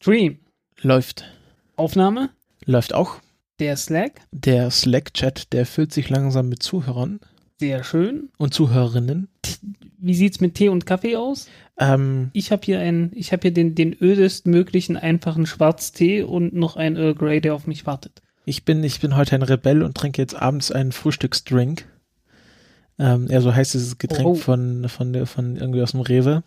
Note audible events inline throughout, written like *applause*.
Stream. Läuft. Aufnahme. Läuft auch. Der Slack. Der Slack-Chat, der füllt sich langsam mit Zuhörern Sehr schön. und Zuhörerinnen. Wie sieht's mit Tee und Kaffee aus? Ähm, Ich habe hier einen, ich habe hier den, den ödest möglichen einfachen Schwarztee und noch ein Earl Grey, der auf mich wartet. ich bin, ich bin heute ein Rebell und trinke jetzt abends einen Frühstücksdrink. Ähm, ja, so heißt dieses Getränk Oh. von, von, der- von irgendwie aus dem Rewe.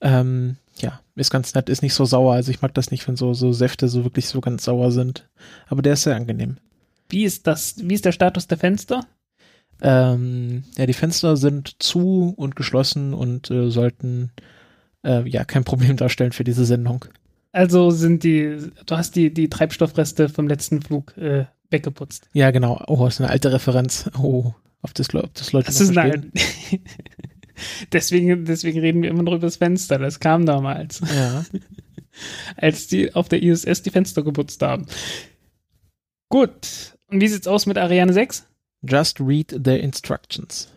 Ähm, ja, ist ganz nett, ist nicht so sauer. Also ich mag das nicht, wenn so, so Säfte so wirklich so ganz sauer sind. Aber der ist sehr angenehm. Wie ist das, wie ist der Status der Fenster? Ähm, ja, die Fenster sind zu und geschlossen und äh, sollten äh, ja kein Problem *laughs* darstellen für diese Sendung. Also sind die, du hast die, die Treibstoffreste vom letzten Flug äh, weggeputzt. Ja, genau. Oh, das ist eine alte Referenz. Oh, ob das, ob das Leute Das noch ist verstehen. nein. *laughs* *laughs* deswegen, deswegen reden wir immer noch über das Fenster. Das kam damals, Ja. *laughs* als die auf der ISS die Fenster geputzt haben. Gut. Und wie sieht's aus mit Ariane 6? Just read the instructions.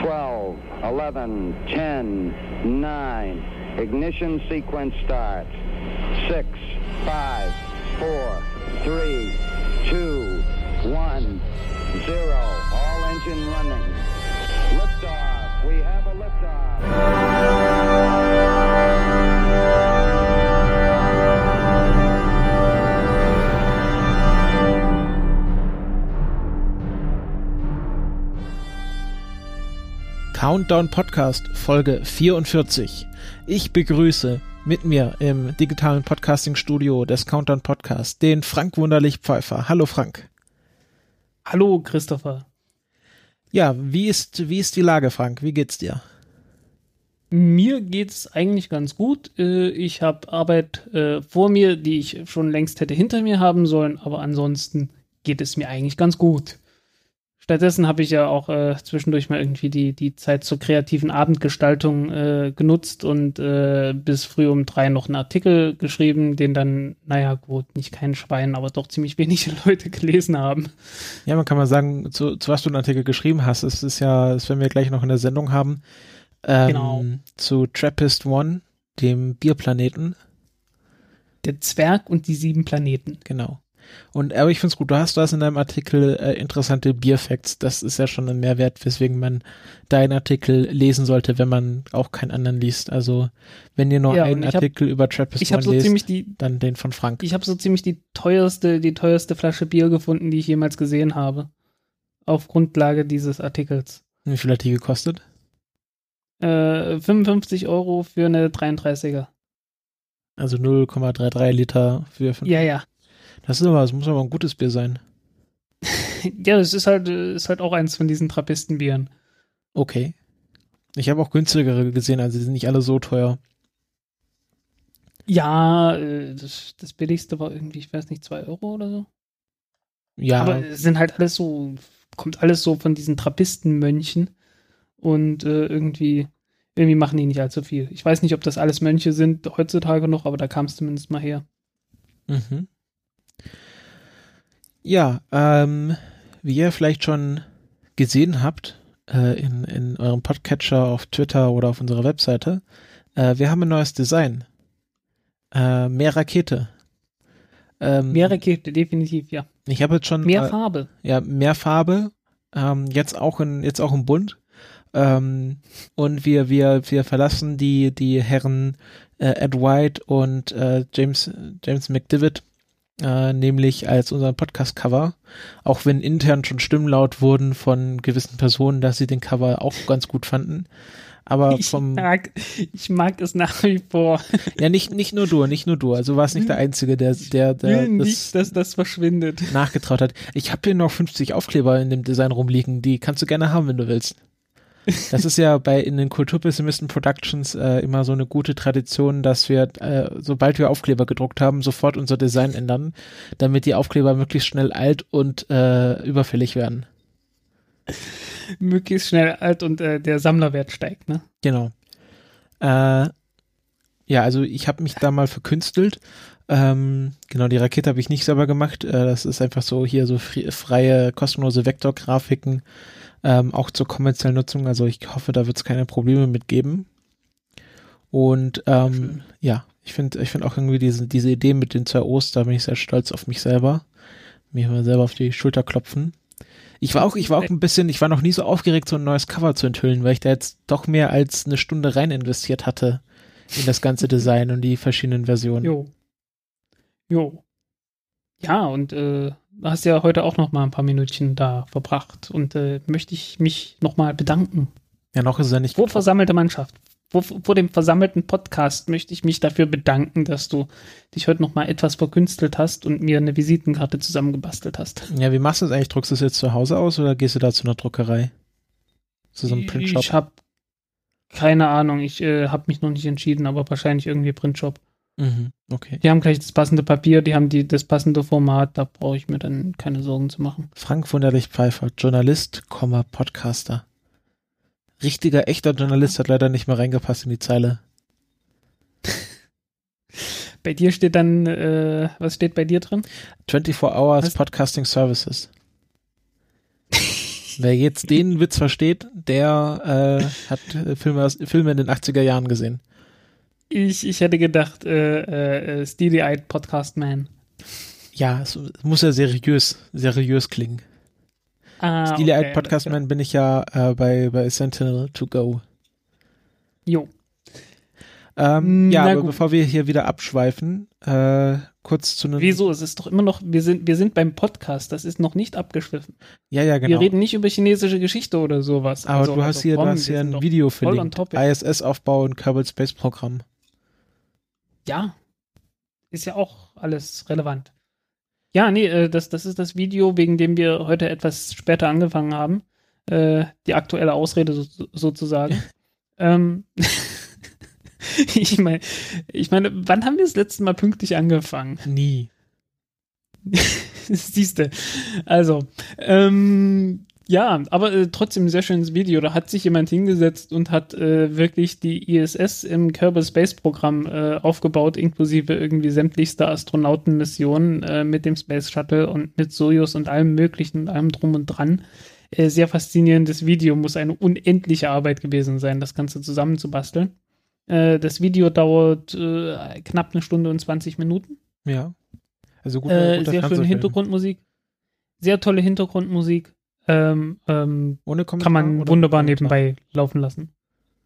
12, 11, 10, 9. Ignition sequence starts. 6, 5, 4, 3, 2, 1, 0. All engine running. Liftoff. We have a liftoff. Countdown Podcast Folge 44. Ich begrüße mit mir im digitalen Podcasting Studio des Countdown Podcast den Frank Wunderlich Pfeiffer. Hallo Frank. Hallo, Christopher. Ja, wie ist, wie ist die Lage, Frank? Wie geht's dir? Mir geht's eigentlich ganz gut. Äh, Ich habe Arbeit äh, vor mir, die ich schon längst hätte hinter mir haben sollen, aber ansonsten geht es mir eigentlich ganz gut. Stattdessen habe ich ja auch äh, zwischendurch mal irgendwie die, die Zeit zur kreativen Abendgestaltung äh, genutzt und äh, bis früh um drei noch einen Artikel geschrieben, den dann, naja, gut, nicht kein Schwein, aber doch ziemlich wenige *laughs* Leute gelesen haben. Ja, man kann mal sagen, zu, zu was du einen Artikel geschrieben hast. Es ist ja, das werden wir gleich noch in der Sendung haben, ähm, Genau. zu Trappist One, dem Bierplaneten. Der Zwerg und die sieben Planeten. Genau. Und aber ich finde es gut, du hast das in deinem Artikel äh, interessante Bierfacts. Das ist ja schon ein Mehrwert, weswegen man deinen Artikel lesen sollte, wenn man auch keinen anderen liest. Also wenn ihr nur Ja, einen ich hab- Artikel über Trappist Ich One so lest, ziemlich die, dann den von Frank. Ich habe so ziemlich die teuerste, die teuerste Flasche Bier gefunden, die ich jemals gesehen habe. Auf Grundlage dieses Artikels. Wie viel hat die gekostet? Äh, 55 Euro für eine 33er. Also 0,33 Liter für fünf. Ja, ja. Das ist aber, das muss aber ein gutes Bier sein. *laughs* Ja, das ist halt, äh, ist halt auch eins von diesen Trappistenbieren. Okay. Ich habe auch günstigere gesehen, also die sind nicht alle so teuer. Ja, äh, das, das billigste war irgendwie, ich weiß nicht, 2 Euro oder so. Ja, Aber es sind halt alles so, kommt alles so von diesen Trappistenmönchen. Und äh, irgendwie, irgendwie machen die nicht allzu viel. Ich weiß nicht, ob das alles Mönche sind heutzutage noch, aber da kam es zumindest mal her. Mhm. Ja, ähm, wie ihr vielleicht schon gesehen habt, äh, in, in eurem Podcatcher auf Twitter oder auf unserer Webseite, äh, wir haben ein neues Design. Äh, mehr Rakete. Ähm, Mehr Rakete, definitiv, ja. Ich habe jetzt schon Mehr äh, Farbe. ja, mehr Farbe, ähm, jetzt auch in, jetzt auch im Bunt. Ähm, und wir, wir, wir verlassen die, die Herren äh, Ed White und äh, James, James McDivitt, äh, nämlich als unser Podcast-Cover. Auch wenn intern schon Stimmen laut wurden von gewissen Personen, dass sie den Cover auch ganz gut fanden. Aber Ich vom, mag, ich mag es nach wie vor. ja, nicht, nicht nur du, nicht nur du. Also du warst nicht der Einzige, der, der, Ich der will das nicht, dass das verschwindet. nachgetraut hat. Ich habe hier noch 50 Aufkleber in dem Design rumliegen, die kannst du gerne haben, wenn du willst. Das ist ja bei in den Kulturpessimisten Productions äh, immer so eine gute Tradition, dass wir, äh, sobald wir Aufkleber gedruckt haben, sofort unser Design ändern, damit die Aufkleber möglichst schnell alt und äh, überfällig werden. Möglichst schnell alt und äh, der Sammlerwert steigt, ne? Genau. Äh, ja, also ich habe mich da mal verkünstelt. Ähm, genau, die Rakete habe ich nicht selber gemacht. Äh, das ist einfach so hier so freie, kostenlose Vektorgrafiken, ähm, auch zur kommerziellen Nutzung. Also ich hoffe, da wird es keine Probleme mit geben. Und ähm, ja, Ich finde ich finde auch irgendwie diese, diese Idee mit den zwei O's, da bin ich sehr stolz auf mich selber. Mir mal selber auf die Schulter klopfen. Ich war auch, ich war auch ein bisschen, ich war noch nie so aufgeregt, so ein neues Cover zu enthüllen, weil ich da jetzt doch mehr als eine Stunde rein investiert hatte in das ganze *laughs* Design und die verschiedenen Versionen. Jo. Jo. Ja, und äh, hast ja heute auch noch mal ein paar Minütchen da verbracht und äh, möchte ich mich noch mal bedanken. Ja, noch ist ja nicht. Vor versammelte Mannschaft. Vor, vor dem versammelten Podcast möchte ich mich dafür bedanken, dass du dich heute noch mal etwas verkünstelt hast und mir eine Visitenkarte zusammengebastelt hast. Ja, wie machst du das eigentlich? Druckst du es jetzt zu Hause aus oder gehst du da zu einer Druckerei? Zu so einem Printshop? Ich habe keine Ahnung, ich äh, habe mich noch nicht entschieden, aber wahrscheinlich irgendwie Printshop. Mhm, okay. Die haben gleich das passende Papier, die haben die, das passende Format, da brauche ich mir dann keine Sorgen zu machen. Frank Wunderlich Pfeiffer, Journalist, Komma, Podcaster. Richtiger, echter Journalist hat leider nicht mehr reingepasst in die Zeile. *laughs* Bei dir steht dann, äh, was steht bei dir drin? 24 Hours Was? Podcasting Services. Wer jetzt den Witz versteht, der äh, hat äh, Filme, Filme in den 80er Jahren gesehen. Ich, ich hätte gedacht, äh, äh, Steely-Eyed Podcast Man. Ja, es muss ja seriös, seriös klingen. Ah, Steely Eyed okay, Podcast. Man bin ich ja äh, bei, bei Sentinel to go. Jo. Ähm, Mm, ja, na aber gut. bevor wir hier wieder abschweifen, äh, kurz zu einem. Wieso? Es ist doch immer noch, wir sind, wir sind beim Podcast, das ist noch nicht abgeschliffen. Ja, ja, genau. Wir reden nicht über chinesische Geschichte oder sowas. aber Also- du hast also hier, du komm, hast wir hier ein Video verlinkt. ISS-Aufbau und Kerbal Space Programm. Ja, ist ja auch alles relevant. Ja, nee, äh, das, das ist das Video, wegen dem wir heute etwas später angefangen haben. Äh, die aktuelle Ausrede so, sozusagen. *laughs* ähm, *laughs* ich meine, ich meine, wann haben wir das letzte Mal pünktlich angefangen? Nie. *laughs* Siehste. Also, ähm, ja, aber äh, trotzdem ein sehr schönes Video. Da hat sich jemand hingesetzt und hat äh, wirklich die ISS im Kerbal Space Programm äh, aufgebaut, inklusive irgendwie sämtlichster Astronautenmissionen äh, mit dem Space Shuttle und mit Soyuz und allem Möglichen und allem drum und dran. Äh, sehr faszinierendes Video, muss eine unendliche Arbeit gewesen sein, das Ganze zusammenzubasteln. Äh, das Video dauert knapp eine Stunde und 20 Minuten. Ja. Also gut, Äh, sehr schöne Hintergrundmusik. Sehr tolle Hintergrundmusik. Ähm, ähm, Ohne Kommentar. kann man wunderbar nebenbei laufen lassen.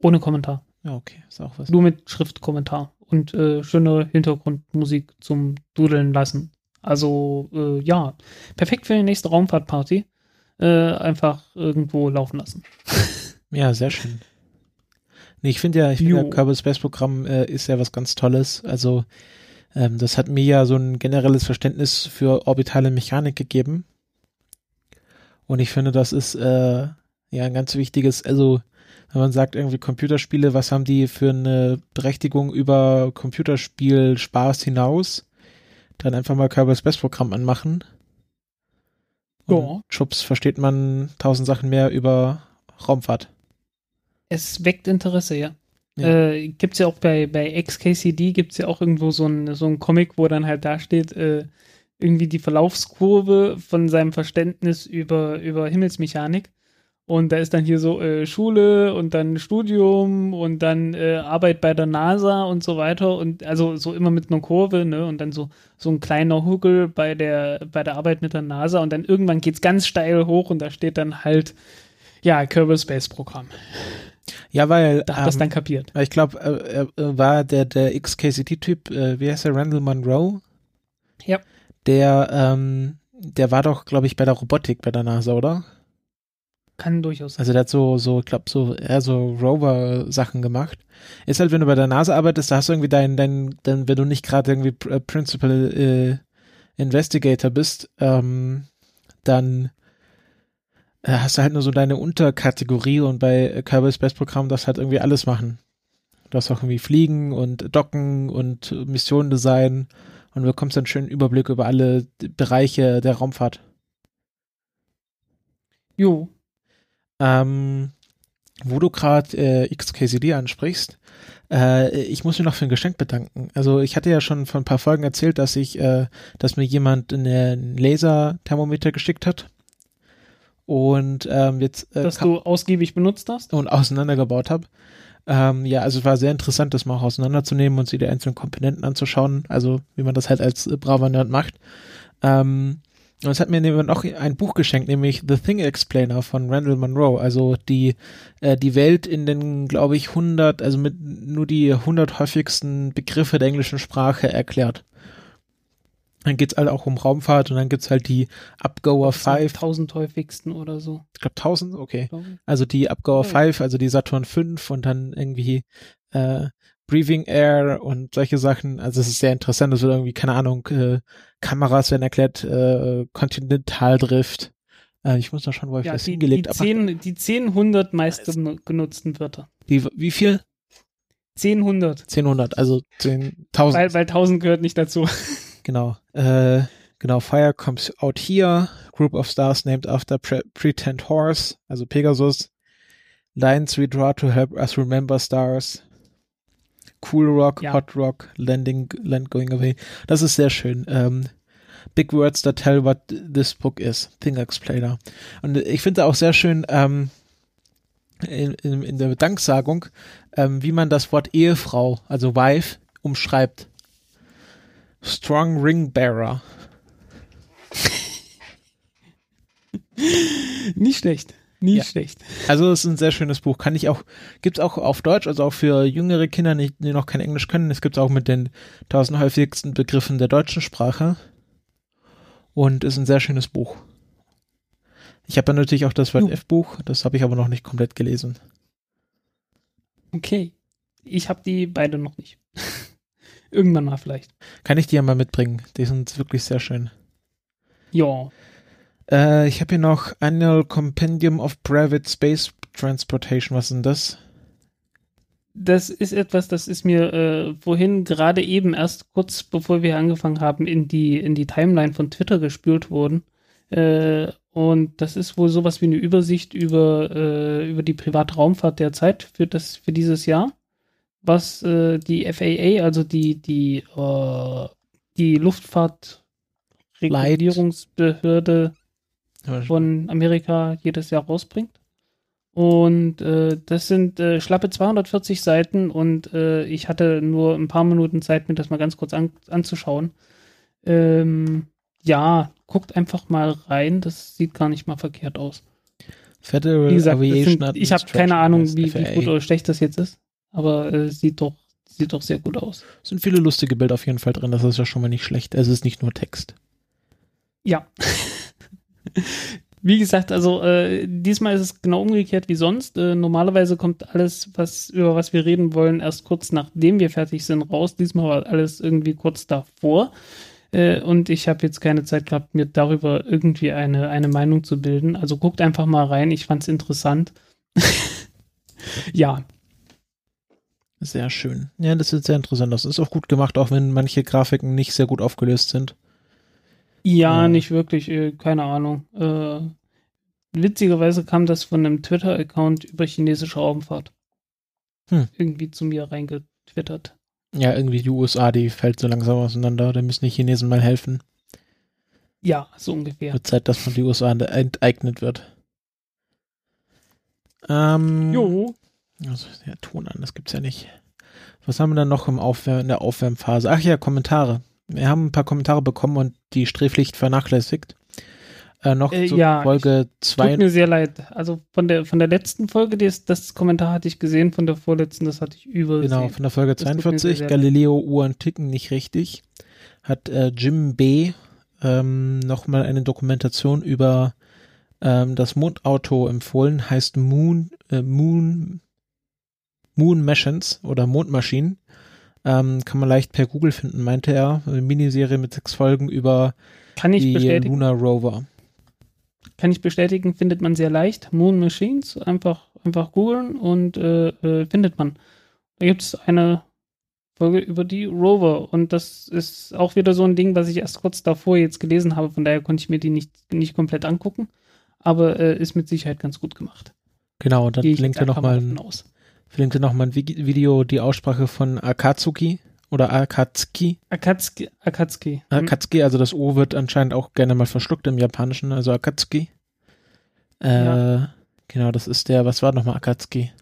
Ohne Kommentar. Ja, okay. Ist auch was. Nur mit Schriftkommentar. Und äh, schöne Hintergrundmusik zum Dudeln lassen. Also, äh, ja, perfekt für die nächste Raumfahrtparty. Äh, einfach irgendwo laufen lassen. *laughs* Ja, sehr schön. Nee, ich finde ja, ich finde ja. Kerbal Space Programm äh, ist ja was ganz Tolles. Also, ähm, das hat mir ja so ein generelles Verständnis für orbitale Mechanik gegeben. Und ich finde, das ist äh, ja ein ganz wichtiges, also wenn man sagt irgendwie Computerspiele, was haben die für eine Berechtigung über Computerspiel Spaß hinaus? Dann einfach mal Kerbal Space Programm anmachen. Und Ja. schubs versteht man tausend Sachen mehr über Raumfahrt. Es weckt Interesse, ja. Ja. Äh, gibt's ja auch bei, bei XKCD gibt's ja auch irgendwo so ein, so ein Comic, wo dann halt da steht, äh, irgendwie die Verlaufskurve von seinem Verständnis über, über Himmelsmechanik. Und da ist dann hier so äh, Schule und dann Studium und dann äh, Arbeit bei der NASA und so weiter. Und also so immer mit einer Kurve, ne? Und dann so, so ein kleiner Huckel bei der, bei der Arbeit mit der NASA. Und dann irgendwann geht's ganz steil hoch und da steht dann halt, ja, Kerbal Space Programm. Ja, weil Da hat das ähm, dann kapiert. ich glaube, äh, äh, war der der XKCD-Typ, äh, wie heißt der, Randall Monroe? Ja. Der, ähm, der war doch, glaube ich, bei der Robotik bei der NASA, oder? Kann durchaus sein. Also der hat so, so, ich glaube, so eher so Rover-Sachen gemacht. Ist halt, wenn du bei der NASA arbeitest, da hast du irgendwie dein, dein, dein wenn du nicht gerade irgendwie äh, Principal äh, Investigator bist, ähm, dann äh, hast du halt nur so deine Unterkategorie und bei Kerbal Space Programm darfst halt irgendwie alles machen. Du hast auch irgendwie Fliegen und Docken und Missionen designen und du bekommst dann einen schönen Überblick über alle Bereiche der Raumfahrt. Jo, Ähm, wo du gerade äh, XKCD ansprichst, äh, ich muss mich noch für ein Geschenk bedanken. Also ich hatte ja schon vor ein paar Folgen erzählt, dass ich, äh, dass mir jemand einen Laserthermometer geschickt hat und ähm, jetzt äh, dass du ausgiebig benutzt hast. und auseinandergebaut habe. Ähm, ja, also es war sehr interessant, das mal auch auseinanderzunehmen und sich die einzelnen Komponenten anzuschauen, also wie man das halt als äh, braver Nerd macht. Ähm, und es hat mir jemand auch ein Buch geschenkt, nämlich The Thing Explainer von Randall Monroe. Also die, äh, die Welt in den, glaube ich, 100, also mit nur die 100 häufigsten Begriffe der englischen Sprache erklärt. Dann geht's halt auch um Raumfahrt und dann gibt's halt die Upgoer 5. 1000 häufigsten oder so. Ich glaube 1000, okay. Also die Upgoer Ja. 5, also die Saturn 5 und dann irgendwie äh, Breathing Air und solche Sachen. Also es ist sehr interessant. Es wird irgendwie, keine Ahnung, äh, Kameras werden erklärt, äh, Kontinentaldrift. Äh, ich muss noch schauen, wo ich Ja, das die, hingelegt die, habe. 10, die 10, 100 meist genu- genutzten Wörter. Die, wie viel? 10, 100. 1000, also 10.000. Weil, weil 1000 gehört nicht dazu. *laughs* Genau. Äh, genau, Fire comes out here. Group of stars named after pre pretend horse, also Pegasus. Lines we draw to help us remember stars. Cool Rock, Ja. Hot Rock, Landing, Land going away. Das ist sehr schön. Ähm, big words that tell what this book is. Thing Explainer. Und ich finde auch sehr schön, ähm, in, in, in der Danksagung, ähm, wie man das Wort Ehefrau, also Wife, umschreibt. Strong Ring Bearer. *laughs* Nicht schlecht. Nicht Ja. schlecht. Also es ist ein sehr schönes Buch. Kann ich auch, gibt's auch auf Deutsch, also auch für jüngere Kinder, die, noch kein Englisch können. Es gibt's auch mit den tausend häufigsten Begriffen der deutschen Sprache. Und ist ein sehr schönes Buch. Ich habe ja natürlich auch das Word. F-Buch, das habe ich aber noch nicht komplett gelesen. Okay. Ich habe die beide noch nicht. *laughs* Irgendwann mal vielleicht. Kann ich die ja mal mitbringen. Die sind wirklich sehr schön. Ja. Äh, ich habe hier noch Annual Compendium of Private Space Transportation. Was ist denn das? Das ist etwas, das ist mir äh, vorhin gerade eben erst kurz bevor wir angefangen haben, in die, in die Timeline von Twitter gespült worden. Äh, und das ist wohl sowas wie eine Übersicht über, äh, über die private Raumfahrt derzeit für, das, für dieses Jahr. Was äh, die FAA, also die, die, äh, die Luftfahrtregulierungsbehörde von Amerika jedes Jahr rausbringt. Und äh, das sind äh, schlappe 240 Seiten und äh, ich hatte nur ein paar Minuten Zeit, mir das mal ganz kurz an, anzuschauen. Ähm, ja, guckt einfach mal rein, das sieht gar nicht mal verkehrt aus. Federal gesagt, Aviation sind, ich habe keine Ahnung, wie, wie gut oder schlecht das jetzt ist, aber äh, sieht doch sieht doch sehr gut aus. sind viele lustige Bilder auf jeden Fall drin. Das ist ja schon mal nicht schlecht. Es ist nicht nur Text. Ja. Wie gesagt, also äh, diesmal ist es genau umgekehrt wie sonst. Äh, normalerweise kommt alles, was über was wir reden wollen, erst kurz nachdem wir fertig sind raus. Diesmal war alles irgendwie kurz davor. Äh, und ich habe jetzt keine Zeit gehabt, mir darüber irgendwie eine, eine Meinung zu bilden. Also guckt einfach mal rein. Ich fand es interessant. *laughs* ja, Sehr schön. Ja, das sieht sehr interessant aus. Ist auch gut gemacht, auch wenn manche Grafiken nicht sehr gut aufgelöst sind. Ja, Ja. nicht wirklich, äh, keine Ahnung. Äh, witzigerweise kam das von einem Twitter-Account über chinesische Raumfahrt. Hm. Irgendwie zu mir reingetwittert. Ja, irgendwie die USA, die fällt so langsam auseinander. Da müssen die Chinesen mal helfen. Ja, so ungefähr. Wird Zeit, dass von die USA enteignet wird. Ähm, Jo, Also, ja, Ton an, das gibt's ja nicht. Was haben wir dann noch im Aufwär in der Aufwärmphase? Ach ja, Kommentare. Wir haben ein paar Kommentare bekommen und die Sträflicht vernachlässigt. Äh, noch Äh, zu ja, Folge tut 2. mir sehr leid. Also von der von der letzten Folge, das, das Kommentar hatte ich gesehen, von der vorletzten, das hatte ich übersehen. Genau, von der Folge Das tut mir 42. sehr leid. Galileo Uhren ticken nicht richtig. Hat äh, Jim B. Ähm, nochmal eine Dokumentation über ähm, das Mondauto empfohlen. Heißt Moon, äh, Moon, Moon Machines oder Mondmaschinen. Ähm, kann man leicht per Google finden, meinte er. Eine Miniserie mit sechs Folgen über Kann ich die bestätigen. Lunar Rover. Kann ich bestätigen, findet man sehr leicht. Moon Machines, einfach, einfach googeln und äh, äh, findet man. Da gibt es eine Folge über die Rover und das ist auch wieder so ein Ding, was ich erst kurz davor jetzt gelesen habe, von daher konnte ich mir die nicht, nicht komplett angucken, aber äh, ist mit Sicherheit ganz gut gemacht. Genau, dann verlinkt er nochmal mal ein aus. Verlinkt er noch mal ein Video, die Aussprache von Akatsuki oder Akatsuki. Akatsuki. Akatsuki. Hm. Akatsuki, also das O wird anscheinend auch gerne mal verschluckt im Japanischen, also Akatsuki. Äh, Ja. Genau, das ist der, was war nochmal Akatsuki?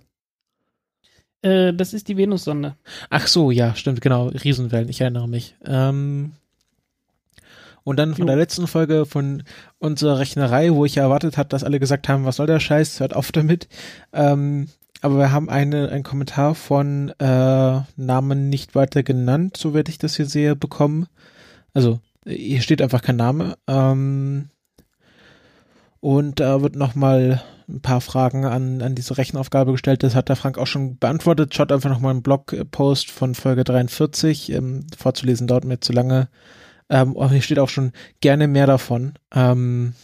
Äh, das ist die Venussonde. Ach so, ja, stimmt, genau. Riesenwellen, ich erinnere mich. Ähm, und dann von Jo. der letzten Folge von unserer Rechnerei, wo ich ja erwartet habe, dass alle gesagt haben, was soll der Scheiß, hört auf damit. Ähm, aber wir haben eine, einen Kommentar von äh, Namen nicht weiter genannt, soweit ich das hier sehe, bekommen. Also, äh, hier steht einfach kein Name. Ähm, und da wird nochmal ein paar Fragen an, an diese Rechenaufgabe gestellt. Das hat der Frank auch schon beantwortet. Schaut einfach nochmal einen Blogpost von Folge 43. Ähm, vorzulesen dauert mir zu lange. Ähm, hier steht auch schon gerne mehr davon. Ähm,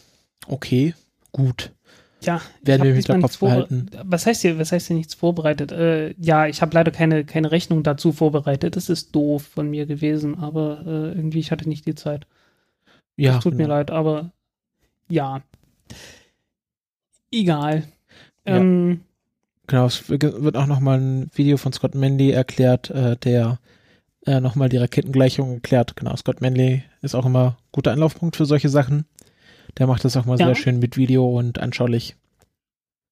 okay, gut. Ja, Werden ich wir im Hinterkopf behalten. Was heißt hier, was heißt hier nichts vorbereitet? Äh, ja, ich habe leider keine, keine Rechnung dazu vorbereitet. Das ist doof von mir gewesen, aber äh, irgendwie, ich hatte nicht die Zeit. Ja, Das tut mir genau. leid, aber ja. Egal. Ja. Ähm, Genau, es wird auch nochmal ein Video von Scott Manley erklärt, äh, der äh, nochmal die Raketengleichung erklärt. Genau, Scott Manley ist auch immer guter Anlaufpunkt für solche Sachen. Der macht das auch mal Ja. sehr schön mit Video und anschaulich.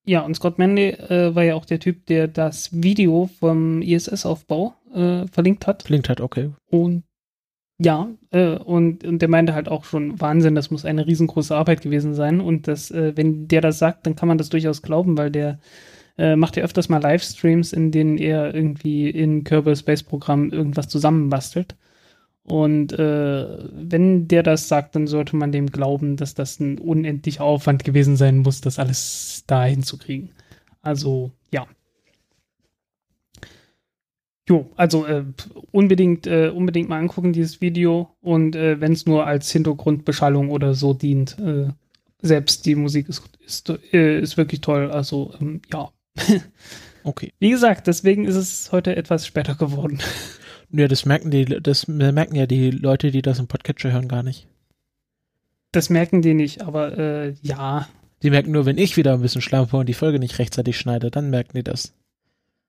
ja, und Scott Manley äh, war ja auch der Typ, der das Video vom ISS-Aufbau äh, verlinkt hat. Klingt halt okay. Und ja, äh, und, und der meinte halt auch schon, Wahnsinn, das muss eine riesengroße Arbeit gewesen sein. Und das, äh, wenn der das sagt, dann kann man das durchaus glauben, weil der äh, macht ja öfters mal Livestreams, in denen er irgendwie in Kerbal Space Programm irgendwas zusammenbastelt. Und äh, wenn der das sagt, dann sollte man dem glauben, dass das ein unendlicher Aufwand gewesen sein muss, das alles da hinzukriegen. Also, ja. Jo, also äh, unbedingt, äh, unbedingt mal angucken, dieses Video. Und äh, wenn es nur als Hintergrundbeschallung oder so dient, äh, selbst die Musik ist, ist, äh, ist wirklich toll. Also, ähm, ja. *laughs* Okay. Wie gesagt, deswegen ist es heute etwas später geworden. Ja, das merken die, das merken ja die Leute, die das im Podcatcher hören, gar nicht. Das merken die nicht, aber äh, ja, Die merken nur, wenn ich wieder ein bisschen schlampe und die Folge nicht rechtzeitig schneide, dann merken die das.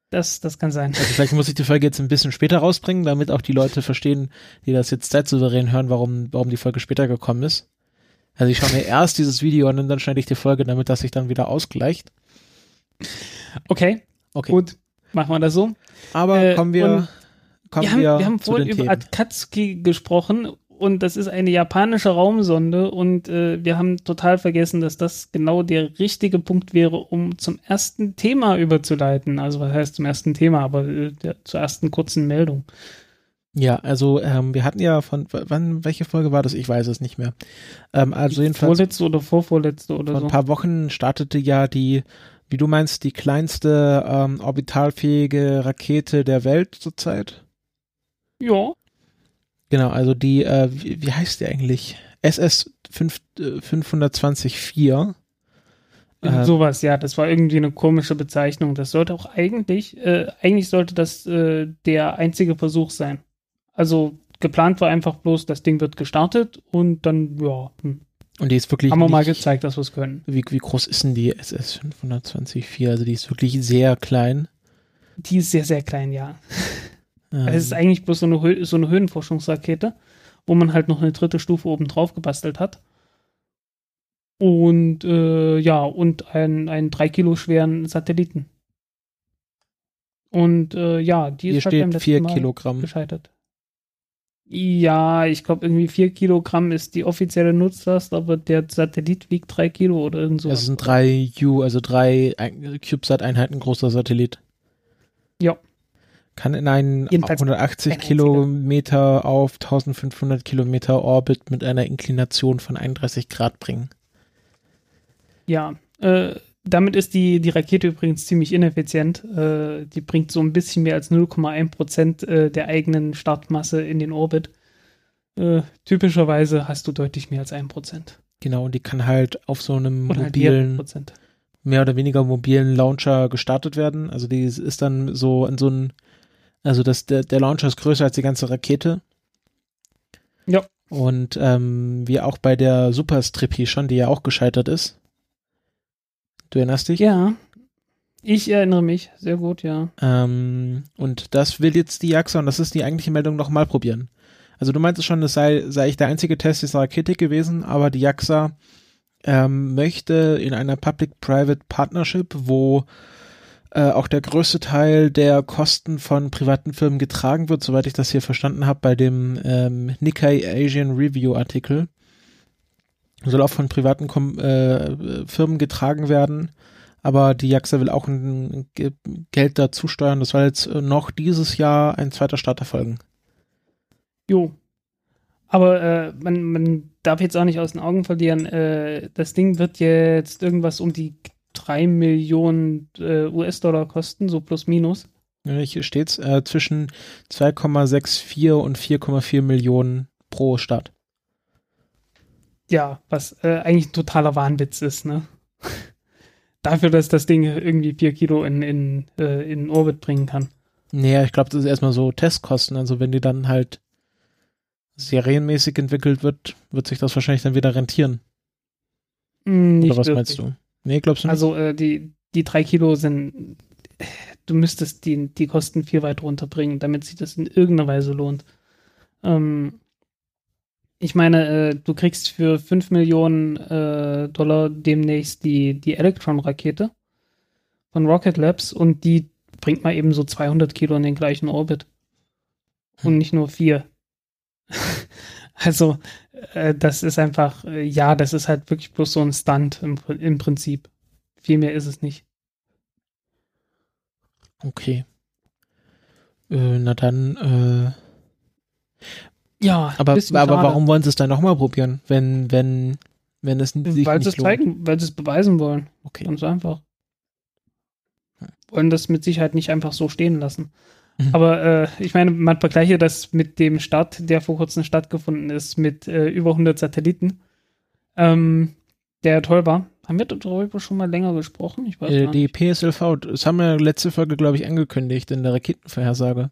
das, das kann sein. Also vielleicht muss ich die Folge jetzt ein bisschen später rausbringen, damit auch die Leute verstehen, die das jetzt zeitsouverän hören, warum, warum die Folge später gekommen ist. Also ich schaue mir erst dieses Video an und dann schneide ich die Folge, damit das sich dann wieder ausgleicht. Okay, Okay. gut, machen wir das so. Aber Äh, kommen wir, wir haben, wir, wir haben vorhin über Themen. Akatsuki gesprochen und das ist eine japanische Raumsonde und äh, wir haben total vergessen, dass das genau der richtige Punkt wäre, um zum ersten Thema überzuleiten. Also was heißt zum ersten Thema, aber äh, der, zur ersten kurzen Meldung. Ja, also ähm, wir hatten ja von, wann, welche Folge war das? Ich weiß es nicht mehr. Ähm, also jedenfalls Vorletzte oder vorvorletzte oder vor so. ein paar Wochen startete ja die, wie du meinst, die kleinste ähm, orbitalfähige Rakete der Welt zurzeit. Ja, Genau, also die, äh, wie, wie heißt die eigentlich? SS 5, äh, 520-4. Irgend Äh, sowas, ja, das war irgendwie eine komische Bezeichnung. Das sollte auch eigentlich, äh, eigentlich sollte das äh, der einzige Versuch sein. Also geplant war einfach bloß, das Ding wird gestartet und dann, ja, hm, Und die ist wirklich haben wir mal nicht- gezeigt, dass wir es können. Wie, wie groß ist denn die SS 520-4? Also die ist wirklich sehr klein. Die ist sehr, sehr klein, ja. *laughs* Ähm, Es ist eigentlich bloß so eine, Hö so eine Höhenforschungsrakete, wo man halt noch eine dritte Stufe oben drauf gebastelt hat. Und äh, ja, und einen, einen drei Kilo schweren Satelliten. Und äh, ja, die hier ist halt beim steht letzten 4 Mal Kilogramm. gescheitert. Ja, ich glaube irgendwie 4 Kilogramm ist die offizielle Nutzlast, aber der Satellit wiegt 3 Kilo oder irgend so. Das sind drei U, also drei Ein- CubeSat-Einheiten großer Satellit. Ja. Kann in einen Jedenfalls 180 kein einziger. Kilometer auf 1500 Kilometer Orbit mit einer Inklination von 31 Grad bringen. Ja, äh, damit ist die, die Rakete übrigens ziemlich ineffizient. Äh, die bringt so ein bisschen mehr als 0,1 Prozent äh, der eigenen Startmasse in den Orbit. Äh, typischerweise hast du deutlich mehr als 1 Prozent. Genau, und die kann halt auf so einem Oder halt mobilen, Prozent. mehr oder weniger mobilen Launcher gestartet werden. Also die ist dann so in so ein, also das, der, der Launcher ist größer als die ganze Rakete. Ja. Und ähm, wie auch bei der Super Strippy schon, die ja auch gescheitert ist. Du erinnerst dich? Ja, ich erinnere mich. Sehr gut, ja. Ähm, und das will jetzt die JAXA, und das ist die eigentliche Meldung, nochmal probieren. Also du meintest schon, das sei, sei ich der einzige Test dieser Rakete gewesen, aber die JAXA ähm, möchte in einer Public-Private Partnership, wo äh, auch der größte Teil der Kosten von privaten Firmen getragen wird, soweit ich das hier verstanden habe, bei dem ähm, Nikkei Asian Review Artikel. Soll auch von privaten Kom äh, Firmen getragen werden, aber die JAXA will auch ein Ge Geld dazu steuern. Das soll jetzt noch dieses Jahr ein zweiter Start erfolgen. Jo. Aber äh, man, man darf jetzt auch nicht aus den Augen verlieren, äh, das Ding wird jetzt irgendwas um die 3 Millionen äh, US-Dollar kosten, so plus minus. Ja, hier steht's äh, zwischen 2,64 und 4,4 Millionen pro Stadt. Ja, was äh, eigentlich ein totaler Wahnwitz ist, ne? *laughs* Dafür, dass das Ding irgendwie 4 Kilo in, in, äh, in Orbit bringen kann. Naja, ich glaube, das ist erstmal so Testkosten. Also wenn die dann halt serienmäßig entwickelt wird, wird sich das wahrscheinlich dann wieder rentieren. Mm, Nicht Oder was wirklich. meinst du? Nee, glaubst du nicht? Also äh, die, die drei Kilo sind, du müsstest die, die Kosten viel weiter runterbringen, damit sich das in irgendeiner Weise lohnt. Ähm, ich meine, äh, du kriegst für 5 Millionen äh, Dollar demnächst die, die Electron-Rakete von Rocket Labs und die bringt mal eben so 200 Kilo in den gleichen Orbit. Und nicht nur vier. Also, äh, das ist einfach, äh, ja, das ist halt wirklich bloß so ein Stunt im, im Prinzip. Viel mehr ist es nicht. Okay. Äh, na dann, äh, Ja, aber, aber warum wollen sie es dann nochmal probieren, wenn, wenn, wenn es sich Weil sie nicht es zeigen, weil sie es beweisen wollen. Okay. Ganz einfach. Wollen das mit Sicherheit nicht einfach so stehen lassen. Mhm. Aber äh, ich meine, man vergleiche das mit dem Start, der vor kurzem stattgefunden ist, mit äh, über 100 Satelliten, ähm, der toll war. Haben wir darüber schon mal länger gesprochen? Ich weiß Äh, die. PSLV, das haben wir letzte Folge, glaube ich, angekündigt in der Raketenvorhersage.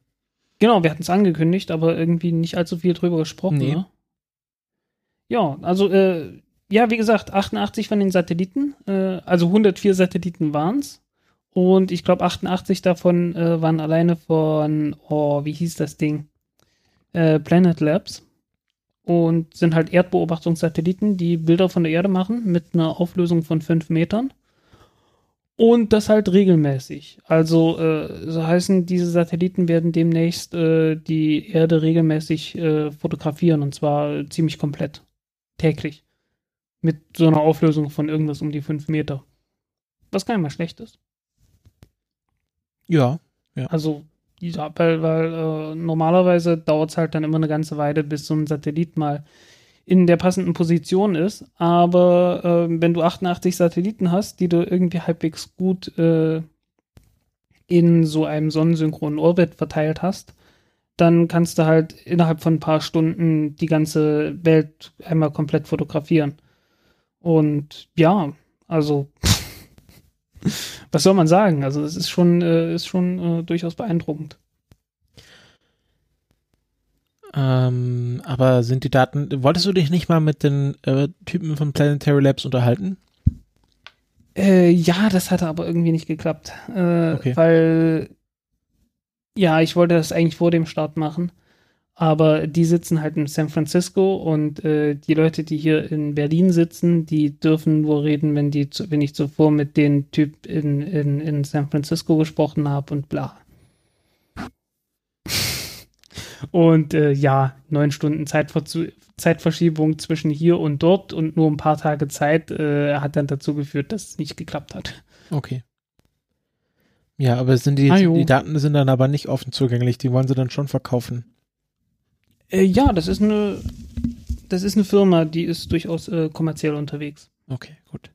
Genau, wir hatten es angekündigt, aber irgendwie nicht allzu viel drüber gesprochen. Nee. Ne? Ja, also, äh, ja, wie gesagt, 88 von den Satelliten, äh, also 104 Satelliten waren es. Und ich glaube, 88 davon äh, waren alleine von, oh, wie hieß das Ding? Äh, Planet Labs. Und sind halt Erdbeobachtungssatelliten, die Bilder von der Erde machen mit einer Auflösung von 5 Metern. Und das halt regelmäßig. Also, äh, so heißen, diese Satelliten werden demnächst äh, die Erde regelmäßig äh, fotografieren und zwar ziemlich komplett. Täglich. Mit so einer Auflösung von irgendwas um die 5 Meter. Was gar nicht mal schlecht ist. Ja. Also, ja, weil, weil äh, normalerweise dauert es halt dann immer eine ganze Weile, bis so ein Satellit mal in der passenden Position ist. Aber äh, wenn du 88 Satelliten hast, die du irgendwie halbwegs gut äh, in so einem sonnensynchronen Orbit verteilt hast, dann kannst du halt innerhalb von ein paar Stunden die ganze Welt einmal komplett fotografieren. Und ja, also was soll man sagen? Also es ist schon, äh, ist schon äh, durchaus beeindruckend. Ähm, aber sind die Daten, wolltest du dich nicht mal mit den äh, Typen von Planetary Labs unterhalten? Äh, ja, das hatte aber irgendwie nicht geklappt. Äh, Okay. Weil, ja, ich wollte das eigentlich vor dem Start machen. Aber die sitzen halt in San Francisco und äh, die Leute, die hier in Berlin sitzen, die dürfen nur reden, wenn die, zu, wenn ich zuvor mit dem Typ in, in, in San Francisco gesprochen habe und bla. Und äh, ja, neun Stunden Zeitverzu Zeitverschiebung zwischen hier und dort und nur ein paar Tage Zeit äh, hat dann dazu geführt, dass es nicht geklappt hat. Okay. Ja, aber sind die, Ah, die Daten sind dann aber nicht offen zugänglich, die wollen sie dann schon verkaufen. Äh, ja, das ist eine, das ist eine Firma, die ist durchaus äh, kommerziell unterwegs. Okay, gut.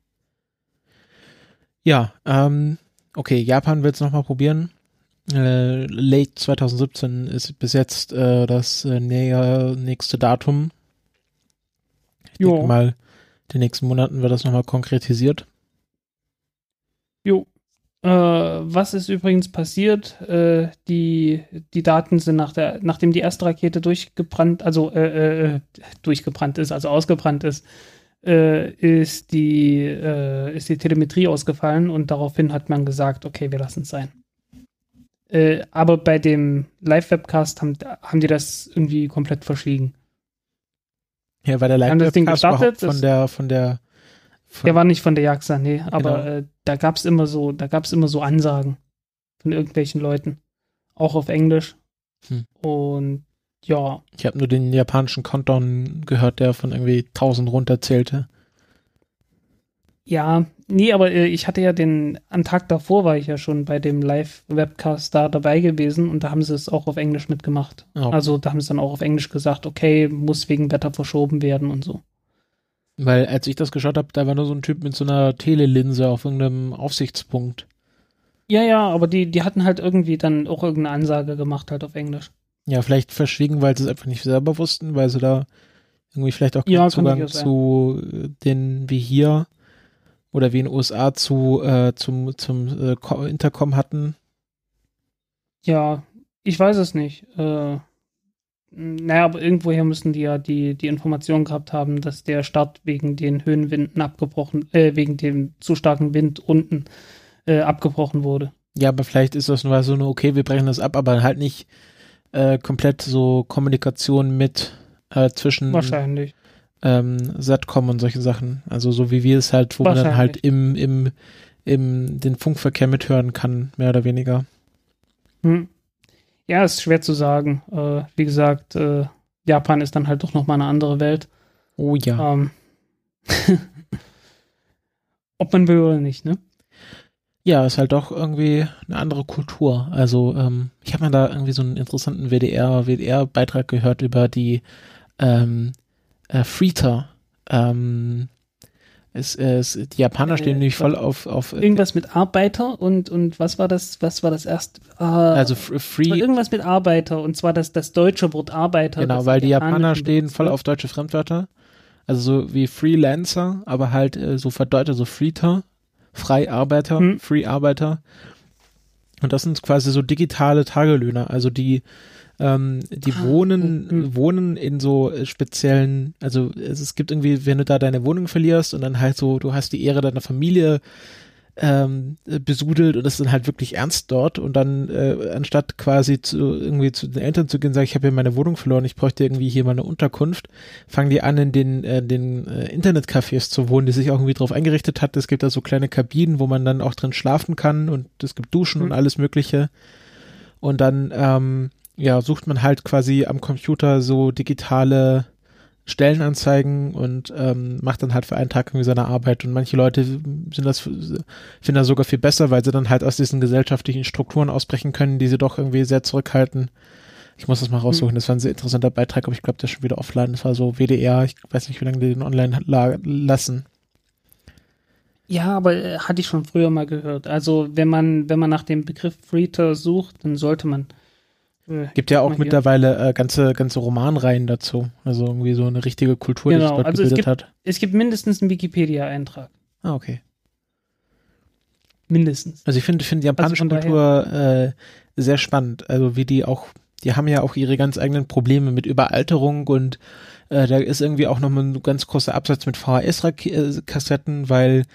Ja, ähm, okay, Japan will es nochmal probieren. Äh, late 2017 ist bis jetzt äh, das äh, näher, nächste Datum. Ich Jo. denke mal, in den nächsten Monaten wird das nochmal konkretisiert. Jo. Äh, was ist übrigens passiert? Äh, die, die Daten sind nach der, nachdem die erste Rakete durchgebrannt, also äh, äh, durchgebrannt ist, also ausgebrannt ist, äh, ist die, äh, ist die Telemetrie ausgefallen und daraufhin hat man gesagt, okay, wir lassen es sein. Äh, aber bei dem Live-Webcast haben, haben die das irgendwie komplett verschwiegen. Ja, weil der Live-Webcast von der, von der, Der war nicht von der JAXA, nee, aber Genau. äh, da gab es immer so, da gab immer so Ansagen. von irgendwelchen Leuten. Auch auf Englisch. Hm. Und ja, Ich habe nur den japanischen Countdown gehört, der von irgendwie 1000 runterzählte. ja, nee, aber äh, ich hatte ja den, am Tag davor war ich ja schon bei dem Live-Webcast da dabei gewesen und da haben sie es auch auf Englisch mitgemacht. Oh. Also da haben sie dann auch auf Englisch gesagt, okay, muss wegen Wetter verschoben werden und so. Weil als ich das geschaut habe, da war nur so ein Typ mit so einer Telelinse auf irgendeinem Aufsichtspunkt. Ja, ja, aber die, die hatten halt irgendwie dann auch irgendeine Ansage gemacht, halt auf Englisch. Ja, vielleicht verschwiegen, weil sie es einfach nicht selber wussten, weil sie da irgendwie vielleicht auch keinen Ja, Zugang zu äh, den wie hier oder wie in den USA zu äh, zum zum äh, Intercom hatten. Ja, ich weiß es nicht. Äh, naja, aber irgendwoher müssen die ja die, die Information gehabt haben, dass der Start wegen den Höhenwinden abgebrochen, äh, wegen dem zu starken Wind unten äh, abgebrochen wurde. Ja, aber vielleicht ist das nur so eine, okay, wir brechen das ab, aber halt nicht äh, komplett so Kommunikation mit äh, zwischen Wahrscheinlich. ähm, Satcom und solche Sachen. Also so wie wir es halt, wo man dann halt im, im, im den Funkverkehr mithören kann, mehr oder weniger. Hm. Ja, ist schwer zu sagen. Äh, wie gesagt, äh, Japan ist dann halt doch nochmal eine andere Welt. Oh ja. Ähm, *laughs* ob man will oder nicht, ne? Ja, ist halt doch irgendwie eine andere Kultur. Also ähm, ich habe mal da irgendwie so einen interessanten WDR, WDR-Beitrag gehört über die ähm, äh, Freeter. Ähm, es, es, die Japaner stehen Äh, nämlich voll auf, auf Irgendwas mit Arbeiter und, und was war das, was war das erst? Ah, also Free, irgendwas mit Arbeiter und zwar das, das deutsche Wort Arbeiter. genau, weil die Japaner stehen voll auf deutsche Fremdwörter. Also so wie Freelancer, aber halt äh, so verdeutet, so Freeter, Freiarbeiter, Hm. Free-Arbeiter. Und das sind quasi so digitale Tagelöhner, also die ähm, die Ah, wohnen wohnen in so äh, speziellen, also es, es gibt irgendwie, wenn du da deine Wohnung verlierst und dann halt so, du hast die Ehre deiner Familie ähm, äh, besudelt und das ist dann halt wirklich ernst dort und dann äh, anstatt quasi zu irgendwie zu den Eltern zu gehen, sage ich habe hier meine Wohnung verloren, ich bräuchte irgendwie hier mal eine Unterkunft, fangen die an in den äh, den äh, Internetcafés zu wohnen, die sich auch irgendwie drauf eingerichtet hat. Es gibt da so kleine Kabinen, wo man dann auch drin schlafen kann und es gibt Duschen und Mhm. alles Mögliche. Und dann ähm, ja sucht man halt quasi am Computer so digitale Stellenanzeigen und ähm, macht dann halt für einen Tag irgendwie seine Arbeit. Und manche Leute sind das, finden das sogar viel besser, weil sie dann halt aus diesen gesellschaftlichen Strukturen ausbrechen können, die sie doch irgendwie sehr zurückhalten. Ich muss das mal raussuchen. Das war ein sehr interessanter Beitrag, aber ich glaube, der ist schon wieder offline. Das war so WDR. Ich weiß nicht, wie lange die den online la lassen. Ja, aber äh, hatte ich schon früher mal gehört. Also wenn man, wenn man nach dem Begriff Freeter sucht, dann sollte man. Äh, Gibt ja auch mittlerweile äh, ganze, ganze Romanreihen dazu. Also irgendwie so eine richtige Kultur, die Genau, sich dort also es gebildet hat. Es gibt mindestens einen Wikipedia-Eintrag. Ah, okay. Mindestens. Also ich finde finde die japanische daher- Kultur äh, sehr spannend. Also wie die auch, die haben ja auch ihre ganz eigenen Probleme mit Überalterung und äh, da ist irgendwie auch nochmal ein ganz großer Absatz mit VHS-Kassetten, weil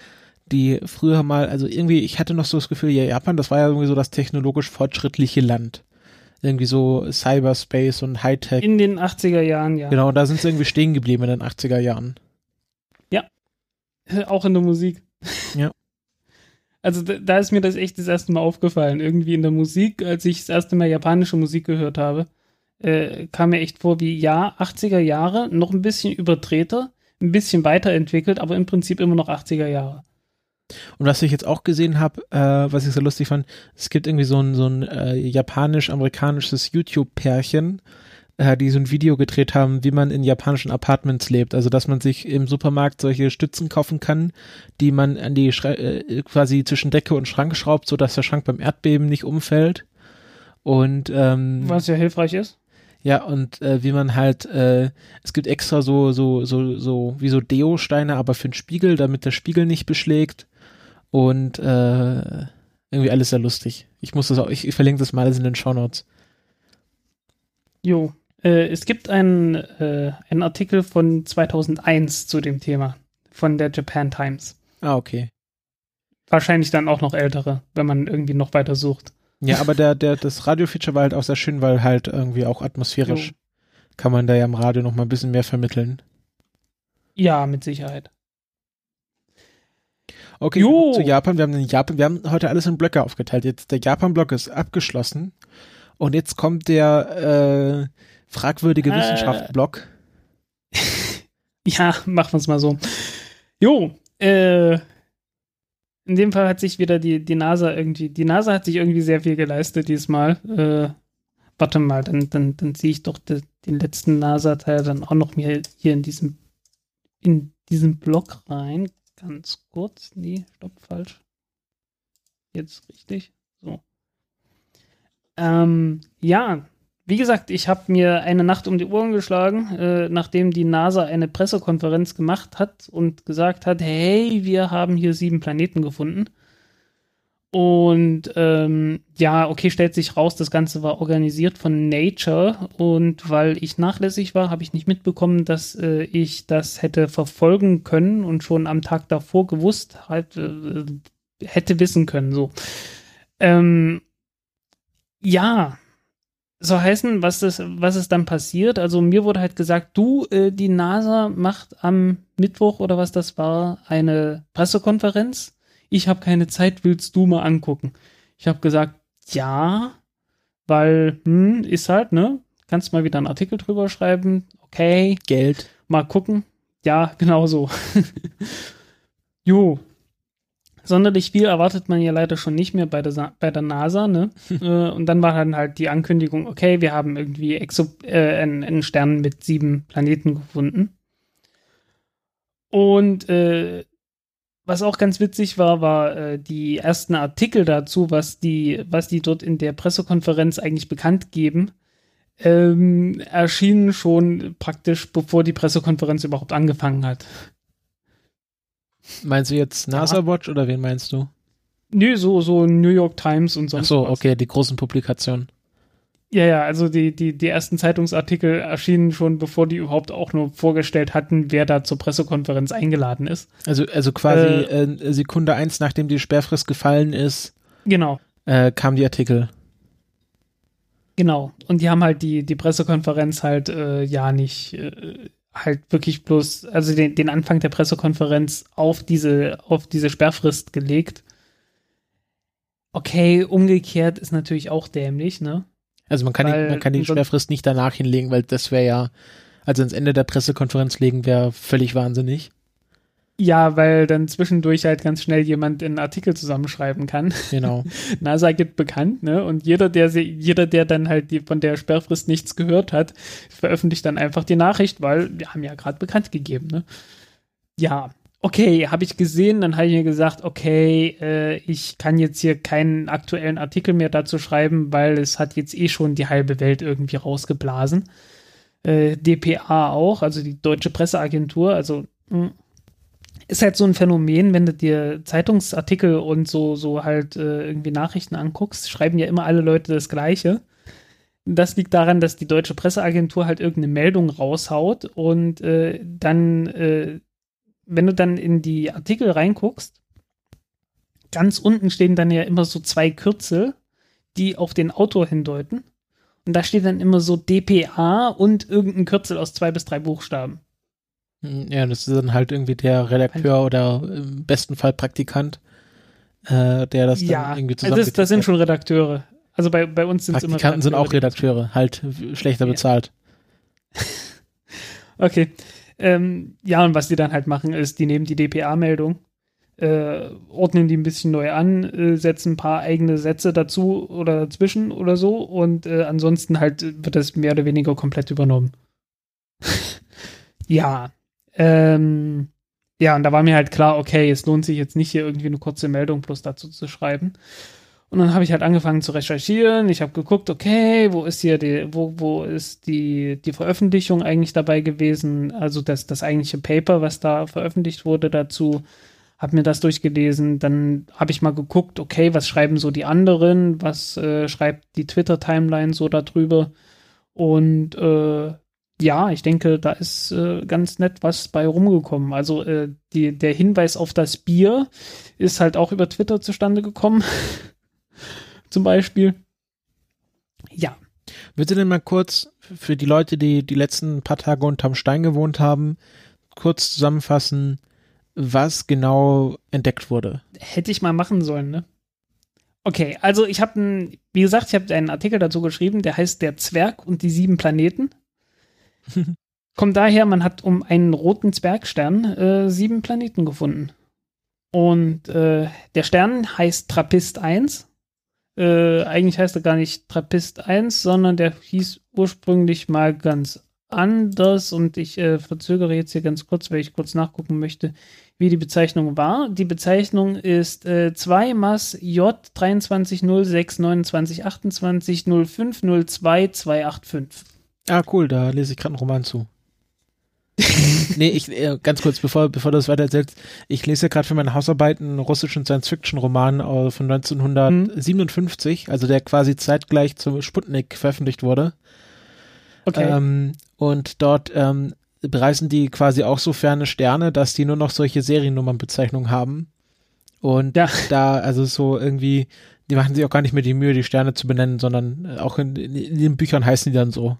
die früher mal, also irgendwie, ich hatte noch so das Gefühl, ja, Japan, das war ja irgendwie so das technologisch fortschrittliche Land. Irgendwie so Cyberspace und Hightech. In den 80er Jahren, ja. Genau, da sind sie irgendwie stehen geblieben in den 80er Jahren. *laughs* Auch in der Musik. Ja. Also da, da ist mir das echt das erste Mal aufgefallen. Irgendwie in der Musik, als ich das erste Mal japanische Musik gehört habe, äh, kam mir echt vor wie, ja, 80er Jahre, noch ein bisschen überdrehter, ein bisschen weiterentwickelt, aber im Prinzip immer noch 80er Jahre. Und was ich jetzt auch gesehen habe, äh, was ich sehr lustig fand, es gibt irgendwie so ein, so ein äh, japanisch-amerikanisches YouTube-Pärchen, äh, die so ein Video gedreht haben, wie man in japanischen Apartments lebt. Also, dass man sich im Supermarkt solche Stützen kaufen kann, die man an die Schre äh, quasi zwischen Decke und Schrank schraubt, so dass der Schrank beim Erdbeben nicht umfällt. Und ähm, Was ja hilfreich ist. ja, und äh, wie man halt, äh, es gibt extra so, so, so, so, wie so Deo-Steine, aber für den Spiegel, damit der Spiegel nicht beschlägt. Und äh, irgendwie alles sehr lustig. Ich muss das auch, ich, ich verlinke das mal alles in den Shownotes. Jo. Äh, es gibt einen, äh, einen Artikel von 2001 zu dem Thema von der Japan Times. Ah, okay. Wahrscheinlich dann auch noch ältere, wenn man irgendwie noch weiter sucht. Ja, aber der, *laughs* der, das Radio-Feature war halt auch sehr schön, weil halt irgendwie auch atmosphärisch Jo. kann man da ja im Radio noch mal ein bisschen mehr vermitteln. Ja, mit Sicherheit. Okay, Jo. zu Japan. Wir haben den Japan, wir haben heute alles in Blöcke aufgeteilt. Jetzt der Japan-Block ist abgeschlossen. Und jetzt kommt der äh, fragwürdige Äh. Wissenschaft-Block. *laughs* Ja, machen wir es mal so. Jo, äh, in dem Fall hat sich wieder die, die NASA irgendwie, die NASA hat sich irgendwie sehr viel geleistet diesmal. Äh, warte mal, dann, dann, dann ziehe ich doch de, den letzten NASA-Teil dann auch noch mir hier in diesem, in diesem Block rein. Ganz kurz. Nee, stopp, falsch. Jetzt richtig. So. Ähm, ja, wie gesagt, ich habe mir eine Nacht um die Ohren geschlagen, äh, nachdem die NASA eine Pressekonferenz gemacht hat und gesagt hat, hey, wir haben hier sieben Planeten gefunden. Und ähm, ja, okay, stellt sich raus, das Ganze war organisiert von Nature und weil ich nachlässig war, habe ich nicht mitbekommen, dass äh, ich das hätte verfolgen können und schon am Tag davor gewusst, halt, äh, hätte wissen können. So. Ähm, ja, soll heißen, was, das, was ist dann passiert? Also mir wurde halt gesagt, du, äh, die NASA macht am Mittwoch oder was das war, eine Pressekonferenz. Ich habe keine Zeit, willst du mal angucken? Ich habe gesagt, ja, weil, hm, ist halt, ne? Kannst mal wieder einen Artikel drüber schreiben. Okay, Geld. mal gucken. Ja, genau so. *laughs* jo. Sonderlich viel erwartet man ja leider schon nicht mehr bei der, Sa bei der NASA, ne? *laughs* äh, und dann war dann halt die Ankündigung, okay, wir haben irgendwie Exo äh, einen, einen Stern mit sieben Planeten gefunden. Und äh, was auch ganz witzig war, war äh, die ersten Artikel dazu, was die, was die dort in der Pressekonferenz eigentlich bekannt geben, ähm, erschienen schon praktisch, bevor die Pressekonferenz überhaupt angefangen hat. Meinst du jetzt NASA Watch oder wen meinst du? Nö, so, so New York Times und Ach sonst so, was. okay, die großen Publikationen. Ja, ja, also die, die, die ersten Zeitungsartikel erschienen schon, bevor die überhaupt auch nur vorgestellt hatten, wer da zur Pressekonferenz eingeladen ist. Also, also quasi äh, Sekunde eins, nachdem die Sperrfrist gefallen ist, Genau, äh, kamen die Artikel. genau. Und die haben halt die, die Pressekonferenz halt äh, ja nicht äh, halt wirklich bloß, also den, den Anfang der Pressekonferenz auf diese, auf diese Sperrfrist gelegt. Okay, umgekehrt ist natürlich auch dämlich, ne? Also man kann, die, Weil man kann die Sperrfrist nicht danach hinlegen, weil das wäre ja, also ans Ende der Pressekonferenz legen wäre völlig wahnsinnig. Ja, weil dann zwischendurch halt ganz schnell jemand einen Artikel zusammenschreiben kann. Genau. *laughs* NASA gibt bekannt, ne? Und jeder, der sie, jeder, der dann halt die, von der Sperrfrist nichts gehört hat, veröffentlicht dann einfach die Nachricht, weil wir haben ja gerade bekannt gegeben, ne? Ja, okay, habe ich gesehen, dann habe ich mir gesagt, okay, äh, ich kann jetzt hier keinen aktuellen Artikel mehr dazu schreiben, weil es hat jetzt eh schon die halbe Welt irgendwie rausgeblasen. Äh, DPA auch, also die Deutsche Presseagentur, also mh, ist halt so ein Phänomen, wenn du dir Zeitungsartikel und so, so halt äh, irgendwie Nachrichten anguckst, schreiben ja immer alle Leute das Gleiche. Das liegt daran, dass die deutsche Presseagentur halt irgendeine Meldung raushaut und äh, dann, äh, wenn du dann in die Artikel reinguckst, ganz unten stehen dann ja immer so zwei Kürzel, die auf den Autor hindeuten. Und da steht dann immer so DPA und irgendein Kürzel aus zwei bis drei Buchstaben. Ja, das ist dann halt irgendwie der Redakteur oder im besten Fall Praktikant, äh, der das dann ja, irgendwie also das, das sind schon Redakteure. Also bei, bei uns sind es immer Praktikanten sind auch Redakteure, halt schlechter Ja. bezahlt. *laughs* Okay. Ähm, ja, und was die dann halt machen, ist, die nehmen die DPA-Meldung, äh, ordnen die ein bisschen neu an, äh, setzen ein paar eigene Sätze dazu oder dazwischen oder so und äh, ansonsten halt wird das mehr oder weniger komplett übernommen. *laughs* ja. Ähm, ja, und da war mir halt klar, okay, es lohnt sich jetzt nicht hier irgendwie eine kurze Meldung bloß dazu zu schreiben. Und dann habe ich halt angefangen zu recherchieren. Ich habe geguckt, okay, wo ist hier die, wo, wo ist die, die Veröffentlichung eigentlich dabei gewesen? Also das, das eigentliche Paper, was da veröffentlicht wurde dazu, habe mir das durchgelesen. Dann habe ich mal geguckt, okay, was schreiben so die anderen? Was äh, schreibt die Twitter-Timeline so darüber? Und äh, ja, ich denke, da ist äh, ganz nett was bei rumgekommen. Also äh, die, der Hinweis auf das Bier ist halt auch über Twitter zustande gekommen. *laughs* Zum Beispiel. Ja. Würdest du denn mal kurz für die Leute, die die letzten paar Tage unterm Stein gewohnt haben, kurz zusammenfassen, was genau entdeckt wurde. Hätte ich mal machen sollen, ne? Okay, also ich habe, wie gesagt, ich habe einen Artikel dazu geschrieben, der heißt Der Zwerg und die sieben Planeten. *laughs* Kommt daher, man hat um einen roten Zwergstern äh, sieben Planeten gefunden. Und äh, der Stern heißt Trappist 1. Äh, eigentlich heißt er gar nicht Trappist 1, sondern der hieß ursprünglich mal ganz anders. Und ich äh, verzögere jetzt hier ganz kurz, weil ich kurz nachgucken möchte, wie die Bezeichnung war. Die Bezeichnung ist äh, 2 Mass J 230629280502 Ah, cool, da lese ich gerade einen Roman zu. *laughs* nee, ich, äh, ganz kurz, bevor, bevor du das weiter erzählst, ich lese gerade für meine Hausarbeiten einen russischen Science-Fiction-Roman äh, von 1957, mhm. also der quasi zeitgleich zum Sputnik veröffentlicht wurde. Okay. Ähm, und dort ähm, bereisen die quasi auch so ferne Sterne, dass die nur noch solche Seriennummernbezeichnungen haben. Und ja. da, also so irgendwie, die machen sich auch gar nicht mehr die Mühe, die Sterne zu benennen, sondern äh, auch in, in, in den Büchern heißen die dann so.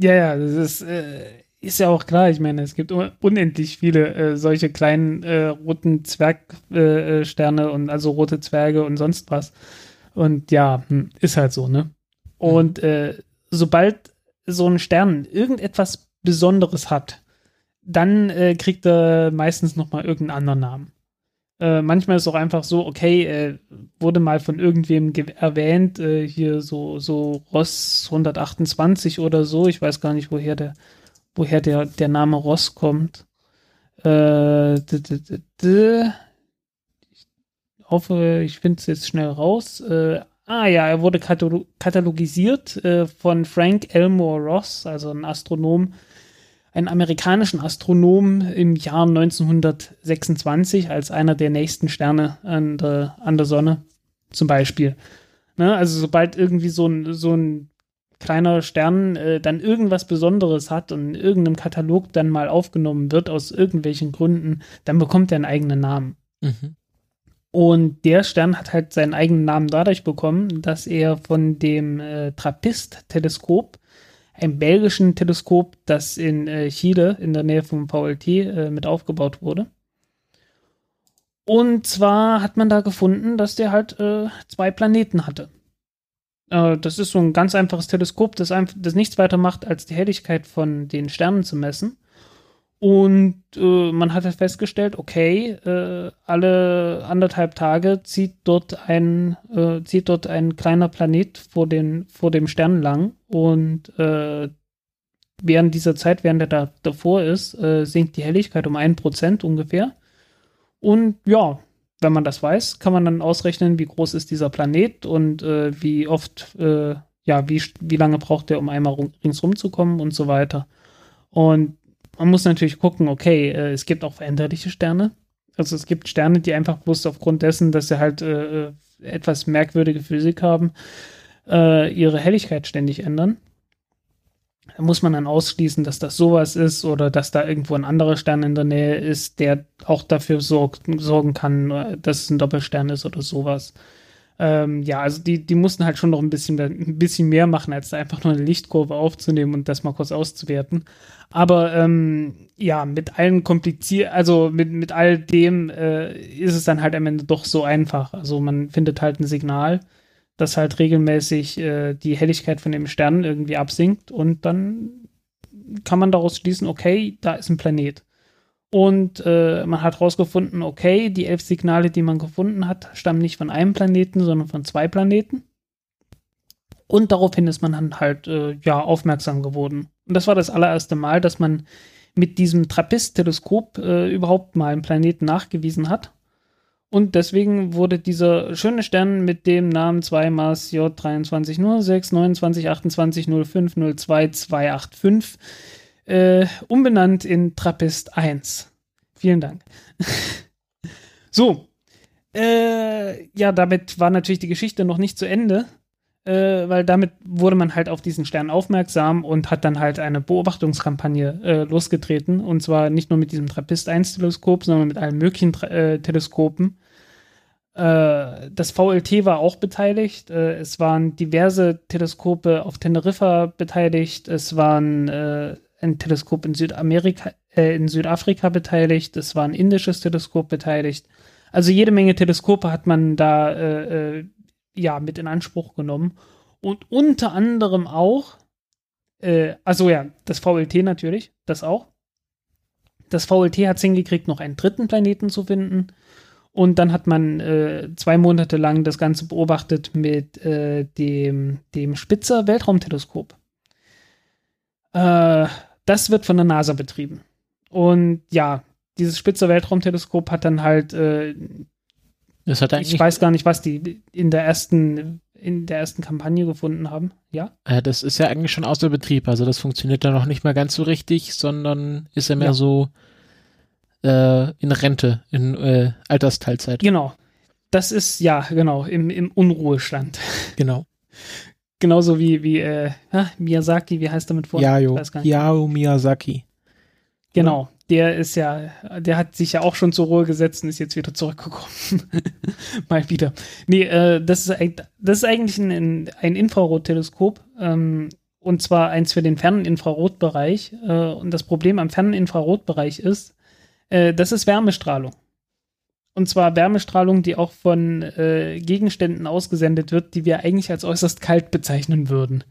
Ja, ja, das ist, äh, ist ja auch klar. Ich meine, es gibt unendlich viele äh, solche kleinen äh, roten Zwergsterne äh, und also rote Zwerge und sonst was. Und ja, hm, ist halt so, ne? Und mhm. sobald so ein Stern irgendetwas Besonderes hat, dann äh, kriegt er meistens noch mal irgendeinen anderen Namen. Äh, manchmal ist es auch einfach so, okay, äh, wurde mal von irgendwem erwähnt, äh, hier so, so Ross 128 oder so. Ich weiß gar nicht, woher der, woher der, der Name Ross kommt. Äh, ich hoffe, ich finde es jetzt schnell raus. Äh, ah ja, er wurde katalogisiert äh, von Frank Elmore Ross, also ein Astronom, einen amerikanischen Astronomen im Jahr 1926 als einer der nächsten Sterne an der, an der Sonne, zum Beispiel. Ne? Also sobald irgendwie so ein, so ein kleiner Stern äh, dann irgendwas Besonderes hat und in irgendeinem Katalog dann mal aufgenommen wird, aus irgendwelchen Gründen, dann bekommt er einen eigenen Namen. Mhm. Und der Stern hat halt seinen eigenen Namen dadurch bekommen, dass er von dem äh, Trappist-Teleskop einem belgischen Teleskop, das in äh, Chile in der Nähe vom VLT äh, mit aufgebaut wurde. Und zwar hat man da gefunden, dass der halt äh, zwei Planeten hatte. Äh, das ist so ein ganz einfaches Teleskop, das, einf das nichts weiter macht, als die Helligkeit von den Sternen zu messen. Und äh, man hat halt festgestellt, okay, äh, alle anderthalb Tage zieht dort ein, äh, zieht dort ein kleiner Planet vor, den, vor dem Stern lang und äh, während dieser Zeit, während er da davor ist, äh, sinkt die Helligkeit um ein Prozent ungefähr. Und ja, wenn man das weiß, kann man dann ausrechnen, wie groß ist dieser Planet und äh, wie oft, ja, wie, wie lange braucht er, um einmal ringsrum zu kommen und so weiter. Und man muss natürlich gucken, okay, äh, es gibt auch veränderliche Sterne. Also es gibt Sterne, die einfach bloß aufgrund dessen, dass sie halt äh, äh, etwas merkwürdige Physik haben, äh, ihre Helligkeit ständig ändern. Muss man dann ausschließen, dass das sowas ist oder dass da irgendwo ein anderer Stern in der Nähe ist, der auch dafür sorgt, sorgen kann, dass es ein Doppelstern ist oder sowas. Ähm, ja, also die, die mussten halt schon noch ein bisschen, ein bisschen mehr machen, als da einfach nur eine Lichtkurve aufzunehmen und das mal kurz auszuwerten. Aber ähm, ja, mit allen kompliziert, also mit, mit all dem äh, ist es dann halt am Ende doch so einfach. Also man findet halt ein Signal, das halt regelmäßig äh, die Helligkeit von dem Stern irgendwie absinkt und dann kann man daraus schließen, okay, da ist ein Planet. Und äh, man hat herausgefunden, okay, die elf Signale, die man gefunden hat, stammen nicht von einem Planeten, sondern von zwei Planeten. Und daraufhin ist man dann halt äh, ja aufmerksam geworden. Und das war das allererste Mal, dass man mit diesem Trappist-Teleskop äh, überhaupt mal einen Planeten nachgewiesen hat. Und deswegen wurde dieser schöne Stern mit dem Namen 2 Mars J23 06 29 28 05 02 285 äh, umbenannt in Trappist 1. Vielen Dank. *laughs* so. Äh, ja, damit war natürlich die Geschichte noch nicht zu Ende, äh, weil damit wurde man halt auf diesen Stern aufmerksam und hat dann halt eine Beobachtungskampagne äh, losgetreten. Und zwar nicht nur mit diesem Trappist-1-Teleskop, sondern mit allen möglichen Tra äh, Teleskopen. Äh, das VLT war auch beteiligt. es waren diverse Teleskope auf Teneriffa beteiligt. Es waren ein Teleskop in Südamerika, äh, in Südafrika beteiligt, es war ein indisches Teleskop beteiligt. Also jede Menge Teleskope hat man da äh, äh, ja mit in Anspruch genommen. Und unter anderem auch, äh, also ja, das VLT natürlich, das auch. Das VLT hat es hingekriegt, noch einen dritten Planeten zu finden. Und dann hat man äh, zwei Monate lang das Ganze beobachtet mit äh, dem, dem Spitzer Weltraumteleskop. Äh, das wird von der NASA betrieben. Und ja, dieses Spitzer Weltraumteleskop hat dann halt, äh, Das hat eigentlich, ich weiß gar nicht, was die in der ersten, in der ersten Kampagne gefunden haben. Ja? das ist ja eigentlich schon außer Betrieb. Also das funktioniert da noch nicht mehr ganz so richtig, sondern ist ja mehr Ja. so äh, in Rente, in äh, Altersteilzeit. Genau. Das ist, ja, genau, im, im Unruhestand. *laughs* Genau. Genauso wie, wie äh, Miyazaki, wie heißt er mit? Ich Yao. Yao Miyazaki. Genau. Der ist ja, der hat sich ja auch schon zur Ruhe gesetzt und ist jetzt wieder zurückgekommen. *laughs* Mal wieder. Nee, äh, das, ist, das ist eigentlich ein, ein- ein Infrarotteleskop. Ähm, und zwar eins für den fernen Infrarotbereich. Äh, und das Problem am fernen Infrarotbereich ist, äh, das ist Wärmestrahlung. Und zwar Wärmestrahlung, die auch von äh, Gegenständen ausgesendet wird, die wir eigentlich als äußerst kalt bezeichnen würden.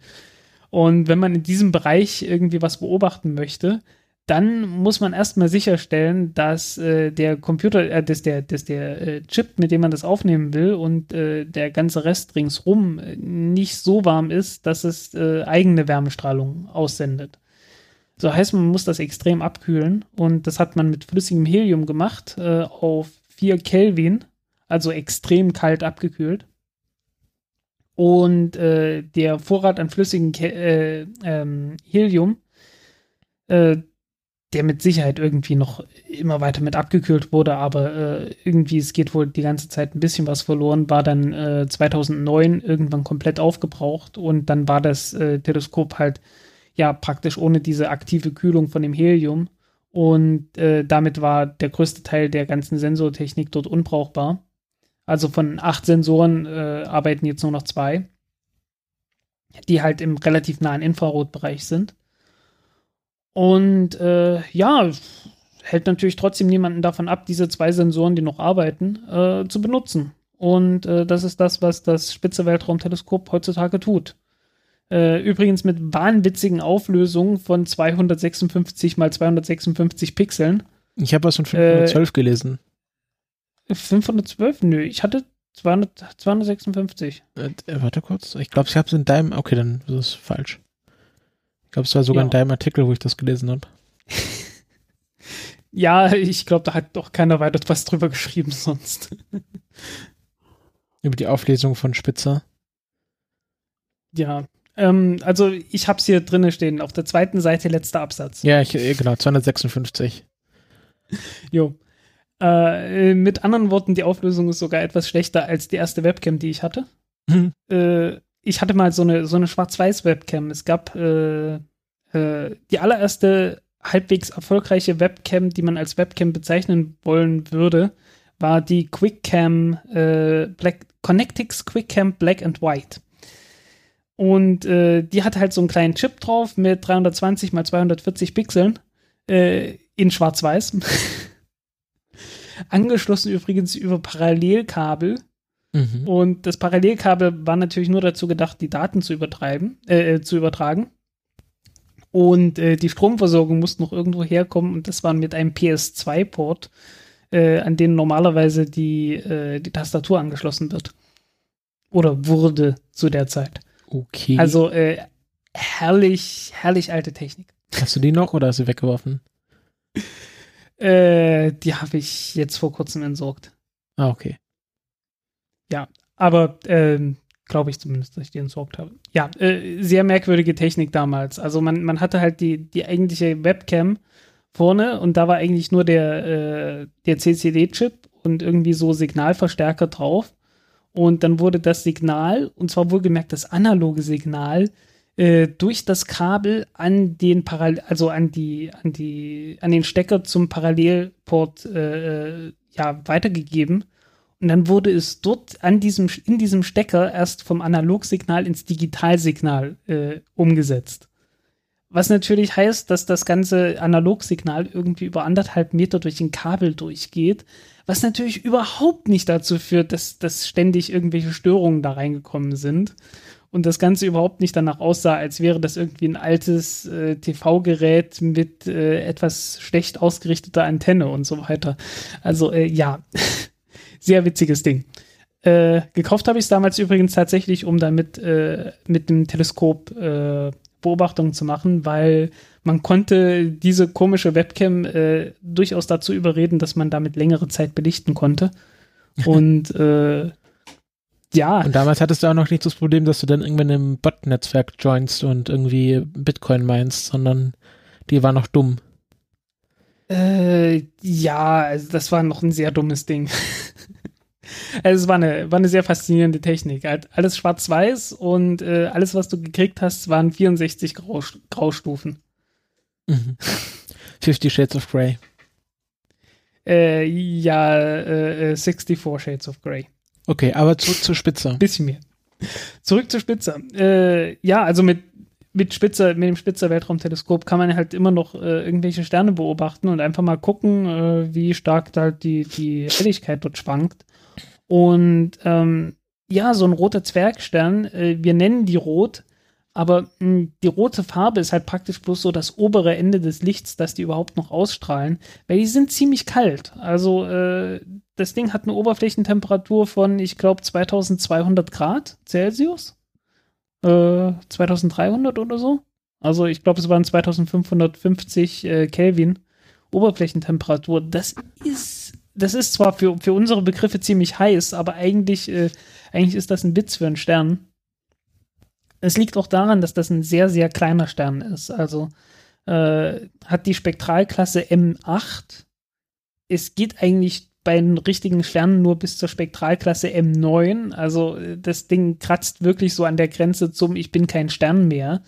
Und wenn man in diesem Bereich irgendwie was beobachten möchte, dann muss man erstmal sicherstellen, dass äh, der Computer, äh, dass der, dass der äh, Chip, mit dem man das aufnehmen will und äh, der ganze Rest ringsrum äh, nicht so warm ist, dass es eigene Wärmestrahlung aussendet. So heißt, man muss das extrem abkühlen und das hat man mit flüssigem Helium gemacht äh, auf 4 Kelvin, also extrem kalt abgekühlt. Und äh, der Vorrat an flüssigem Ke äh, ähm, Helium, äh, der mit Sicherheit irgendwie noch immer weiter mit abgekühlt wurde, aber äh, irgendwie, es geht wohl die ganze Zeit ein bisschen was verloren, war dann äh, 2009 irgendwann komplett aufgebraucht und dann war das äh, Teleskop halt ja praktisch ohne diese aktive Kühlung von dem Helium und äh, damit war der größte Teil der ganzen Sensortechnik dort unbrauchbar. Also von acht Sensoren äh, arbeiten jetzt nur noch zwei, die halt im relativ nahen Infrarotbereich sind. Und äh, ja, hält natürlich trotzdem niemanden davon ab, diese zwei Sensoren, die noch arbeiten, äh, zu benutzen. Und äh, das ist das, was das Spitze Weltraumteleskop heutzutage tut. Äh, übrigens mit wahnwitzigen Auflösungen von 256 mal 256 Pixeln. Ich habe was von 512 gelesen. 512? Nö, ich hatte 200, 256. Äh, äh, warte kurz. Ich glaube, ich habe es in deinem. Okay, dann ist es falsch. Ich glaube, es war sogar Ja. in deinem Artikel, wo ich das gelesen habe. *laughs* Ja, ich glaube, da hat doch keiner weiter was drüber geschrieben sonst. *laughs* Über die Auflesung von Spitzer. Ja, ähm, also ich hab's hier drinne stehen, auf der zweiten Seite letzter Absatz. Ja, ich, äh, genau, 256. *laughs* Jo. Äh, mit anderen Worten, die Auflösung ist sogar etwas schlechter als die erste Webcam, die ich hatte. Hm. Äh, ich hatte mal so eine, so eine Schwarz-Weiß-Webcam. Es gab äh, äh, die allererste halbwegs erfolgreiche Webcam, die man als Webcam bezeichnen wollen würde, war die QuickCam äh, Black, Connectix QuickCam Black and White. Und äh, die hat halt so einen kleinen Chip drauf mit 320 mal 240 Pixeln äh, in Schwarz-Weiß. *laughs* Angeschlossen übrigens über Parallelkabel. Mhm. Und das Parallelkabel war natürlich nur dazu gedacht, die Daten zu übertreiben, äh, zu übertragen. Und äh, die Stromversorgung musste noch irgendwo herkommen und das war mit einem PS2-Port, äh, an den normalerweise die, äh, die Tastatur angeschlossen wird. Oder wurde zu der Zeit. Okay. Also äh, herrlich, herrlich alte Technik. Hast du die noch oder hast du weggeworfen? Äh, die habe ich jetzt vor kurzem entsorgt. Ah, okay. Aber ähm, glaube ich zumindest, dass ich die entsorgt habe. Ja, äh, sehr merkwürdige Technik damals. Also man, man hatte halt die, die eigentliche Webcam vorne und da war eigentlich nur der, äh, der CCD-Chip und irgendwie so Signalverstärker drauf. Und dann wurde das Signal, und zwar wohlgemerkt das analoge Signal, äh, durch das Kabel an den Paral also an die, an die, an den Stecker zum Parallelport äh, äh, ja, weitergegeben. Und dann wurde es dort an diesem, in diesem Stecker erst vom Analogsignal ins Digitalsignal äh, umgesetzt. was natürlich heißt, dass das ganze Analogsignal irgendwie über anderthalb Meter durch ein Kabel durchgeht, was natürlich überhaupt nicht dazu führt, dass, dass ständig irgendwelche Störungen da reingekommen sind und das Ganze überhaupt nicht danach aussah, als wäre das irgendwie ein altes äh, TV-Gerät mit äh, etwas schlecht ausgerichteter Antenne und so weiter. Also äh, ja, *laughs* sehr witziges Ding. Äh, gekauft habe ich es damals übrigens tatsächlich, um damit äh, mit dem Teleskop äh, Beobachtungen zu machen, weil man konnte diese komische Webcam äh, durchaus dazu überreden, dass man damit längere Zeit belichten konnte. *laughs* Und äh, ja. Und damals hattest du auch noch nicht das Problem, dass du dann irgendwann im Bot-Netzwerk joinst und irgendwie Bitcoin meinst, sondern die war noch dumm. Äh, ja, also das war noch ein sehr dummes Ding. *laughs* *laughs* also es war eine, war eine sehr faszinierende Technik. Halt alles schwarz-weiß und äh, alles, was du gekriegt hast, waren 64 Grau, Graustufen. Mhm. 50 Shades of Grey. Äh, ja, äh, 64 äh, Shades of Grey. Okay, aber zurück zur Spitze. *laughs* Bisschen mehr. Zurück zur Spitze. Äh, ja, also mit, mit Spitze, mit dem Spitzer Weltraumteleskop kann man halt immer noch äh, irgendwelche Sterne beobachten und einfach mal gucken, äh, wie stark da halt die, die Helligkeit dort schwankt. Und ähm, ja, so ein roter Zwergstern, äh, wir nennen die rot, aber mh, hm, die rote Farbe ist halt praktisch bloß so das obere Ende des Lichts, das die überhaupt noch ausstrahlen, weil die sind ziemlich kalt. Also äh, das Ding hat eine Oberflächentemperatur von, ich glaube, 2200 Grad Celsius. Äh, 2300 oder so. Also ich glaube, es waren 2550 äh, Kelvin Oberflächentemperatur. Das ist, das ist zwar für, für unsere Begriffe ziemlich heiß, aber eigentlich, äh, eigentlich ist das ein Witz für einen Stern. Es liegt auch daran, dass das ein sehr, sehr kleiner Stern ist. Also äh, hat die Spektralklasse M8. Es geht eigentlich bei den richtigen Sternen nur bis zur Spektralklasse M9. Also äh, das Ding kratzt wirklich so an der Grenze zum Ich bin kein Stern mehr.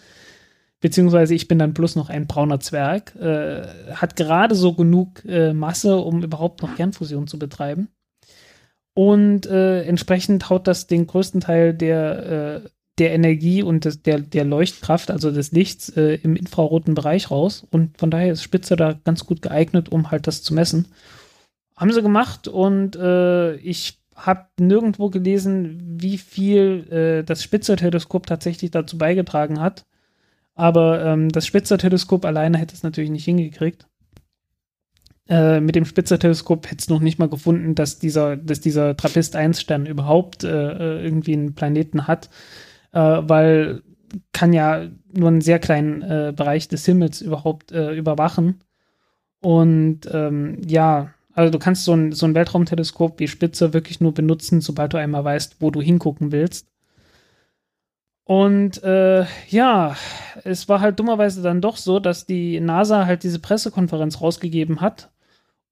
Beziehungsweise ich bin dann bloß noch ein brauner Zwerg. Äh, hat gerade so genug äh, Masse, um überhaupt noch Kernfusion zu betreiben. Und äh, entsprechend haut das den größten Teil der äh, der Energie und des, der, der Leuchtkraft, also des Lichts, äh, im infraroten Bereich raus. Und von daher ist Spitze da ganz gut geeignet, um halt das zu messen. Haben sie gemacht und äh, ich habe nirgendwo gelesen, wie viel das Spitzer-Teleskop tatsächlich dazu beigetragen hat. Aber ähm, das Spitzer-Teleskop alleine hätte es natürlich nicht hingekriegt. Äh, mit dem Spitzer-Teleskop hätte es noch nicht mal gefunden, dass dieser, dass dieser Trappist-1-Stern überhaupt äh, äh, irgendwie einen Planeten hat äh, weil kann ja nur einen sehr kleinen äh, Bereich des Himmels überhaupt äh, überwachen. Und ähm, ja, also du kannst so ein, so ein Weltraumteleskop wie Spitze wirklich nur benutzen, sobald du einmal weißt, wo du hingucken willst. Und äh, ja, es war halt dummerweise dann doch so, dass die NASA halt diese Pressekonferenz rausgegeben hat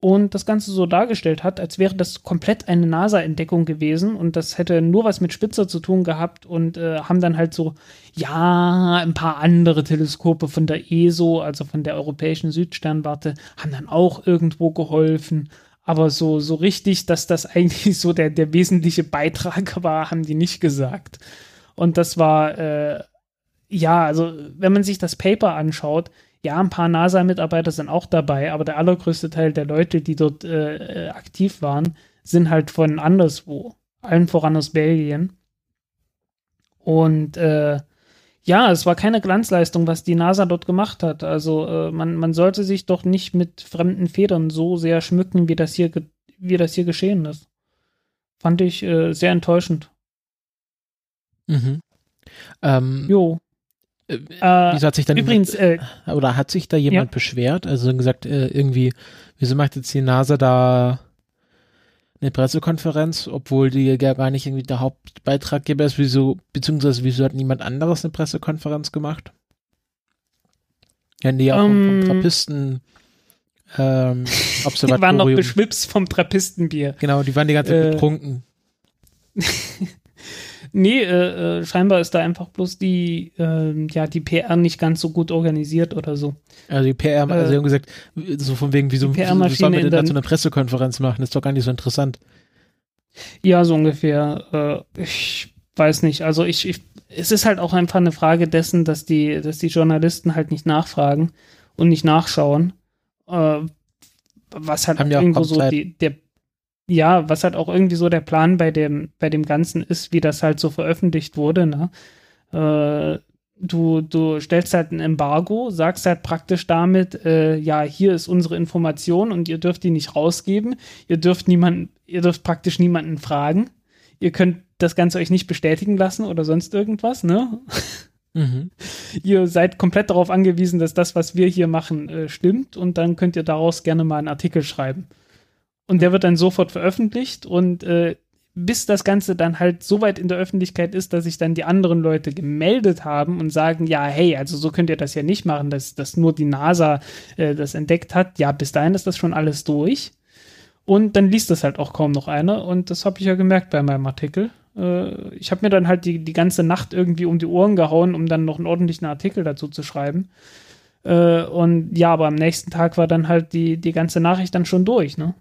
und das Ganze so dargestellt hat, als wäre das komplett eine NASA-Entdeckung gewesen und das hätte nur was mit Spitzer zu tun gehabt und äh, haben dann halt so, ja, ein paar andere Teleskope von der ESO, also von der Europäischen Südsternwarte, haben dann auch irgendwo geholfen. Aber so, so richtig, dass das *laughs* eigentlich so der, der wesentliche Beitrag war, haben die nicht gesagt. Und das war, äh, ja, also wenn man sich das Paper anschaut, ja, ein paar NASA-Mitarbeiter sind auch dabei, aber der allergrößte Teil der Leute, die dort äh, äh, aktiv waren, sind halt von anderswo. Allen voran aus Belgien. Und äh, ja, es war keine Glanzleistung, was die NASA dort gemacht hat. Also äh, man, man sollte sich doch nicht mit fremden Federn so sehr schmücken, wie das hier, wie das hier geschehen ist. Fand ich äh, sehr enttäuschend. Mhm. Ähm, jo. Äh, wieso hat sich dann übrigens jemand, äh, oder hat sich da jemand ja. beschwert? Also gesagt, äh, irgendwie, wieso macht jetzt die NASA da eine Pressekonferenz, obwohl die ja gar nicht irgendwie der Hauptbeitraggeber ist, wieso, beziehungsweise wieso hat niemand anderes eine Pressekonferenz gemacht? Ja, nee, auch um, vom, vom ähm. Trappisten ähm, *laughs* Observatorium. Die waren noch beschwipst vom Trappistenbier. Genau, die waren die ganze Zeit äh, betrunken. *laughs* Nee, äh, äh, scheinbar ist da einfach bloß die, äh, ja, die PR nicht ganz so gut organisiert oder so. Also die PR, also sie haben gesagt, so von wegen, wieso, wieso sollen wir denn dazu eine Pressekonferenz machen? Das ist doch gar nicht so interessant. Ja, so ungefähr. Äh, ich weiß nicht. Also ich, ich es ist halt auch einfach eine Frage dessen, dass die, dass die Journalisten halt nicht nachfragen und nicht nachschauen. Äh, was halt irgendwo so die, der, ja, was halt auch irgendwie so der Plan bei dem, bei dem Ganzen ist, wie das halt so veröffentlicht wurde, ne? Äh, du, du stellst halt ein Embargo, sagst halt praktisch damit, äh, ja, hier ist unsere Information und ihr dürft die nicht rausgeben. Ihr dürft niemanden, ihr dürft praktisch niemanden fragen. Ihr könnt das Ganze euch nicht bestätigen lassen oder sonst irgendwas, ne? Mhm. *laughs* Ihr seid komplett darauf angewiesen, dass das, was wir hier machen, äh, stimmt und dann könnt ihr daraus gerne mal einen Artikel schreiben. Und der wird dann sofort veröffentlicht und äh, bis das Ganze dann halt so weit in der Öffentlichkeit ist, dass sich dann die anderen Leute gemeldet haben und sagen, ja, hey, also so könnt ihr das ja nicht machen, dass, dass nur die NASA äh, das entdeckt hat. Ja, bis dahin ist das schon alles durch. Und dann liest das halt auch kaum noch einer. Und das habe ich ja gemerkt bei meinem Artikel. Äh, ich habe mir dann halt die, die ganze Nacht irgendwie um die Ohren gehauen, um dann noch einen ordentlichen Artikel dazu zu schreiben. Äh, und ja, aber am nächsten Tag war dann halt die, die ganze Nachricht dann schon durch, ne?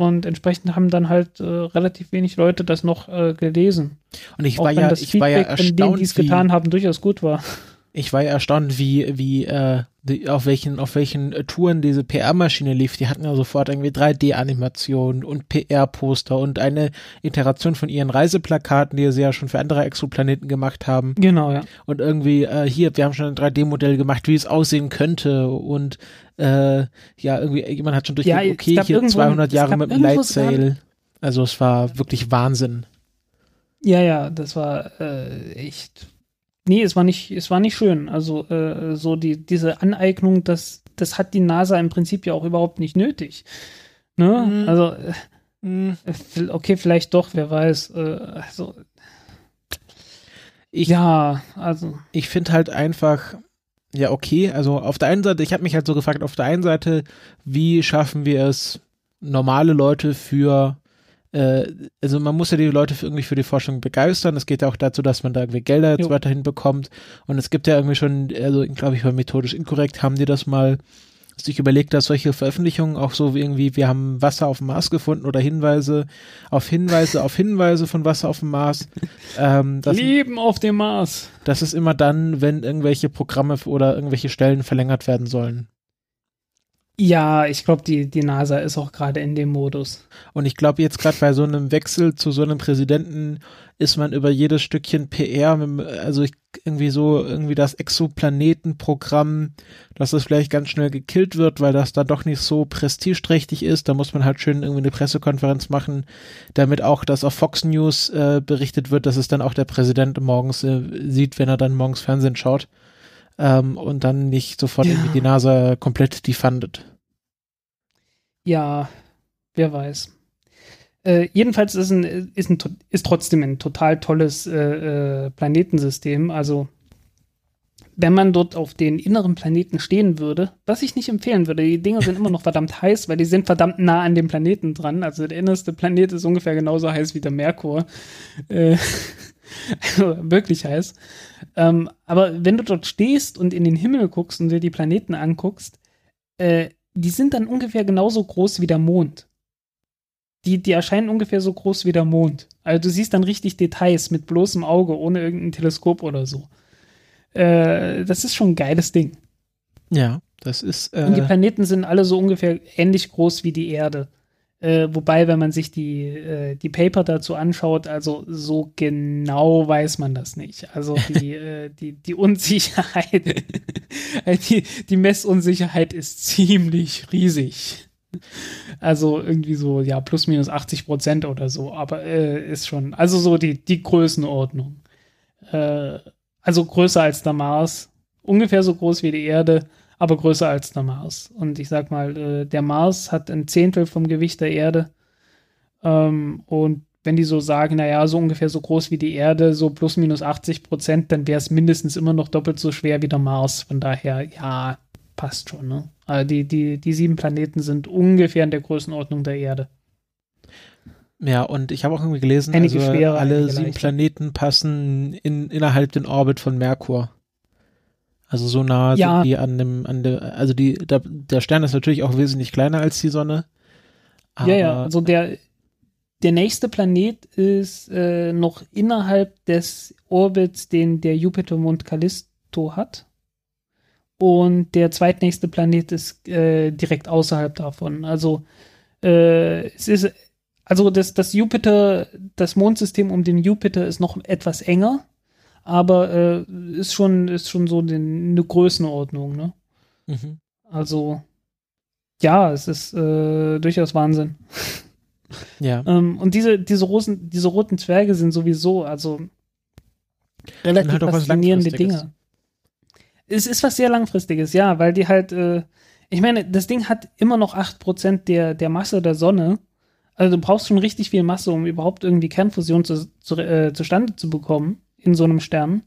Und entsprechend haben dann halt äh, relativ wenig Leute das noch äh, gelesen. Und ich war ja, ich war ja von denen, die erstaunt, es getan haben, durchaus gut war. ich war ja erstaunt, wie, wie, äh, die, auf welchen, auf welchen Touren diese PR-Maschine lief. Die hatten ja sofort irgendwie 3D-Animationen und PR-Poster und eine Iteration von ihren Reiseplakaten, die sie ja schon für andere Exoplaneten gemacht haben. Genau, ja. Und irgendwie, äh, hier, wir haben schon ein 3D-Modell gemacht, wie es aussehen könnte und äh, ja, irgendwie, jemand hat schon Ja, durchgeguckt, es okay, hier irgendwo- 200 es Jahre mit dem Light Sail. Also es war wirklich Wahnsinn. Ja, ja, das war äh, echt. Nee, es war nicht, es war nicht schön. Also äh, so die, diese Aneignung, das, das hat die NASA im Prinzip ja auch überhaupt nicht nötig. Ne? Mhm. Also, äh, okay, vielleicht doch, wer weiß. Äh, also, Ich, ja, also. ich finde halt einfach, ja, okay, also auf der einen Seite, ich habe mich halt so gefragt, auf der einen Seite, wie schaffen wir es, normale Leute für, äh, also man muss ja die Leute für, irgendwie für die Forschung begeistern. Es geht ja auch dazu, dass man da irgendwie Gelder jetzt Jo. weiterhin bekommt. Und es gibt ja irgendwie schon, also glaube ich, bei methodisch inkorrekt haben die das mal sich überlegt, dass solche Veröffentlichungen auch so wie irgendwie, wir haben Wasser auf dem Mars gefunden oder Hinweise auf Hinweise auf Hinweise von Wasser auf dem Mars. ähm, das, Leben auf dem Mars. das ist immer dann, wenn irgendwelche Programme oder irgendwelche Stellen verlängert werden sollen. Ja, ich glaube, die, die NASA ist auch gerade in dem Modus. Und ich glaube, jetzt gerade bei so einem Wechsel zu so einem Präsidenten ist man über jedes Stückchen PR, also ich, irgendwie so, irgendwie das Exoplanetenprogramm, dass das vielleicht ganz schnell gekillt wird, weil das da doch nicht so prestigeträchtig ist. Da muss man halt schön irgendwie eine Pressekonferenz machen, damit auch das auf Fox News äh, berichtet wird, dass es dann auch der Präsident morgens äh, sieht, wenn er dann morgens Fernsehen schaut. Ähm, und dann nicht sofort Ja. irgendwie die NASA komplett defundet. Ja, wer weiß. Äh, jedenfalls ist, ein, ist, ein, ist trotzdem ein total tolles äh, äh, Planetensystem. Also, wenn man dort auf den inneren Planeten stehen würde, was ich nicht empfehlen würde, die Dinger sind immer noch verdammt heiß, weil die sind verdammt nah an dem Planeten dran. Also, der innerste Planet ist ungefähr genauso heiß wie der Merkur. Äh, *laughs* also, wirklich heiß. Ähm, aber wenn du dort stehst und in den Himmel guckst und dir die Planeten anguckst, äh, die sind dann ungefähr genauso groß wie der Mond. Die, die erscheinen ungefähr so groß wie der Mond. Also du siehst dann richtig Details mit bloßem Auge, ohne irgendein Teleskop oder so. Äh, das ist schon ein geiles Ding. Ja, das ist. Äh, Und die Planeten sind alle so ungefähr ähnlich groß wie die Erde. Äh, wobei, wenn man sich die, äh, die Paper dazu anschaut, also so genau weiß man das nicht. Also die, *laughs* äh, die, die Unsicherheit, *laughs* die, die Messunsicherheit ist ziemlich riesig. Also irgendwie so, ja, plus minus 80 Prozent oder so, aber äh, ist schon, also so die, die Größenordnung. Äh, also größer als der Mars, ungefähr so groß wie die Erde, aber größer als der Mars. Und ich sag mal, äh, der Mars hat ein Zehntel vom Gewicht der Erde. Ähm, und wenn die so sagen, naja, so ungefähr so groß wie die Erde, so plus minus 80 Prozent, dann wäre es mindestens immer noch doppelt so schwer wie der Mars. Von daher, ja, passt schon, ne? Also die, die, die sieben Planeten sind ungefähr in der Größenordnung der Erde. Ja, und ich habe auch irgendwie gelesen, Einige also alle sieben. Planeten passen in, innerhalb den Orbit von Merkur. Also so nah Ja. sind die an dem, an der, also die, der, der Stern ist natürlich auch wesentlich kleiner als die Sonne. Ja, ja, also der, der nächste Planet ist äh, noch innerhalb des Orbits, den der Jupitermond Callisto hat. Und der zweitnächste Planet ist äh, direkt außerhalb davon. Also äh, es ist also das, das Jupiter, das Mondsystem um den Jupiter ist noch etwas enger, aber äh, ist schon ist schon so den, eine Größenordnung. Ne? Mhm. Also ja, es ist äh, durchaus Wahnsinn. Ja. *laughs* Ähm, und diese, diese, rosen, diese roten Zwerge sind sowieso, also relativ halt faszinierende. Dinge. Es ist was sehr Langfristiges, ja, weil die halt, äh, ich meine, das Ding hat immer noch 8% der, der Masse der Sonne. Also du brauchst schon richtig viel Masse, um überhaupt irgendwie Kernfusion zu, zu, äh, zustande zu bekommen in so einem Stern.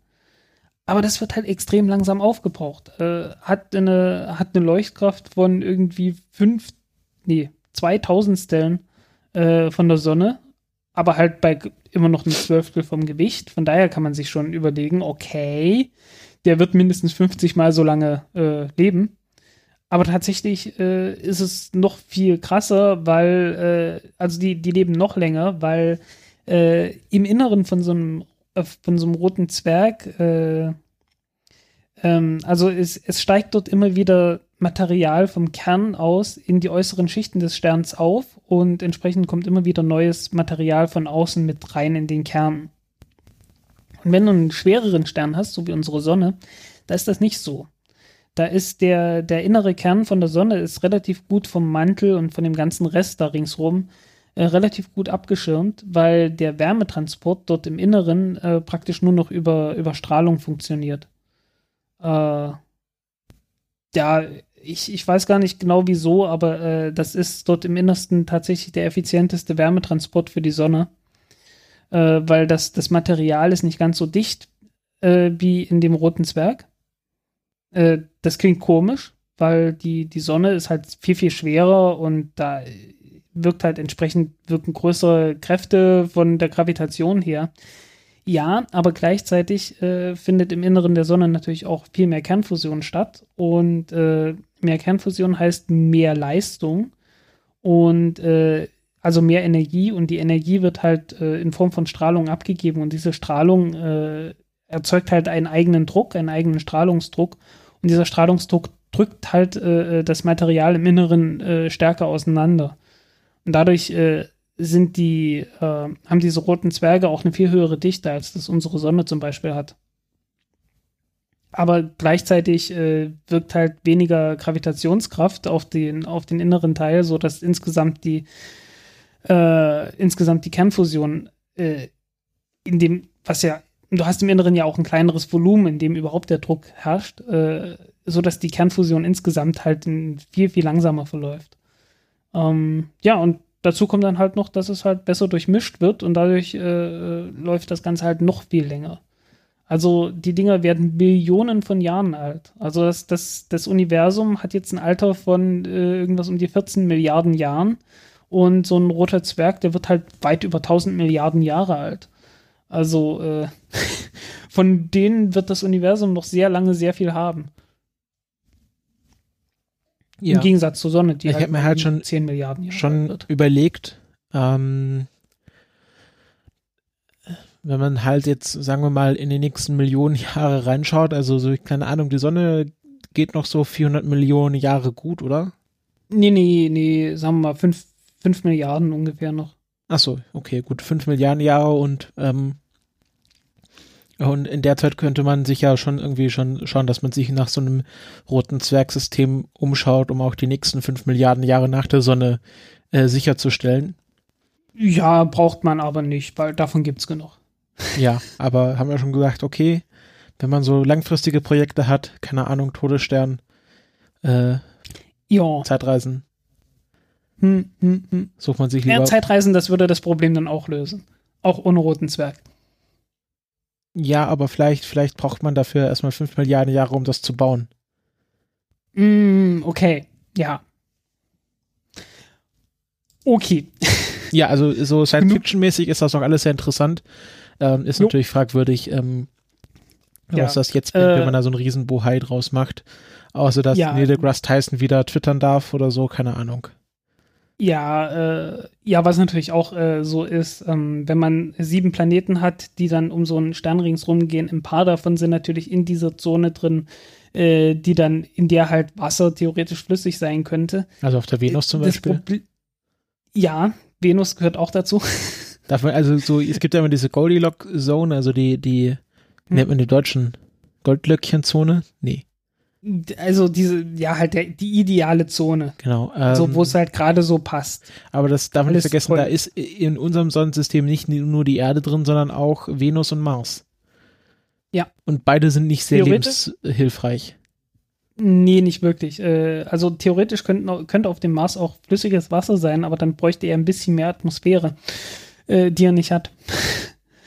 Aber das wird halt extrem langsam aufgebraucht. Äh, hat, eine, hat eine Leuchtkraft von irgendwie fünf, nee, 2000 Stellen äh, von der Sonne, aber halt bei immer noch ein Zwölftel vom Gewicht. Von daher kann man sich schon überlegen, okay, der wird mindestens 50 Mal so lange äh, leben. Aber tatsächlich äh, ist es noch viel krasser, weil, äh, also die, die leben noch länger, weil äh, im Inneren von so einem, von so einem roten Zwerg, äh, ähm, also es, es steigt dort immer wieder Material vom Kern aus in die äußeren Schichten des Sterns auf und entsprechend kommt immer wieder neues Material von außen mit rein in den Kern. Und wenn du einen schwereren Stern hast, so wie unsere Sonne, da ist das nicht so. Da ist der, der innere Kern von der Sonne ist relativ gut vom Mantel und von dem ganzen Rest da ringsrum äh, relativ gut abgeschirmt, weil der Wärmetransport dort im Inneren äh, praktisch nur noch über, über Strahlung funktioniert. Äh, ja, ich, ich weiß gar nicht genau wieso, aber äh, das ist dort im Innersten tatsächlich der effizienteste Wärmetransport für die Sonne, äh, weil das, das Material ist nicht ganz so dicht äh, wie in dem roten Zwerg. Äh, das klingt komisch, weil die, die Sonne ist halt viel, viel schwerer und da wirkt halt entsprechend, wirken größere Kräfte von der Gravitation her. Ja, aber gleichzeitig äh, findet im Inneren der Sonne natürlich auch viel mehr Kernfusion statt. Und äh, mehr Kernfusion heißt mehr Leistung. Und äh, also mehr Energie. Und die Energie wird halt äh, in Form von Strahlung abgegeben. Und diese Strahlung äh, erzeugt halt einen eigenen Druck, einen eigenen Strahlungsdruck. Und dieser Strahlungsdruck drückt halt äh, das Material im Inneren stärker auseinander. Und dadurch äh, sind die, äh, haben diese roten Zwerge auch eine viel höhere Dichte, als das unsere Sonne zum Beispiel hat. Aber gleichzeitig äh, wirkt halt weniger Gravitationskraft auf den, auf den inneren Teil, so dass insgesamt die, äh, insgesamt die Kernfusion äh, in dem, was ja, du hast im Inneren ja auch ein kleineres Volumen, in dem überhaupt der Druck herrscht, äh, so dass die Kernfusion insgesamt halt viel, viel langsamer verläuft. Ähm, ja, und dazu kommt dann halt noch, dass es halt besser durchmischt wird und dadurch äh, läuft das Ganze halt noch viel länger. Also die Dinger werden Billionen von Jahren alt. Also das, das, das Universum hat jetzt ein Alter von äh, irgendwas um die 14 Milliarden Jahren und so ein roter Zwerg, der wird halt weit über 1000 Milliarden Jahre alt. Also äh, *laughs* von denen wird das Universum noch sehr lange sehr viel haben. Ja. Im Gegensatz zur Sonne, die Ich hab mir halt schon- 10 Milliarden Jahre schon wird. überlegt, ähm, wenn man halt jetzt, sagen wir mal, in die nächsten Millionen Jahre reinschaut, also so, keine Ahnung, die Sonne geht noch so 400 Millionen Jahre gut, oder? Nee, nee, nee, sagen wir mal 5, 5 Milliarden ungefähr noch. Ach so, okay, gut, 5 Milliarden Jahre und ähm, und in der Zeit könnte man sich ja schon irgendwie schon schauen, dass man sich nach so einem roten Zwergsystem umschaut, um auch die nächsten 5 Milliarden Jahre nach der Sonne äh, sicherzustellen. Ja, braucht man aber nicht, weil davon gibt's genug. Ja, aber haben wir schon gesagt, okay, wenn man so langfristige Projekte hat, keine Ahnung, Todesstern, äh, Ja. Zeitreisen, Hm, hm, hm. sucht man sich lieber. Ja, Zeitreisen, das würde das Problem dann auch lösen. Auch ohne roten Zwerg. Ja, aber vielleicht, vielleicht braucht man dafür erstmal 5 Milliarden Jahre, um das zu bauen. Mm, okay, ja. Okay. *laughs* Ja, also so Science-Fiction-mäßig ist das doch alles sehr interessant. Ähm, ist Jo. natürlich fragwürdig, ähm, Ja. was das jetzt bringt, Äh, wenn man da so einen riesen Bohai draus macht. Außer dass Ja. Neil deGrasse Tyson wieder twittern darf oder so, keine Ahnung. Ja, äh, ja, was natürlich auch äh, so ist, ähm, wenn man sieben Planeten hat, die dann um so einen Stern ringsrum gehen, ein paar davon sind natürlich in dieser Zone drin, äh, die dann, in der halt Wasser theoretisch flüssig sein könnte. Also auf der Venus zum Das Beispiel. Probl- ja, Venus gehört auch dazu. *laughs* Darf man, also so, es gibt ja immer diese Goldilocks-Zone, also die, die, Hm. nennt man die deutschen Goldlöckchen-Zone? Nee, Also diese, ja, halt der, die ideale Zone. genau. Ähm, so, wo es halt gerade so passt. aber das darf man nicht vergessen, voll- da ist in unserem Sonnensystem nicht nur die Erde drin, sondern auch Venus und Mars. Ja. Und beide sind nicht sehr lebenshilfreich. Nee, nicht wirklich. Äh, also theoretisch könnten, könnte auf dem Mars auch flüssiges Wasser sein, aber dann bräuchte er ein bisschen mehr Atmosphäre, äh, die er nicht hat.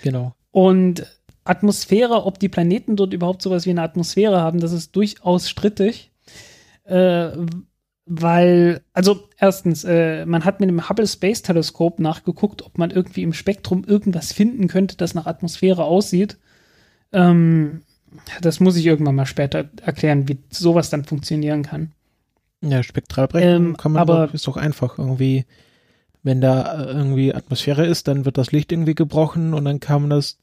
Genau. Und Atmosphäre, ob die Planeten dort überhaupt sowas wie eine Atmosphäre haben, das ist durchaus strittig. Äh, weil, also erstens, äh, man hat mit dem Hubble Space Teleskop nachgeguckt, ob man irgendwie im Spektrum irgendwas finden könnte, das nach Atmosphäre aussieht. Ähm, das muss ich irgendwann mal später erklären, wie sowas dann funktionieren kann. Ja, Spektralberechnung Ähm, kann man aber- doch, ist doch einfach irgendwie, wenn da äh, irgendwie Atmosphäre ist, dann wird das Licht irgendwie gebrochen und dann kann man das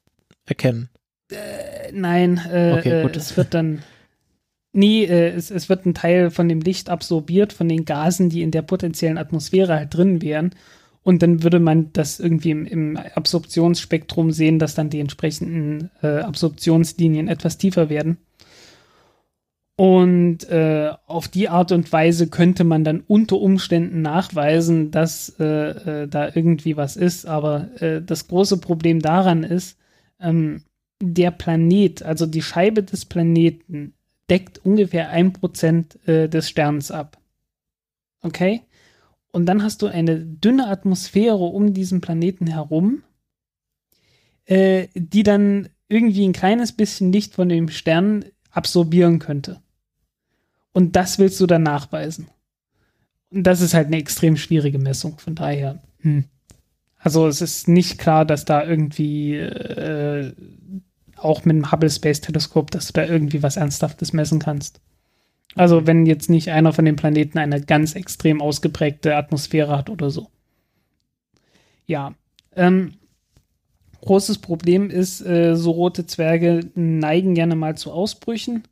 erkennen. Äh, nein, äh, Okay, gut. äh, es wird dann. Nee, äh, es, es wird ein Teil von dem Licht absorbiert, von den Gasen, die in der potenziellen Atmosphäre halt drin wären. Und dann würde man das irgendwie im, im Absorptionsspektrum sehen, dass dann die entsprechenden äh, Absorptionslinien etwas tiefer werden. Und äh, auf die Art und Weise könnte man dann unter Umständen nachweisen, dass äh, äh, da irgendwie was ist. Aber das große Problem daran ist, ähm, der Planet, also die Scheibe des Planeten, deckt ungefähr ein Prozent äh, des Sterns ab. Okay? Und dann hast du eine dünne Atmosphäre um diesen Planeten herum, äh, die dann irgendwie ein kleines bisschen Licht von dem Stern absorbieren könnte. Und das willst du dann nachweisen. Und das ist halt eine extrem schwierige Messung, von daher. Hm. Also es ist nicht klar, dass da irgendwie äh, auch mit dem Hubble Space Teleskop, dass du da irgendwie was Ernsthaftes messen kannst. Also wenn jetzt nicht einer von den Planeten eine ganz extrem ausgeprägte Atmosphäre hat oder so. Ja. Ähm, großes Problem ist, äh, so rote Zwerge neigen gerne mal zu Ausbrüchen,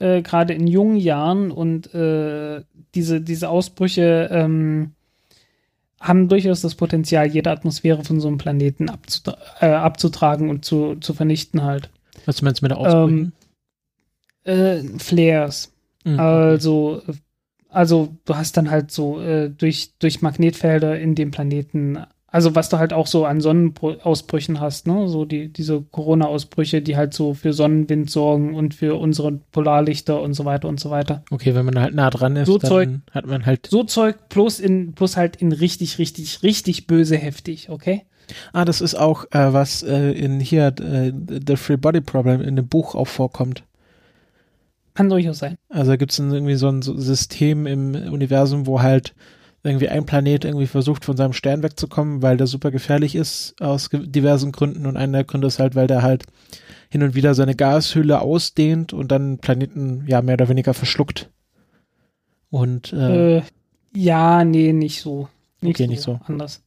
äh, gerade in jungen Jahren und äh, diese, diese Ausbrüche ähm, haben durchaus das Potenzial, jede Atmosphäre von so einem Planeten abzutra äh, abzutragen und zu, zu vernichten halt. Was meinst du mit der Ausbrüchen? Äh, Flares. Mhm. Also, also du hast dann halt so äh, durch, durch Magnetfelder in dem Planeten, also was du halt auch so an Sonnenausbrüchen hast, ne? So die, diese Corona-Ausbrüche, die halt so für Sonnenwind sorgen und für unsere Polarlichter und so weiter und so weiter. Okay, wenn man halt nah dran ist, So dann Zeug- hat man halt. So Zeug plus in, plus halt in richtig, richtig, richtig böse heftig, okay? Ah, das ist auch äh, was äh, in hier äh, The Free Body Problem in dem Buch auch vorkommt. Kann durchaus sein. Also gibt es irgendwie so ein so System im Universum, wo halt irgendwie ein Planet irgendwie versucht, von seinem Stern wegzukommen, weil der super gefährlich ist aus diversen Gründen. Und einer der Gründe ist halt, weil der halt hin und wieder seine Gashülle ausdehnt und dann Planeten ja mehr oder weniger verschluckt. Und äh, Äh, ja, nee, nicht so. Okay, nicht so. Anders.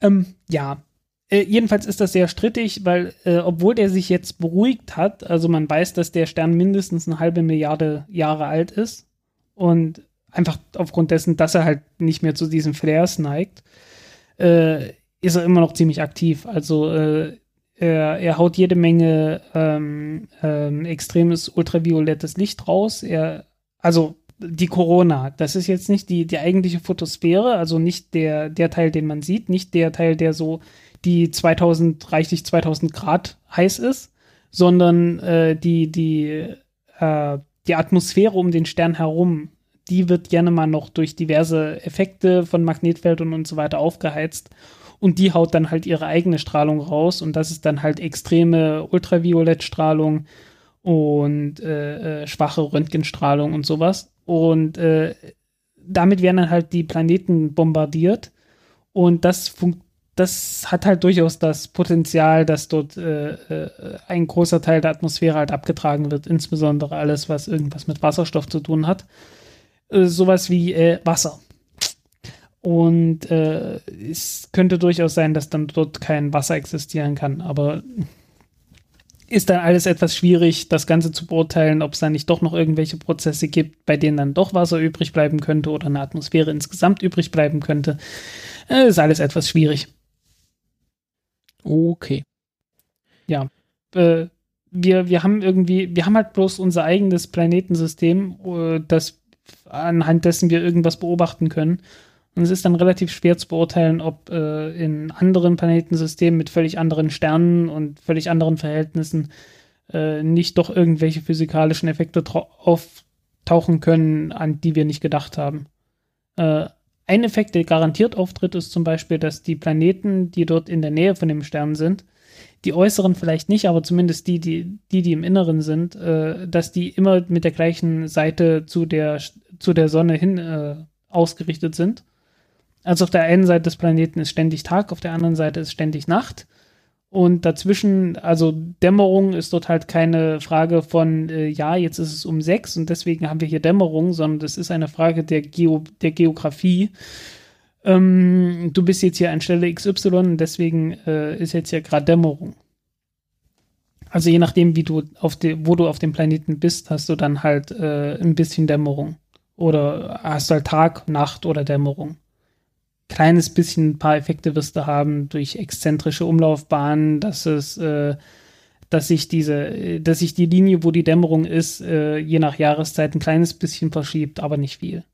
Ähm, ja. Äh, jedenfalls ist das sehr strittig, weil, äh, obwohl der sich jetzt beruhigt hat, also man weiß, dass der Stern mindestens eine halbe Milliarde Jahre alt ist und einfach aufgrund dessen, dass er halt nicht mehr zu diesen Flares neigt, äh, ist er immer noch ziemlich aktiv. Also äh, er, er haut jede Menge ähm, ähm, extremes ultraviolettes Licht raus. Er, also die Corona, das ist jetzt nicht die, die eigentliche Photosphäre, also nicht der, der Teil, den man sieht, nicht der Teil, der so die 2000, reichlich 2000 Grad heiß ist, sondern äh, die, die, äh, die Atmosphäre um den Stern herum, die wird gerne mal noch durch diverse Effekte von Magnetfeldern und so weiter aufgeheizt. Und die haut dann halt ihre eigene Strahlung raus. Und das ist dann halt extreme Ultraviolettstrahlung und äh, äh, schwache Röntgenstrahlung und sowas. Und äh, damit werden dann halt die Planeten bombardiert. Und das das hat halt durchaus das Potenzial, dass dort äh, äh, ein großer Teil der Atmosphäre halt abgetragen wird, insbesondere alles, was irgendwas mit Wasserstoff zu tun hat. Äh, sowas wie äh, Wasser. Und äh, es könnte durchaus sein, dass dann dort kein Wasser existieren kann. Aber ist dann alles etwas schwierig, das Ganze zu beurteilen, ob es da nicht doch noch irgendwelche Prozesse gibt, bei denen dann doch Wasser übrig bleiben könnte oder eine Atmosphäre insgesamt übrig bleiben könnte. Äh, ist alles etwas schwierig. Okay. Ja. Äh, wir, wir haben irgendwie, wir haben halt bloß unser eigenes Planetensystem, äh, das anhand dessen wir irgendwas beobachten können. Und es ist dann relativ schwer zu beurteilen, ob äh, in anderen Planetensystemen mit völlig anderen Sternen und völlig anderen Verhältnissen äh, nicht doch irgendwelche physikalischen Effekte auftauchen können, an die wir nicht gedacht haben. Äh, ein Effekt, der garantiert auftritt, ist zum Beispiel, dass die Planeten, die dort in der Nähe von dem Stern sind, die äußeren vielleicht nicht, aber zumindest die, die, die, die im Inneren sind, äh, dass die immer mit der gleichen Seite zu der, zu der Sonne hin äh, ausgerichtet sind. Also auf der einen Seite des Planeten ist ständig Tag, auf der anderen Seite ist ständig Nacht. Und dazwischen, also Dämmerung ist dort halt keine Frage von, äh, ja, jetzt ist es um sechs und deswegen haben wir hier Dämmerung, sondern das ist eine Frage der, Geo der Geografie. Ähm, du bist jetzt hier an Stelle XY deswegen äh, ist jetzt hier gerade Dämmerung. Also je nachdem, wie du auf de, wo du auf dem Planeten bist, hast du dann halt äh, ein bisschen Dämmerung. Oder hast du halt Tag, Nacht oder Dämmerung kleines bisschen ein paar Effekte wirst du haben durch exzentrische Umlaufbahnen, dass es, äh, dass sich diese, dass sich die Linie, wo die Dämmerung ist, äh, je nach Jahreszeit ein kleines bisschen verschiebt, aber nicht viel.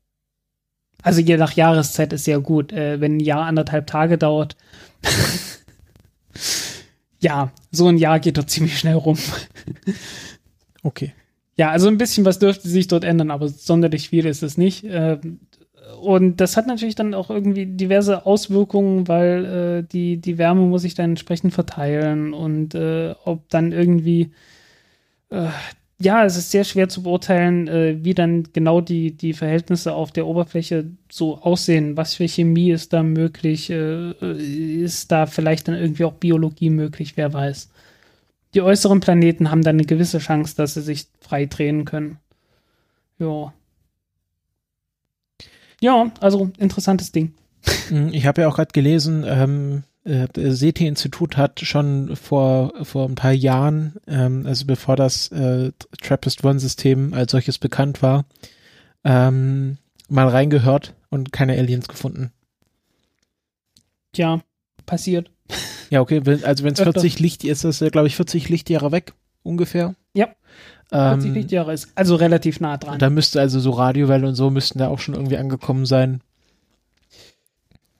Also je nach Jahreszeit ist sehr gut. Äh, wenn ein Jahr anderthalb Tage dauert, *laughs* ja, so ein Jahr geht doch ziemlich schnell rum. okay. Ja, also ein bisschen was dürfte sich dort ändern, aber sonderlich viel ist es nicht. Äh, und das hat natürlich dann auch irgendwie diverse Auswirkungen, weil äh, die, die Wärme muss sich dann entsprechend verteilen und äh, ob dann irgendwie, äh, ja, es ist sehr schwer zu beurteilen, äh, wie dann genau die, die Verhältnisse auf der Oberfläche so aussehen. Was für Chemie ist da möglich? Äh, ist da vielleicht dann irgendwie auch Biologie möglich? Wer weiß. Die äußeren Planeten haben dann eine gewisse Chance, dass sie sich frei drehen können. Ja. Ja, also interessantes Ding. Hm, ich habe ja auch gerade gelesen, ähm, äh, das SETI-Institut hat schon vor, vor ein paar Jahren, ähm, also bevor das äh, TRAPPIST-1-System als solches bekannt war, ähm, mal reingehört und keine Aliens gefunden. Tja, passiert. *laughs* Ja, okay, also wenn es 40 Licht ist, ist das, glaube ich, 40 Lichtjahre weg, ungefähr. Ja. 40 ähm, Lichtjahre ist also relativ nah dran. Da müsste also so Radiowelle und so müssten da auch schon irgendwie angekommen sein.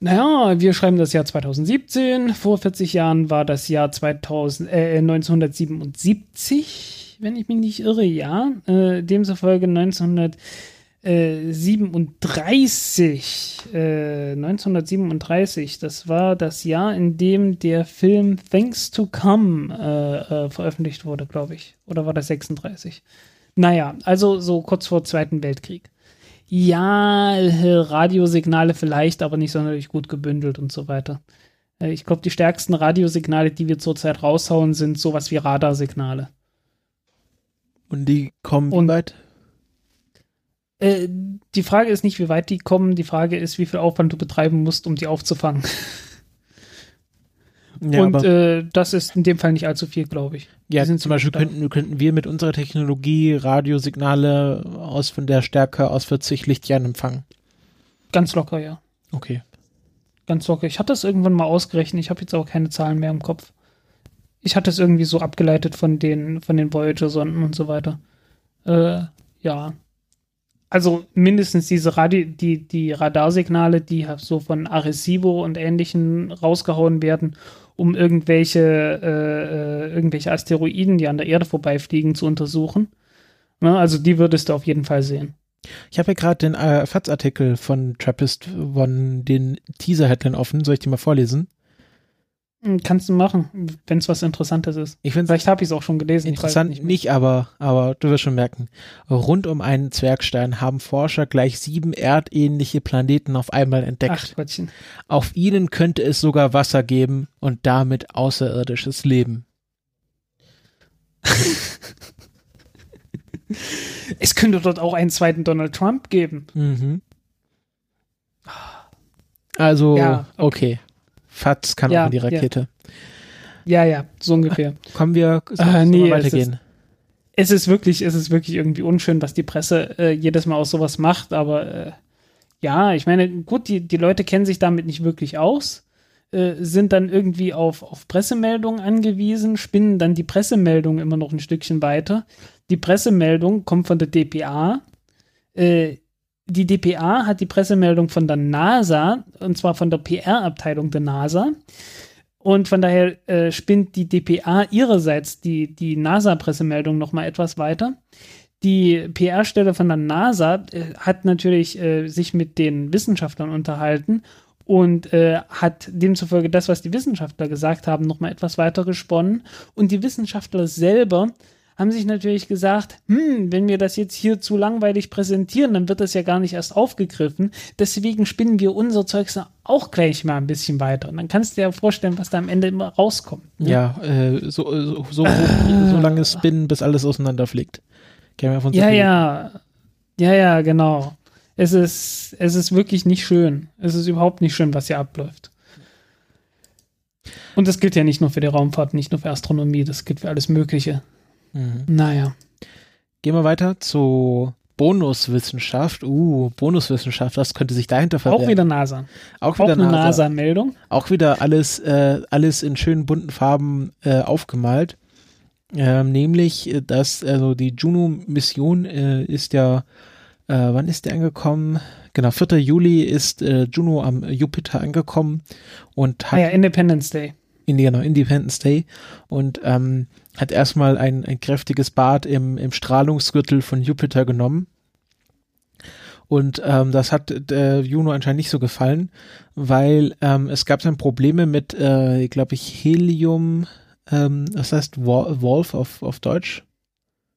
Naja, wir schreiben das Jahr 2017. Vor 40 Jahren war das Jahr 2000, äh, 1977, wenn ich mich nicht irre, ja. Äh, demzufolge 1900. 37, äh, 1937, das war das Jahr, in dem der Film Thanks to Come äh, äh, veröffentlicht wurde, glaube ich. Oder war das 36? Naja, also so kurz vor Zweiten Weltkrieg. Ja, Radiosignale vielleicht, aber nicht sonderlich gut gebündelt und so weiter. Äh, ich glaube, die stärksten Radiosignale, die wir zurzeit raushauen, sind sowas wie Radarsignale. Und die kommen und weit? Äh, die Frage ist nicht, wie weit die kommen, die Frage ist, wie viel Aufwand du betreiben musst, um die aufzufangen. *laughs* Ja, und äh, das ist in dem Fall nicht allzu viel, glaube ich. Ja, zum Beispiel könnten, könnten wir mit unserer Technologie Radiosignale aus von der Stärke aus 40 Lichtjahren empfangen. Ganz locker, ja. Okay. Ganz locker. Ich hatte das irgendwann mal ausgerechnet. Ich habe jetzt auch keine Zahlen mehr im Kopf. Ich hatte es irgendwie so abgeleitet von den, von den Voyager-Sonden und so weiter. Äh, ja, also mindestens diese Radio, die, die Radarsignale, die so von Arecibo und ähnlichen rausgehauen werden, um irgendwelche, äh, äh, irgendwelche Asteroiden, die an der Erde vorbeifliegen, zu untersuchen. Na, ne, also die würdest du auf jeden Fall sehen. Ich habe ja gerade den äh, FATS-Artikel von Trappist, von den Teaser-Headline offen. Soll ich die mal vorlesen? Hm, kannst du machen, wenn es was Interessantes ist. Ich Vielleicht habe ich es auch schon gelesen. Interessant nicht, nicht, aber, aber du wirst schon merken. Rund um einen Zwergstein haben Forscher gleich sieben erdähnliche Planeten auf einmal entdeckt. Ach, Gottchen. Auf ihnen könnte es sogar Wasser geben und damit außerirdisches Leben. *laughs* es könnte dort auch einen zweiten Donald Trump geben. Mhm. Also, Ja, okay. FATS kann Ja, auch in die ja. Rakete. Ja, ja, so ungefähr. Kommen wir, Ah, wir nee, mal es weitergehen? es ist wirklich, es ist wirklich irgendwie unschön, was die Presse äh, jedes Mal aus sowas macht, aber äh, ja, ich meine, gut, die, die Leute kennen sich damit nicht wirklich aus, äh, sind dann irgendwie auf, auf Pressemeldungen angewiesen, spinnen dann die Pressemeldung immer noch ein Stückchen weiter. Die Pressemeldung kommt von der DPA. Äh, die DPA hat die Pressemeldung von der NASA, und zwar von der PR-Abteilung der NASA. Und von daher äh, spinnt die DPA ihrerseits die, die NASA-Pressemeldung nochmal etwas weiter. Die PR-Stelle von der NASA äh, hat natürlich äh, sich mit den Wissenschaftlern unterhalten und äh, hat demzufolge das, was die Wissenschaftler gesagt haben, nochmal etwas weiter gesponnen. Und die Wissenschaftler selber haben sich natürlich gesagt, hm, wenn wir das jetzt hier zu langweilig präsentieren, dann wird das ja gar nicht erst aufgegriffen. Deswegen spinnen wir unser Zeugs auch gleich mal ein bisschen weiter. Und dann kannst du dir ja vorstellen, was da am Ende immer rauskommt. ne? Ja, äh, so, so, so, so lange spinnen, bis alles auseinanderfliegt. Ja, viel. ja. Ja, ja, genau. Es ist, es ist wirklich nicht schön. Es ist überhaupt nicht schön, was hier abläuft. Und das gilt ja nicht nur für die Raumfahrt, nicht nur für Astronomie, das gilt für alles Mögliche. Mhm. Naja. Gehen wir weiter zu Bonuswissenschaft. Uh, Bonuswissenschaft, was könnte sich dahinter verbergen? Auch wieder NASA. auch Auch wieder eine NASA. NASA-Meldung. Auch wieder alles, äh, alles in schönen bunten Farben äh, aufgemalt. Ähm, nämlich, äh, dass also die Juno-Mission äh, ist ja, äh, wann ist der angekommen? Genau, 4. Juli ist äh, Juno am Jupiter angekommen und Ah hat ja, Independence Day. in genau, Independence Day und ähm, hat erstmal ein, ein kräftiges Bad im, im Strahlungsgürtel von Jupiter genommen. Und ähm, das hat äh, Juno anscheinend nicht so gefallen, weil ähm, es gab dann Probleme mit, äh, glaube ich, Helium, ähm, was heißt Wol- Wolf auf, auf Deutsch?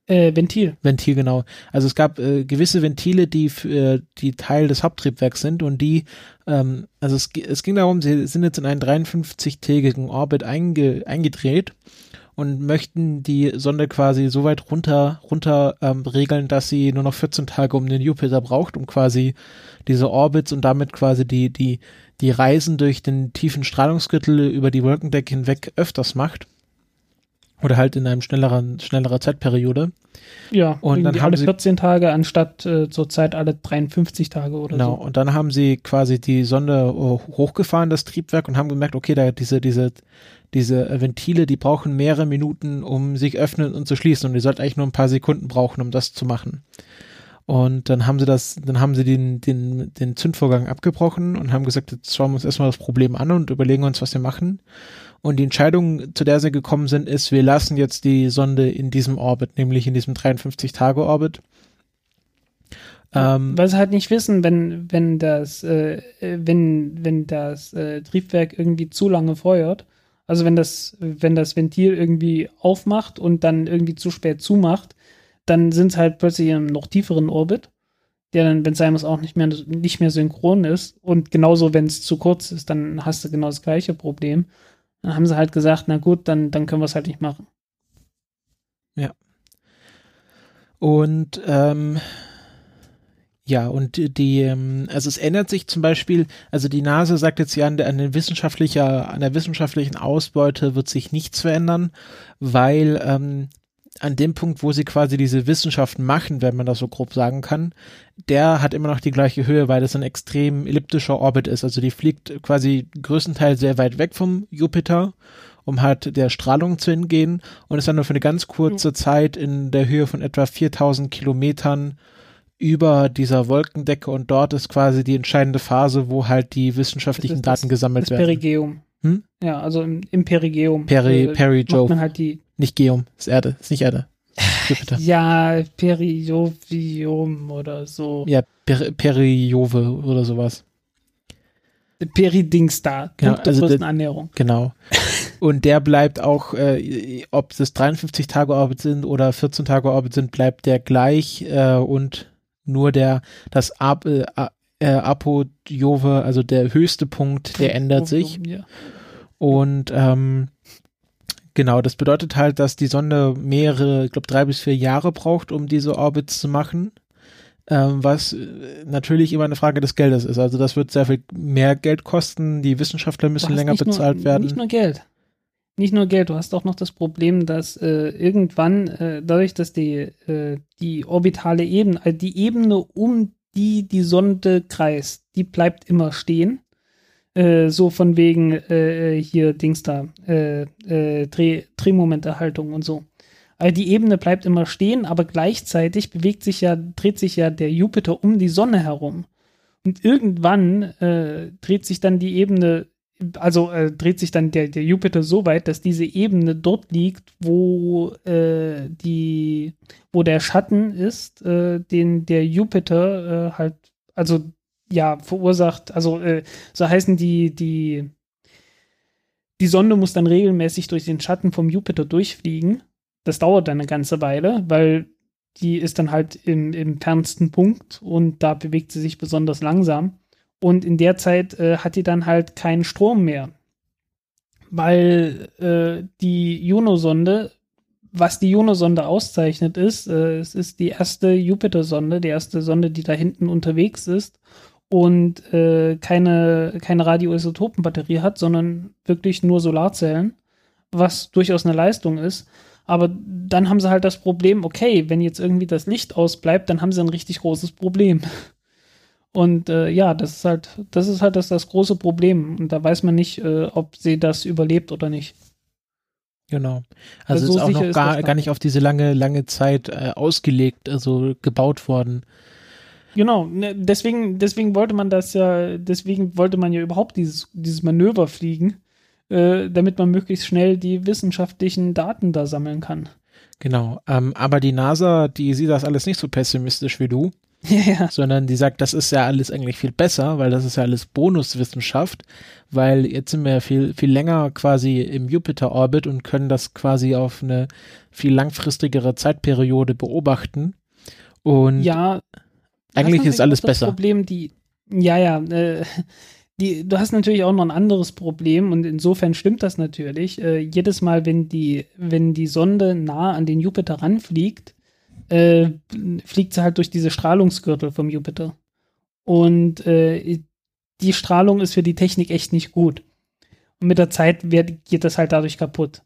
Äh, Ventil. Ventil, genau. Also es gab äh, gewisse Ventile, die für die Teil des Haupttriebwerks sind und die, ähm, also es, es ging darum, sie sind jetzt in einen 53-tägigen Orbit einge, eingedreht und möchten die Sonde quasi so weit runter, runter ähm, regeln, dass sie nur noch 14 Tage um den Jupiter braucht, um quasi diese Orbits und damit quasi die, die, die Reisen durch den tiefen Strahlungsgürtel über die Wolkendecke hinweg öfters macht. Oder halt in einem schnelleren, schnellerer Zeitperiode. Ja, Und dann haben alle sie- 14 Tage anstatt äh, zurzeit alle 53 Tage oder Genau, so. und dann haben sie quasi die Sonde äh, hochgefahren, das Triebwerk, und haben gemerkt, okay, da diese, diese, diese äh, Ventile, die brauchen mehrere Minuten, um sich öffnen und zu schließen. Und die sollten eigentlich nur ein paar Sekunden brauchen, um das zu machen. Und dann haben sie das, dann haben sie den, den, den Zündvorgang abgebrochen und haben gesagt, jetzt schauen wir uns erstmal das Problem an und überlegen uns, was wir machen. Und die Entscheidung, zu der sie gekommen sind, ist, wir lassen jetzt die Sonde in diesem Orbit, nämlich in diesem 53-Tage-Orbit. Ähm, Weil sie halt nicht wissen, wenn, wenn das, äh, wenn, wenn das äh, Triebwerk irgendwie zu lange feuert, also wenn das, wenn das Ventil irgendwie aufmacht und dann irgendwie zu spät zumacht, dann sind es halt plötzlich in einem noch tieferen Orbit, der dann, wenn es auch nicht mehr, nicht mehr synchron ist. Und genauso, wenn es zu kurz ist, dann hast du genau das gleiche Problem. Dann haben sie halt gesagt, na gut, dann, dann können wir es halt nicht machen. Und ähm, ja, und die- die, ähm, also es ändert sich zum Beispiel, also die NASA sagt jetzt ja, an der, an der wissenschaftlicher, an der wissenschaftlichen Ausbeute wird sich nichts verändern, weil ähm, an dem Punkt, wo sie quasi diese Wissenschaft machen, wenn man das so grob sagen kann, der hat immer noch die gleiche Höhe, weil das ein extrem elliptischer Orbit ist. Also die fliegt quasi größtenteils sehr weit weg vom Jupiter, um halt der Strahlung zu entgehen und ist dann nur für eine ganz kurze Zeit in der Höhe von etwa 4000 Kilometern über dieser Wolkendecke und dort ist quasi die entscheidende Phase, wo halt die wissenschaftlichen Das Daten gesammelt Das werden. Perigeum. Hm? Ja, also im, im Perigeum. Peri, äh, Peri Jove. man halt die Nicht Geom, ist Erde, ist nicht Erde. Jupiter. Ja, Periovium oder so. Ja, per, Periove oder sowas. Peridings da. Genau, also größten der- Annäherung. Genau. Und der bleibt auch, äh, ob es 53 Tage Orbit sind oder 14 Tage Orbit sind, bleibt der gleich äh, und nur der, das Ap äh, äh, Apodiove, also der höchste Punkt, der ändert sich. Und ähm, genau, das bedeutet halt, dass die Sonde mehrere, ich glaube drei bis vier Jahre braucht, um diese Orbits zu machen. ähm, was äh, natürlich immer eine Frage des Geldes ist. Also das wird sehr viel mehr Geld kosten, die Wissenschaftler müssen länger bezahlt nur, werden. Nicht nur Geld. Nicht nur Geld, du hast auch noch das Problem, dass äh, irgendwann, äh, dadurch, dass die, äh, die orbitale Ebene, also die Ebene um die die Sonde kreist, die bleibt immer stehen. Äh, so von wegen äh, hier Dings da, äh, äh, Dreh, Drehmomenterhaltung und so. Also die Ebene bleibt immer stehen, aber gleichzeitig bewegt sich ja, dreht sich ja der Jupiter um die Sonne herum. Und irgendwann äh, dreht sich dann die Ebene, also äh, dreht sich dann der, der Jupiter so weit, dass diese Ebene dort liegt, wo äh, die, wo der Schatten ist, äh, den der Jupiter äh, halt, also ja, verursacht, also äh, so heißen die, die, die Sonde muss dann regelmäßig durch den Schatten vom Jupiter durchfliegen. Das dauert dann eine ganze Weile, weil die ist dann halt im, im fernsten Punkt und da bewegt sie sich besonders langsam. Und in der Zeit äh, hat die dann halt keinen Strom mehr. Weil äh, die Juno-Sonde, was die Juno-Sonde auszeichnet, ist, äh, es ist die erste Jupiter-Sonde, die erste Sonde, die da hinten unterwegs ist und äh, keine, keine Radioisotopenbatterie hat, sondern wirklich nur Solarzellen, was durchaus eine Leistung ist. Aber dann haben sie halt das Problem, okay, wenn jetzt irgendwie das Licht ausbleibt, dann haben sie ein richtig großes Problem. *laughs* Und äh, ja, das ist halt, das ist halt das, das große Problem. Und da weiß man nicht, äh, ob sie das überlebt oder nicht. Genau. Also, Also ist auch noch gar, gar nicht auf diese lange, lange Zeit äh, ausgelegt, also gebaut worden. Genau, ne, deswegen, deswegen wollte man das ja, deswegen wollte man ja überhaupt dieses, dieses Manöver fliegen, äh, damit man möglichst schnell die wissenschaftlichen Daten da sammeln kann. Genau. Ähm, aber die NASA, die sieht das alles nicht so pessimistisch wie du, *laughs* Ja, ja. sondern die sagt, das ist ja alles eigentlich viel besser, weil das ist ja alles Bonuswissenschaft, weil jetzt sind wir ja viel, viel länger quasi im Jupiter-Orbit und können das quasi auf eine viel langfristigere Zeitperiode beobachten. Und Ja, eigentlich ist alles besser. Problem, die, ja, ja, äh, die, du hast natürlich auch noch ein anderes Problem und insofern stimmt das natürlich. Äh, jedes Mal, wenn die, wenn die Sonde nah an den Jupiter ranfliegt, äh, fliegt sie halt durch diese Strahlungsgürtel vom Jupiter. Und äh, die Strahlung ist für die Technik echt nicht gut. Und mit der Zeit wird, geht das halt dadurch kaputt.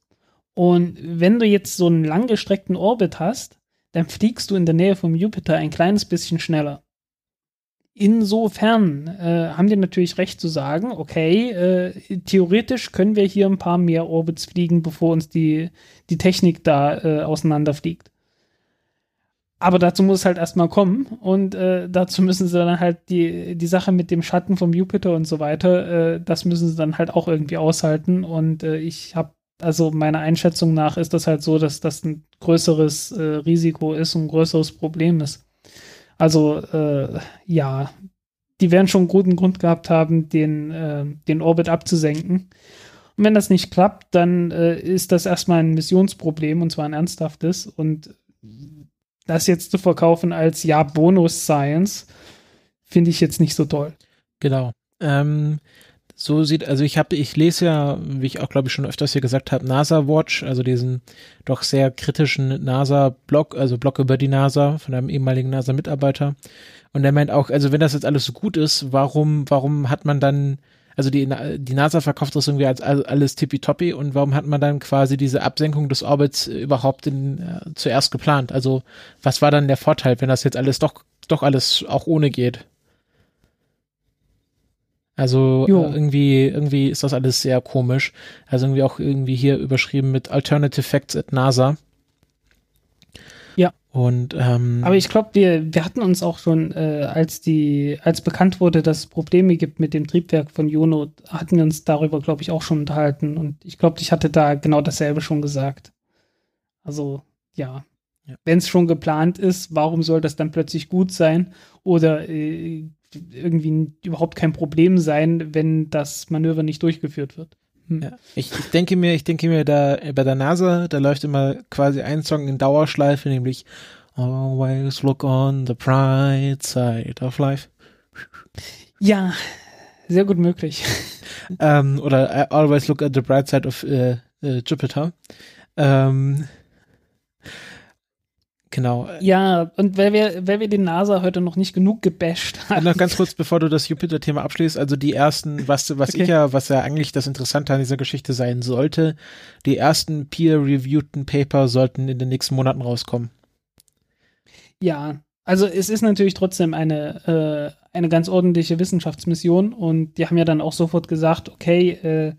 Und wenn du jetzt so einen langgestreckten Orbit hast, dann fliegst du in der Nähe vom Jupiter ein kleines bisschen schneller. Insofern äh, haben die natürlich recht zu sagen, okay, äh, theoretisch können wir hier ein paar mehr Orbits fliegen, bevor uns die, die Technik da äh, auseinanderfliegt. Aber dazu muss es halt erstmal kommen und äh, dazu müssen sie dann halt die, die Sache mit dem Schatten vom Jupiter und so weiter, äh, das müssen sie dann halt auch irgendwie aushalten. Und äh, ich habe, also meiner Einschätzung nach ist das halt so, dass das ein größeres äh, Risiko ist und ein größeres Problem ist. Also äh, ja, die werden schon einen guten Grund gehabt haben, den, äh, den Orbit abzusenken. Und wenn das nicht klappt, dann äh, ist das erstmal ein Missionsproblem und zwar ein ernsthaftes. Und das jetzt zu verkaufen als ja Bonus-Science, finde ich jetzt nicht so toll. Genau. Ähm, so sieht, also ich habe, ich lese ja, wie ich auch glaube ich schon öfters hier gesagt habe, NASA Watch, also diesen doch sehr kritischen NASA-Blog, also Blog über die NASA von einem ehemaligen NASA-Mitarbeiter. Und er meint auch, also wenn das jetzt alles so gut ist, warum, warum hat man dann, also die, die NASA verkauft das irgendwie als alles tippitoppi und warum hat man dann quasi diese Absenkung des Orbits überhaupt in, äh, zuerst geplant? Also was war dann der Vorteil, wenn das jetzt alles doch, doch alles auch ohne geht? Also äh, irgendwie, irgendwie ist das alles sehr komisch. Also irgendwie auch irgendwie hier überschrieben mit Alternative Facts at NASA. Ja. Und ähm, Aber ich glaube, wir, wir hatten uns auch schon, äh, als die, als bekannt wurde, dass es Probleme gibt mit dem Triebwerk von Juno, hatten wir uns darüber, glaube ich, auch schon unterhalten. Und ich glaube, ich hatte da genau dasselbe schon gesagt. Also, ja. Ja. Wenn es schon geplant ist, warum soll das dann plötzlich gut sein? Oder äh, irgendwie überhaupt kein Problem sein, wenn das Manöver nicht durchgeführt wird. Hm. Ja. Ich, ich denke mir, ich denke mir, da bei der NASA, da läuft immer quasi ein Song in Dauerschleife, nämlich Always look on the bright side of life. Ja, sehr gut möglich. ähm, oder äh, Always look at the bright side of äh, äh, Jupiter. Ähm, Genau. Ja, und weil wir, weil wir den NASA heute noch nicht genug gebasht Und haben. noch ganz kurz, bevor du das Jupiter-Thema abschließt, also die ersten, was, was Okay. ich ja, was ja eigentlich das Interessante an dieser Geschichte sein sollte, die ersten peer-reviewten Paper sollten in den nächsten Monaten rauskommen. Ja, also es ist natürlich trotzdem eine, äh, eine ganz ordentliche Wissenschaftsmission und die haben ja dann auch sofort gesagt, okay, äh,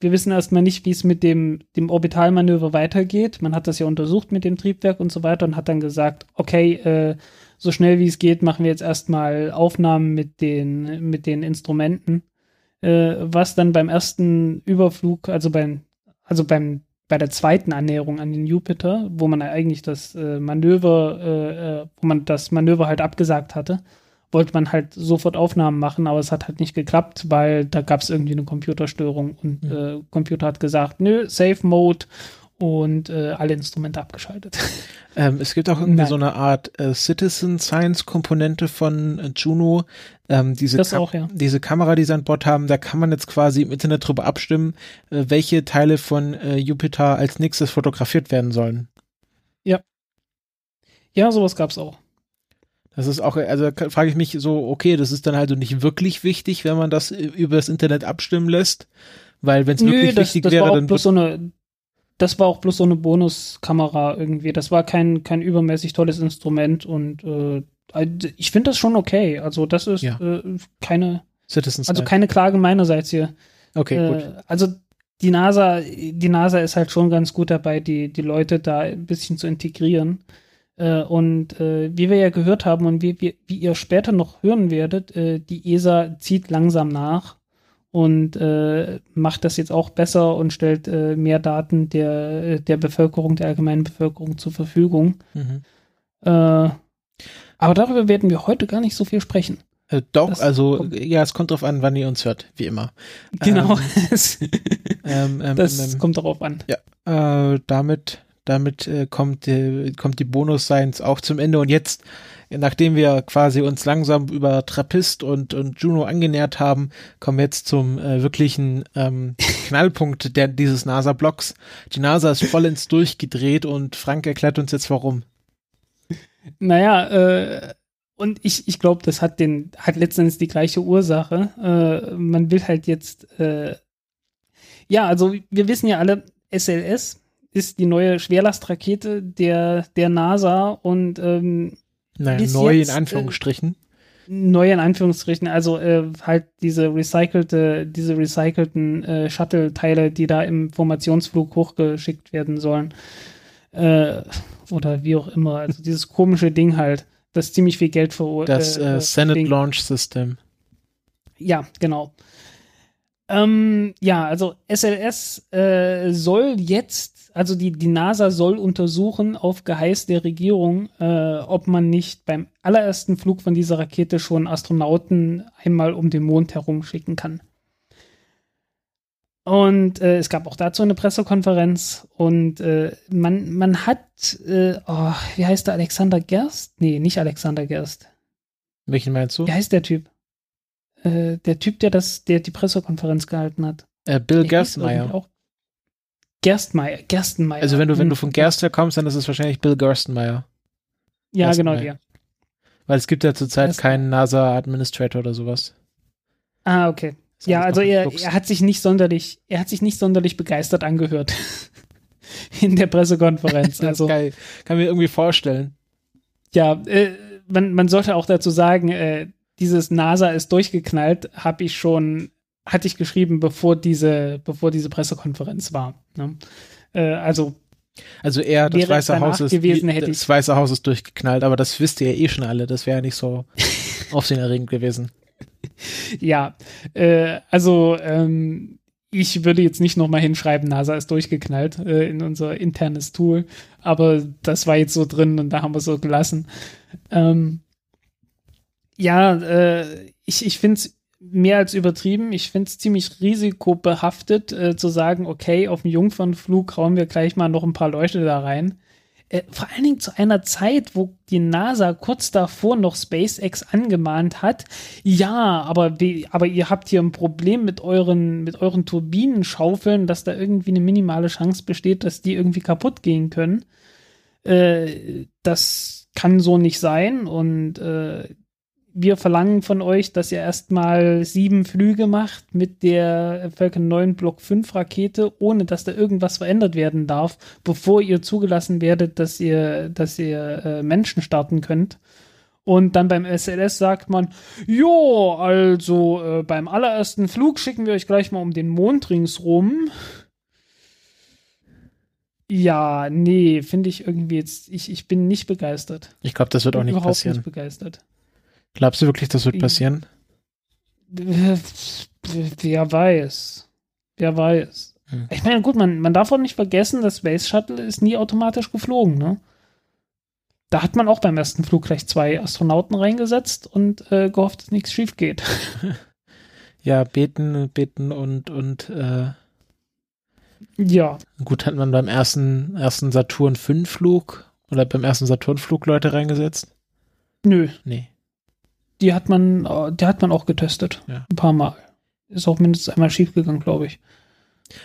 wir wissen erstmal nicht, wie es mit dem, dem Orbitalmanöver weitergeht. Man hat das ja untersucht mit dem Triebwerk und so weiter und hat dann gesagt, okay, äh, so schnell wie es geht, machen wir jetzt erstmal Aufnahmen mit den, mit den Instrumenten. Äh, was dann beim ersten Überflug, also beim, also beim, bei der zweiten Annäherung an den Jupiter, wo man eigentlich das äh, Manöver, äh, äh, wo man das Manöver halt abgesagt hatte, wollte man halt sofort Aufnahmen machen, aber es hat halt nicht geklappt, weil da gab es irgendwie eine Computerstörung und Mhm. äh, Computer hat gesagt, nö, Safe Mode und äh, alle Instrumente abgeschaltet. *laughs* Ähm, es gibt auch irgendwie Nein. so eine Art äh, Citizen Science Komponente von äh, Juno. Ähm, diese, Das Kam- auch, ja. diese Kamera, die sie an Bord haben, da kann man jetzt quasi im Internet drüber abstimmen, äh, welche Teile von äh, Jupiter als nächstes fotografiert werden sollen. Ja, sowas gab's auch. Das ist auch, also frage ich mich so, okay, das ist dann also nicht wirklich wichtig, wenn man das über das Internet abstimmen lässt, weil wenn es wirklich das, wichtig das wäre, dann bloß so eine, das war auch bloß so eine Bonuskamera irgendwie. Das war kein, kein übermäßig tolles Instrument und äh, ich finde das schon okay. Also das ist Ja. äh, keine, Citizen also keine Klage meinerseits hier. Okay, gut. Äh, also die NASA, die NASA ist halt schon ganz gut dabei, die, die Leute da ein bisschen zu integrieren. Äh, und äh, wie wir ja gehört haben und wie, wie, wie ihr später noch hören werdet, äh, die ESA zieht langsam nach und äh, macht das jetzt auch besser und stellt äh, mehr Daten der, der Bevölkerung, der allgemeinen Bevölkerung zur Verfügung. Mhm. Äh, aber darüber werden wir heute gar nicht so viel sprechen. Äh, doch, das also ja, es kommt drauf an, wann ihr uns hört, wie immer. Genau, Ähm, *laughs* ähm, das ähm, kommt darauf an. äh, damit damit äh, kommt, äh, kommt die Bonus-Science auch zum Ende. Und jetzt, nachdem wir quasi uns langsam über Trappist und, und Juno angenähert haben, kommen wir jetzt zum äh, wirklichen ähm, *laughs* Knallpunkt der, dieses NASA-Blocks. Die NASA ist vollends durchgedreht und Frank erklärt uns jetzt warum. Naja, äh, und ich, ich glaube, das hat den, hat letztendlich die gleiche Ursache. Äh, man will halt jetzt, äh, ja, also wir wissen ja alle, SLS ist die neue Schwerlastrakete der, der NASA und ähm, Naja, neu jetzt, in Anführungsstrichen. neu in Anführungsstrichen, also äh, halt diese recycelte, diese recycelten äh, Shuttle-Teile, die da im Formationsflug hochgeschickt werden sollen. Äh, oder wie auch immer. Also dieses komische Ding halt, das ziemlich viel Geld verursacht. das äh, Senate Launch System. Ja, genau. Ähm, ja, also SLS äh, soll jetzt, also die, die NASA soll untersuchen auf Geheiß der Regierung, äh, ob man nicht beim allerersten Flug von dieser Rakete schon Astronauten einmal um den Mond herumschicken kann. Und äh, es gab auch dazu eine Pressekonferenz und äh, man, man hat, äh, oh, wie heißt der, Alexander Gerst? Nee, nicht Alexander Gerst. Welchen meinst du? Wie heißt der Typ? Äh, der Typ, der das, der die Pressekonferenz gehalten hat. Äh, Bill Gerstenmaier. auch Gerstmeier, Gerstenmeier. Also wenn du, wenn Hm. du von Gerstner kommst, dann ist es wahrscheinlich Bill Gerstenmeier. Ja, genau der. Weil es gibt ja zurzeit keinen NASA-Administrator oder sowas. Ah, okay. Ja, also er, er hat sich nicht sonderlich, er hat sich nicht sonderlich begeistert angehört *laughs* in der Pressekonferenz. *laughs* Das ist Also geil. Kann mir irgendwie vorstellen. ja, äh, man, man sollte auch dazu sagen, äh, dieses NASA ist durchgeknallt, habe ich schon, hatte ich geschrieben, bevor diese, bevor diese Pressekonferenz war. Ne? Äh, also Also eher das Weiße Haus ist gewesen, hätte das ich- Weiße Haus ist durchgeknallt, aber das wisst ihr ja eh schon alle. Das wäre ja nicht so *laughs* aufsehenerregend gewesen. Ja, äh, also ähm, ich würde jetzt nicht nochmal hinschreiben, NASA ist durchgeknallt äh, in unser internes Tool, aber das war jetzt so drin und da haben wir es so gelassen. Ähm, ja, äh, ich, ich finde es mehr als übertrieben. Ich finde es ziemlich risikobehaftet, äh, zu sagen, okay, auf dem Jungfernflug hauen wir gleich mal noch ein paar Leute da rein. Äh, vor allen Dingen zu einer Zeit, wo die NASA kurz davor noch SpaceX angemahnt hat, ja, aber, wie, aber ihr habt hier ein Problem mit euren, mit euren Turbinenschaufeln, dass da irgendwie eine minimale Chance besteht, dass die irgendwie kaputt gehen können. äh, das kann so nicht sein und äh, wir verlangen von euch, dass ihr erstmal sieben Flüge macht mit der Falcon 9 Block 5 Rakete, ohne dass da irgendwas verändert werden darf, bevor ihr zugelassen werdet, dass ihr, dass ihr äh, Menschen starten könnt. Und dann beim SLS sagt man, jo, also äh, beim allerersten Flug schicken wir euch gleich mal um den Mond ringsrum. Ja, nee, finde ich irgendwie jetzt, ich, ich bin nicht begeistert. Ich glaube, das wird auch nicht Überhaupt passieren. nicht begeistert. Glaubst du wirklich, das wird passieren? Wer weiß. Wer weiß. Hm. Ich meine, gut, man, man darf auch nicht vergessen, das Space Shuttle ist nie automatisch geflogen, ne? Da hat man auch beim ersten Flug gleich zwei Astronauten reingesetzt und äh, gehofft, dass nichts schief geht. *laughs* Ja, beten, beten und, und äh, ja, gut hat man beim ersten, ersten Saturn 5 Flug oder beim ersten Saturn Flug Leute reingesetzt? nö. Nee. Die hat man, äh, die hat man auch getestet. Ja. Ein paar Mal. Ist auch mindestens einmal schief gegangen, glaube ich.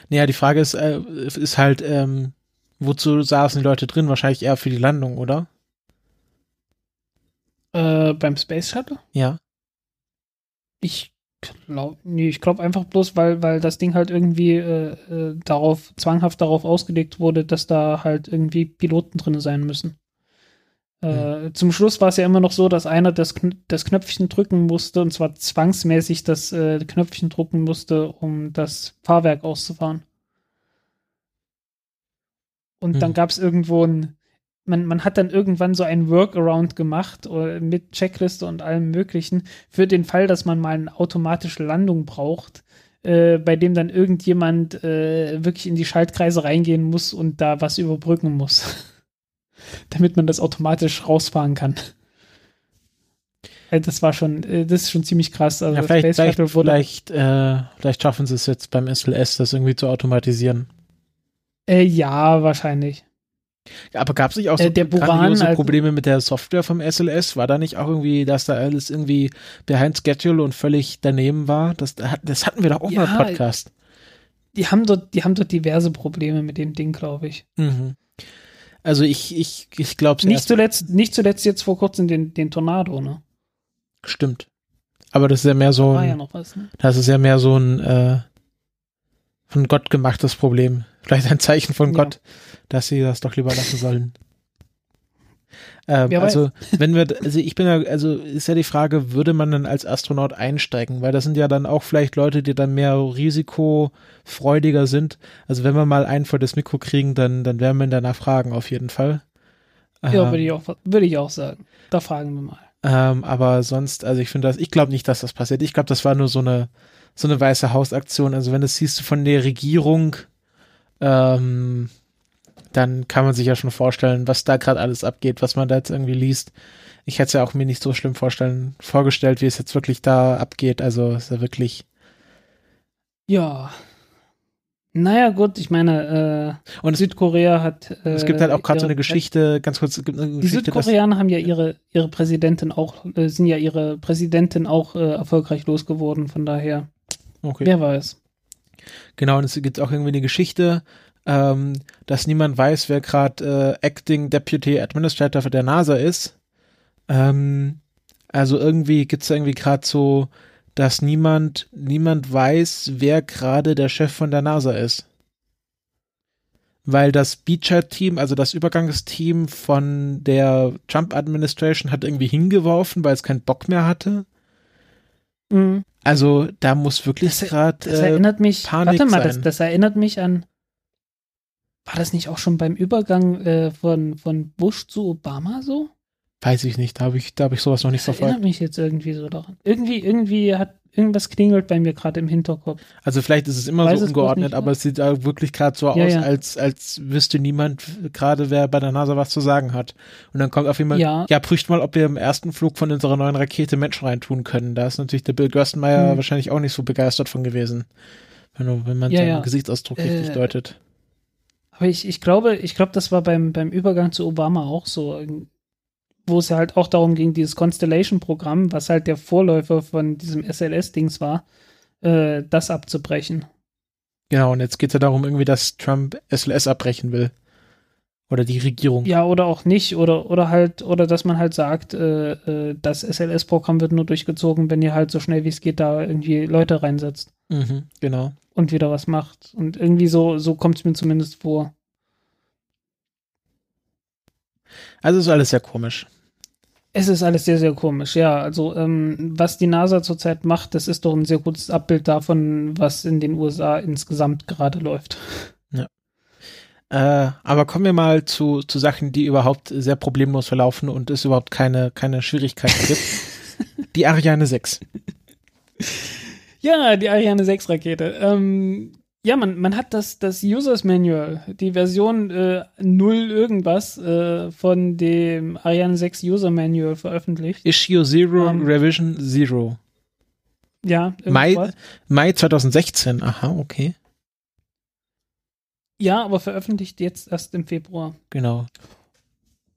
Naja, die Frage ist, äh, ist halt, ähm, wozu saßen die Leute drin? Wahrscheinlich eher für die Landung, oder? Äh, beim Space Shuttle? Ja. Ich glaube, nee, ich glaube einfach bloß, weil, weil das Ding halt irgendwie äh, äh, darauf, zwanghaft darauf ausgelegt wurde, dass da halt irgendwie Piloten drin sein müssen. Äh, Zum Schluss war es ja immer noch so, dass einer das, Kn das Knöpfchen drücken musste, und zwar zwangsmäßig das äh, Knöpfchen drücken musste, um das Fahrwerk auszufahren. Und dann Hm. gab es irgendwo ein, man, man hat dann irgendwann so ein Workaround gemacht äh, mit Checkliste und allem Möglichen für den Fall, dass man mal eine automatische Landung braucht, äh, bei dem dann irgendjemand äh, wirklich in die Schaltkreise reingehen muss und da was überbrücken muss, *laughs* damit man das automatisch rausfahren kann. Äh, Das war schon, äh, das ist schon ziemlich krass. Also ja, vielleicht, vielleicht, vielleicht, äh, vielleicht schaffen sie es jetzt beim SLS, das irgendwie zu automatisieren. äh, ja, wahrscheinlich. Aber gab es nicht auch so Äh, der Buran, also- Probleme mit der Software vom SLS? War da nicht auch irgendwie, dass da alles irgendwie behind schedule und völlig daneben war? Das, das hatten wir doch auch Ja, mal im Podcast. Die haben dort, die haben dort diverse Probleme mit dem Ding, glaube ich. Mhm. Also ich, ich, ich glaube Nicht zuletzt, nicht zuletzt jetzt vor kurzem den, den Tornado, ne? Stimmt. Aber das ist ja mehr so ein, ja was, ne? das ist ja mehr so ein äh, von Gott gemachtes Problem. *laughs* Vielleicht ein Zeichen von Ja. Gott, dass sie das doch lieber lassen sollen. Ähm, weiß. also, wenn wir, also ich bin ja, also ist ja die Frage, würde man dann als Astronaut einsteigen? Weil das sind ja dann auch vielleicht Leute, die dann mehr risikofreudiger sind. Also wenn wir mal einen vor das Mikro kriegen, dann, dann werden wir ihn danach fragen, auf jeden Fall. Ja, Ähm, würde ich auch, würde ich auch sagen. Da fragen wir mal. ähm, aber sonst, also ich finde das, ich glaube nicht, dass das passiert. Ich glaube, das war nur so eine, so eine weiße Hausaktion. Also wenn das siehst du von der Regierung, ähm, dann kann man sich ja schon vorstellen, was da gerade alles abgeht, was man da jetzt irgendwie liest. Ich hätte es ja auch mir nicht so schlimm vorstellen, vorgestellt, wie es jetzt wirklich da abgeht. Also ist ja wirklich. Ja. Naja, gut, ich meine, äh, Und Südkorea hat. Äh, es gibt halt auch gerade so eine Geschichte, ganz kurz, es gibt eine Die Geschichte, dass, Südkoreaner haben ja ihre, ihre Präsidentin auch, äh, sind ja ihre Präsidentin auch äh, erfolgreich losgeworden, von daher, okay. wer weiß. Genau, und es gibt auch irgendwie eine Geschichte, ähm, dass niemand weiß, wer gerade äh, Acting Deputy Administrator für der NASA ist. Ähm, also irgendwie gibt's da irgendwie gerade so, dass niemand, niemand weiß, wer gerade der Chef von der NASA ist. Weil das Beecher-Team, also das Übergangsteam von der Trump-Administration hat irgendwie hingeworfen, weil es keinen Bock mehr hatte. Mhm. Also da muss wirklich Das- gerade Das äh, Panik warte mal, das, sein. das erinnert mich an, war das nicht auch schon beim Übergang äh, von, von Bush zu Obama so? Weiß ich nicht, da habe ich, da hab ich sowas noch nicht verfolgt. erinnert mich jetzt irgendwie so daran. Irgendwie, irgendwie hat irgendwas klingelt bei mir gerade im Hinterkopf. Also vielleicht ist es immer Weiß so ungeordnet, nicht, aber ne? es sieht da wirklich gerade so Ja, aus, ja. als, als wüsste niemand gerade, wer bei der NASA was zu sagen hat. Und dann kommt auf jemand, Ja. ja, prüft mal, ob wir im ersten Flug von unserer neuen Rakete Menschen reintun können. Da ist natürlich der Bill Gerstenmeier Hm. wahrscheinlich auch nicht so begeistert von gewesen. Wenn, wenn man Ja, seinen. Gesichtsausdruck richtig Äh, deutet. Aber ich, ich glaube, ich glaube, das war beim, beim Übergang zu Obama auch so, wo es halt auch darum ging, dieses Constellation-Programm, was halt der Vorläufer von diesem SLS-Dings war, äh, das abzubrechen. Genau, und jetzt geht es ja darum, irgendwie, dass Trump SLS abbrechen will. Oder die Regierung. Ja, oder auch nicht. Oder, oder halt, oder dass man halt sagt, äh, äh, das SLS-Programm wird nur durchgezogen, wenn ihr halt so schnell wie es geht da irgendwie Leute reinsetzt Mhm, genau. und wieder was macht. Und irgendwie so, so kommt es mir zumindest vor. Also ist alles sehr komisch. Es ist alles sehr, sehr komisch, ja. Also, ähm, was die NASA zurzeit macht, das ist doch ein sehr gutes Abbild davon, was in den USA insgesamt gerade läuft. *laughs* Äh, aber kommen wir mal zu, zu Sachen, die überhaupt sehr problemlos verlaufen und es überhaupt keine, keine Schwierigkeiten gibt. *laughs* die Ariane 6. Ja, die Ariane 6 Rakete. Ähm, ja, man, man hat das, das Users Manual, die Version äh, 0 irgendwas äh, von dem Ariane 6 User Manual veröffentlicht. Issue Zero, Ähm, Revision Zero. Ja, Mai. Mai 2016, aha, okay. Ja, aber veröffentlicht jetzt erst im Februar. Genau.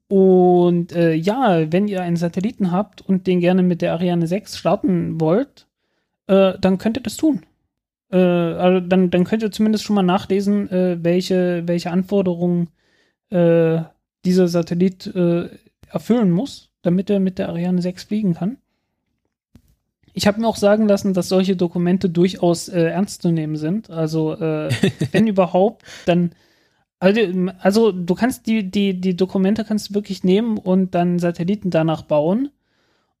Und äh, ja, wenn ihr einen Satelliten habt und den gerne mit der Ariane 6 starten wollt, äh, dann könnt ihr das tun. Äh, also dann, dann könnt ihr zumindest schon mal nachlesen, äh, welche, welche Anforderungen äh, dieser Satellit äh, erfüllen muss, damit er mit der Ariane 6 fliegen kann. Ich habe mir auch sagen lassen, dass solche Dokumente durchaus äh, ernst zu nehmen sind. Also, äh, *laughs* wenn überhaupt, dann also, also du kannst die, die, die Dokumente kannst du wirklich nehmen und dann Satelliten danach bauen.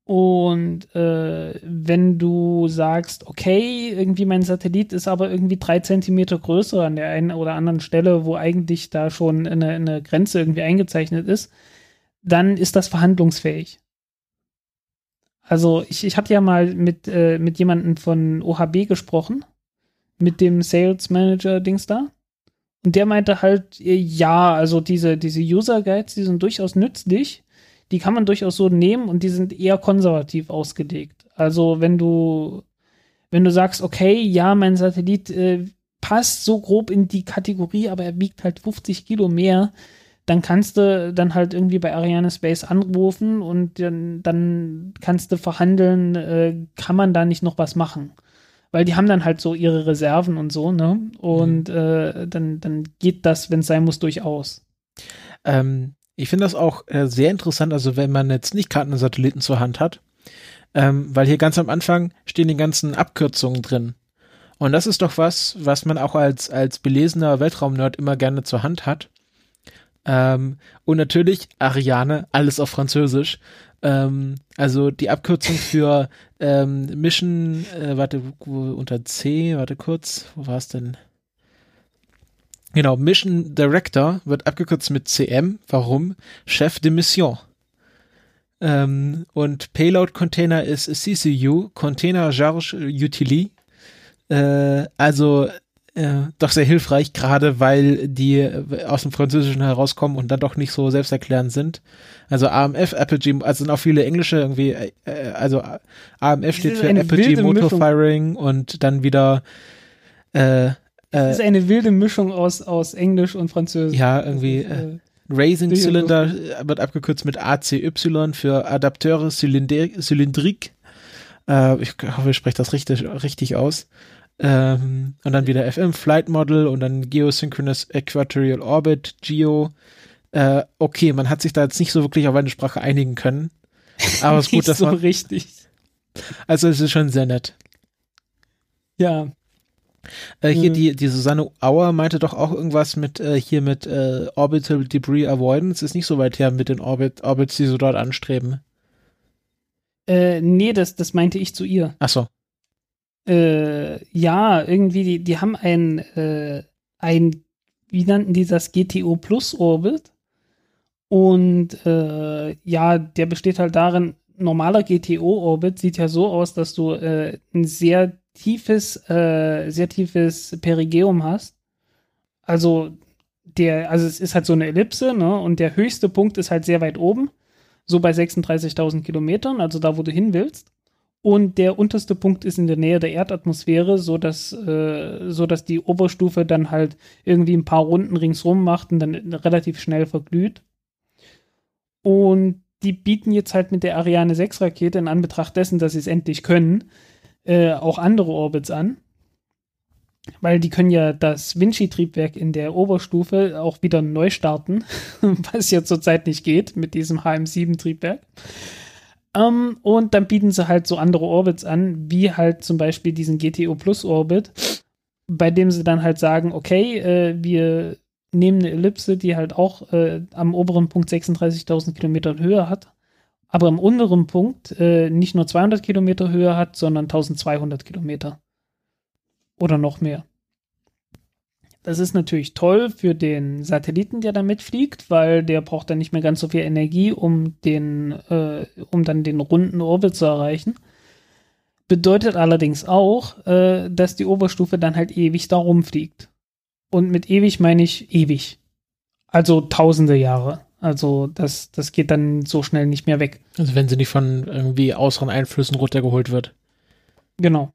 Und äh, wenn du sagst, okay, irgendwie mein Satellit ist aber irgendwie drei Zentimeter größer an der einen oder anderen Stelle, wo eigentlich da schon eine, eine Grenze irgendwie eingezeichnet ist, dann ist das verhandlungsfähig. Also ich, ich hatte ja mal mit, äh, mit jemandem von OHB gesprochen, mit dem Sales Manager Dings da. Und der meinte halt, äh, ja, also diese, diese User Guides, die sind durchaus nützlich. Die kann man durchaus so nehmen und die sind eher konservativ ausgelegt. Also wenn du, wenn du sagst, okay, ja, mein Satellit äh, passt so grob in die Kategorie, aber er wiegt halt 50 Kilo mehr, dann kannst du dann halt irgendwie bei Ariane Space anrufen und dann, dann kannst du verhandeln, äh, kann man da nicht noch was machen weil die haben dann halt so ihre Reserven und so, ne? Und äh, dann, dann geht das, wenn es sein muss, durchaus. Ähm, ich finde das auch äh, sehr interessant, also wenn man jetzt nicht gerade einen Satelliten zur Hand hat, ähm, weil hier ganz am Anfang stehen die ganzen Abkürzungen drin. Und das ist doch was, was man auch als, als belesener Weltraumnerd immer gerne zur Hand hat. Ähm, und natürlich Ariane, alles auf Französisch. Ähm, also die Abkürzung für ähm, Mission, äh, warte, unter C, warte kurz, wo war es denn? Genau, Mission Director wird abgekürzt mit CM. Warum? Chef de Mission. Ähm, und Payload Container ist CCU, Container Charge Utility. Äh, also äh, doch sehr hilfreich, gerade weil die äh, aus dem Französischen herauskommen und dann doch nicht so selbsterklärend sind. Also AMF, Apogee, also sind auch viele englische irgendwie, äh, also AMF steht für Apogee Motor Mischung. Firing und dann wieder äh, Das ist äh, eine wilde Mischung aus, aus Englisch und Französisch. ja, irgendwie äh, äh, Raising Cylinder äh, wird abgekürzt mit ACY für Adapteure Cylinder Cylindrique. Äh, ich hoffe, ich spreche das richtig, richtig aus. Ähm, und dann wieder FM Flight Model und dann Geosynchronous Equatorial Orbit, Geo. Äh, okay, man hat sich da jetzt nicht so wirklich auf eine Sprache einigen können. Aber es ist *laughs* gut, dass so man, richtig. also es ist schon sehr nett. Ja. Äh, hier Mhm. die, die Susanne Auer meinte doch auch irgendwas mit äh, hier mit äh, Orbital Debris Avoidance. Ist nicht so weit her mit den Orbit, Orbits, die so dort anstreben. Äh, nee, das, das meinte ich zu ihr. Ach so. Äh, ja, irgendwie, die, die haben ein, äh, ein, wie nannten die das, GTO Plus Orbit. Und äh, ja, der besteht halt darin, normaler GTO-Orbit sieht ja so aus, dass du äh, ein sehr tiefes, äh, sehr tiefes Perigeum hast. Also der, also es ist halt so eine Ellipse, ne? Und der höchste Punkt ist halt sehr weit oben, so bei 36.000 Kilometern, also da, wo du hin willst. Und der unterste Punkt ist in der Nähe der Erdatmosphäre, so dass, äh, so dass die Oberstufe dann halt irgendwie ein paar Runden ringsrum macht und dann relativ schnell verglüht. Und die bieten jetzt halt mit der Ariane 6 Rakete in Anbetracht dessen, dass sie es endlich können, äh, auch andere Orbits an. weil die können ja das Vinci-Triebwerk in der Oberstufe auch wieder neu starten, *laughs* was ja zurzeit nicht geht mit diesem HM7-Triebwerk. Ähm, und dann bieten sie halt so andere Orbits an, wie halt zum Beispiel diesen GTO Plus Orbit, bei dem sie dann halt sagen, okay, äh, wir nehmen eine Ellipse, die halt auch äh, am oberen Punkt 36.000 Kilometer Höhe hat, aber am unteren Punkt äh, nicht nur 200 Kilometer Höhe hat, sondern 1200 Kilometer. Oder noch mehr. Das ist natürlich toll für den Satelliten, der da mitfliegt, weil der braucht dann nicht mehr ganz so viel Energie, um den, äh, um dann den runden Orbit zu erreichen. Bedeutet allerdings auch, äh, dass die Oberstufe dann halt ewig da rumfliegt. Und mit ewig meine ich ewig. Also tausende Jahre. Also das, das geht dann so schnell nicht mehr weg. Also wenn sie nicht von irgendwie äußeren Einflüssen runtergeholt wird. Genau.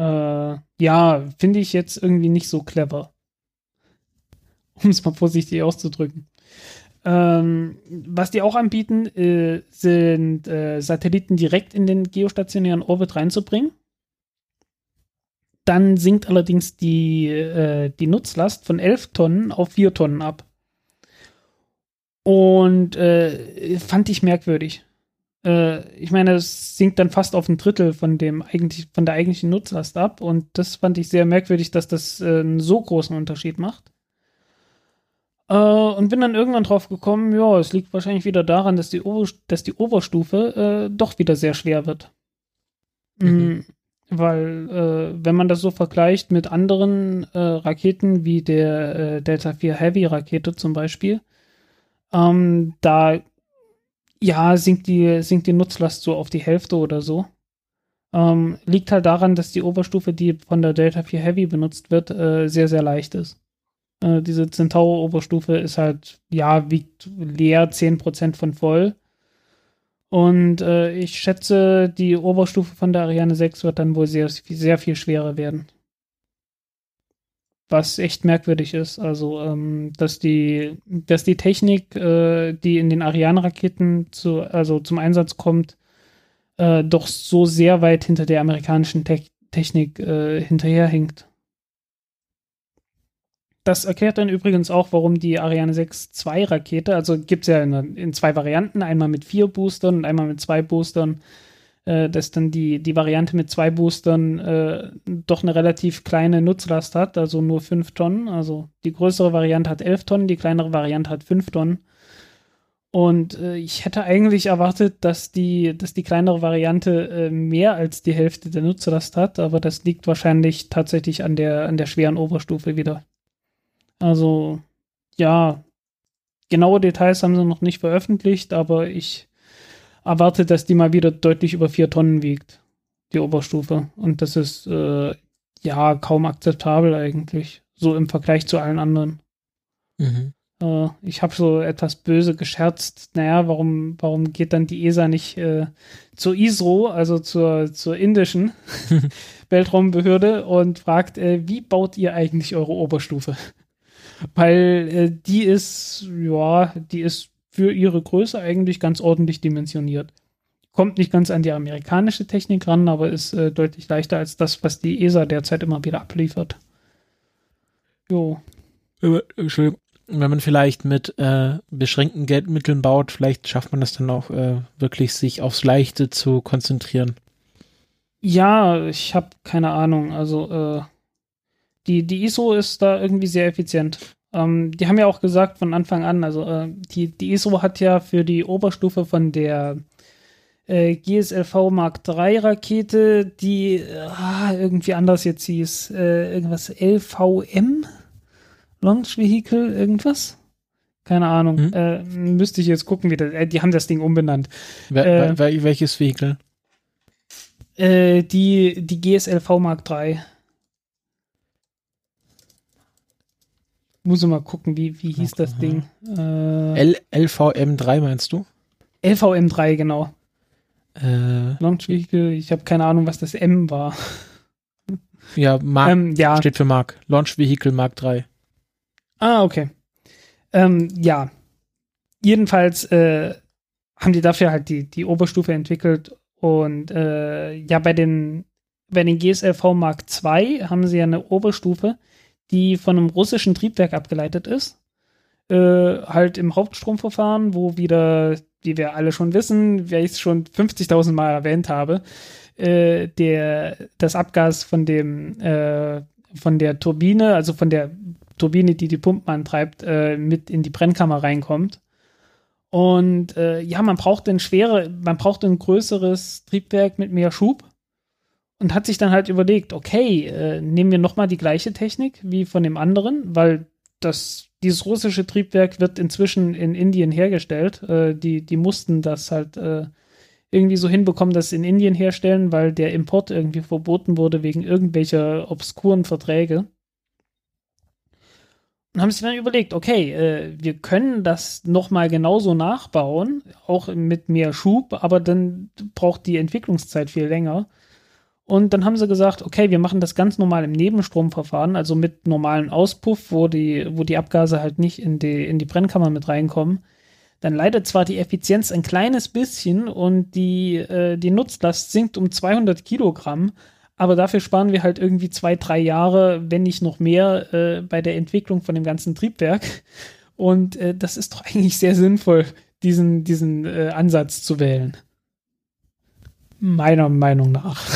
Äh, ja, finde ich jetzt irgendwie nicht so clever. *laughs* Um es mal vorsichtig auszudrücken. Ähm, was die auch anbieten, äh, sind äh, Satelliten direkt in den geostationären Orbit reinzubringen. Dann sinkt allerdings die, äh, die Nutzlast von 11 Tonnen auf 4 Tonnen ab. Und äh, fand ich merkwürdig. Äh, ich meine, es sinkt dann fast auf ein Drittel von dem eigentlich, von der eigentlichen Nutzlast ab. Und das fand ich sehr merkwürdig, dass das äh, einen so großen Unterschied macht. Äh, und bin dann irgendwann drauf gekommen, ja, es liegt wahrscheinlich wieder daran, dass die, Ober dass die Oberstufe äh, doch wieder sehr schwer wird. Mhm. Mm, weil, äh, wenn man das so vergleicht mit anderen äh, Raketen wie der Delta 4 Heavy Rakete zum Beispiel, ähm, da ja, sinkt die, sinkt die Nutzlast so auf die Hälfte oder so. Ähm, liegt halt daran, dass die Oberstufe, die von der Delta 4 Heavy benutzt wird, äh, sehr, sehr leicht ist. Äh, diese Centaur-Oberstufe ist halt, ja, wiegt leer 10% von voll. Und äh, ich schätze, die Oberstufe von der Ariane 6 wird dann wohl sehr, sehr viel schwerer werden was echt merkwürdig ist. Also, ähm, dass die, dass die Technik, äh, die in den Ariane-Raketen zu, also zum Einsatz kommt, äh, doch so sehr weit hinter der amerikanischen Te Technik äh, hinterherhinkt. Das erklärt dann übrigens auch, warum die Ariane 6 2 Rakete, also gibt es ja in, in, zwei Varianten, einmal mit vier Boostern und einmal mit zwei Boostern, dass dann die, die Variante mit zwei Boostern äh, doch eine relativ kleine Nutzlast hat, also nur fünf Tonnen. Also die größere Variante hat elf Tonnen, die kleinere Variante hat fünf Tonnen. Und äh, ich hätte eigentlich erwartet, dass die, dass die kleinere Variante äh, mehr als die Hälfte der Nutzlast hat, aber das liegt wahrscheinlich tatsächlich an der, an der schweren Oberstufe wieder. Also, ja, genaue Details haben sie noch nicht veröffentlicht, aber ich erwartet, dass die mal wieder deutlich über vier Tonnen wiegt, die Oberstufe. Und das ist äh, ja kaum akzeptabel eigentlich, so im Vergleich zu allen anderen. Mhm. Äh, ich habe so etwas böse gescherzt, naja, warum, warum geht dann die ESA nicht äh, zur ISRO, also zur, zur indischen *laughs* Weltraumbehörde und fragt, äh, wie baut ihr eigentlich eure Oberstufe? Weil äh, die ist, ja, die ist für ihre Größe eigentlich ganz ordentlich dimensioniert. Kommt nicht ganz an die amerikanische Technik ran, aber ist äh, deutlich leichter als das, was die ESA derzeit immer wieder abliefert. Jo. Entschuldigung. Wenn man vielleicht mit äh, beschränkten Geldmitteln baut, vielleicht schafft man das dann auch äh, wirklich, sich aufs Leichte zu konzentrieren. Ja, ich habe keine Ahnung. Also äh, die, die ISO ist da irgendwie sehr effizient. Ähm, die haben ja auch gesagt von Anfang an, also äh, die, die ISRO hat ja für die Oberstufe von der äh, GSLV Mark III Rakete, die äh, irgendwie anders jetzt hieß, äh, irgendwas LVM Launch Vehicle, irgendwas? Keine Ahnung. Hm? Äh, müsste ich jetzt gucken, wie das, äh, die haben das Ding umbenannt. Wel welches Vehicle? die, die GSLV Mark III. Muss ich mal gucken, wie, wie hieß das Ding? Äh, LVM3 meinst du? LVM3, genau. Äh, Launch Vehicle, ich habe keine Ahnung, was das M war. *laughs* Ja, Mark ähm, ja. steht für Mark. Launch Vehicle Mark 3. Ah, okay. Ähm, ja. Jedenfalls äh, haben die dafür halt die, die Oberstufe entwickelt und äh, ja, bei den bei den GSLV Mark II haben sie ja eine Oberstufe, die von einem russischen Triebwerk abgeleitet ist. Äh, halt im Hauptstromverfahren, wo wieder, wie wir alle schon wissen, wie ich es schon 50.000 Mal erwähnt habe, äh, der, das Abgas von dem, äh, von der Turbine, also von der Turbine, die die Pumpen antreibt, äh, mit in die Brennkammer reinkommt. Und äh, ja, man braucht ein schwere, man braucht ein größeres Triebwerk mit mehr Schub und hat sich dann halt überlegt, okay, äh, nehmen wir nochmal die gleiche Technik wie von dem anderen, weil das, dieses russische Triebwerk wird inzwischen in Indien hergestellt. Äh, die, die mussten das halt äh, irgendwie so hinbekommen, das in Indien herstellen, weil der Import irgendwie verboten wurde wegen irgendwelcher obskuren Verträge. Und haben sich dann überlegt, okay, äh, wir können das nochmal genauso nachbauen, auch mit mehr Schub, aber dann braucht die Entwicklungszeit viel länger. Und dann haben sie gesagt, okay, wir machen das ganz normal im Nebenstromverfahren, also mit normalen Auspuff, wo die, wo die Abgase halt nicht in die, in die Brennkammer mit reinkommen. Dann leidet zwar die Effizienz ein kleines bisschen und die, äh, die Nutzlast sinkt um 200 Kilogramm, aber dafür sparen wir halt irgendwie zwei, drei Jahre, wenn nicht noch mehr, äh, bei der Entwicklung von dem ganzen Triebwerk. Und äh, das ist doch eigentlich sehr sinnvoll, diesen, diesen äh, Ansatz zu wählen. Meiner Meinung nach.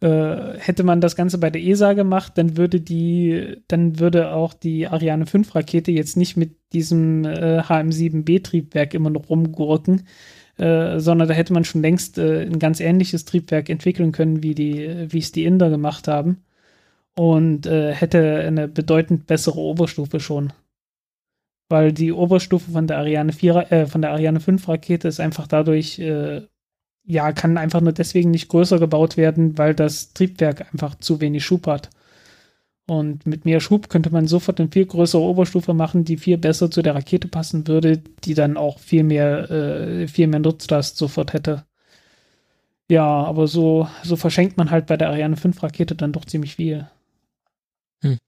Äh, hätte man das Ganze bei der ESA gemacht, dann würde die, dann würde auch die Ariane 5 Rakete jetzt nicht mit diesem äh, HM7B Triebwerk immer noch rumgurken, äh, sondern da hätte man schon längst äh, ein ganz ähnliches Triebwerk entwickeln können, wie die, wie es die Inder gemacht haben. Und äh, hätte eine bedeutend bessere Oberstufe schon. Weil die Oberstufe von der Ariane 4, äh, von der Ariane 5 Rakete ist einfach dadurch ja, kann einfach nur deswegen nicht größer gebaut werden, weil das Triebwerk einfach zu wenig Schub hat. Und mit mehr Schub könnte man sofort eine viel größere Oberstufe machen, die viel besser zu der Rakete passen würde, die dann auch viel mehr, äh, viel mehr Nutzlast sofort hätte. Ja, aber so, so verschenkt man halt bei der Ariane 5 Rakete dann doch ziemlich viel. Hm.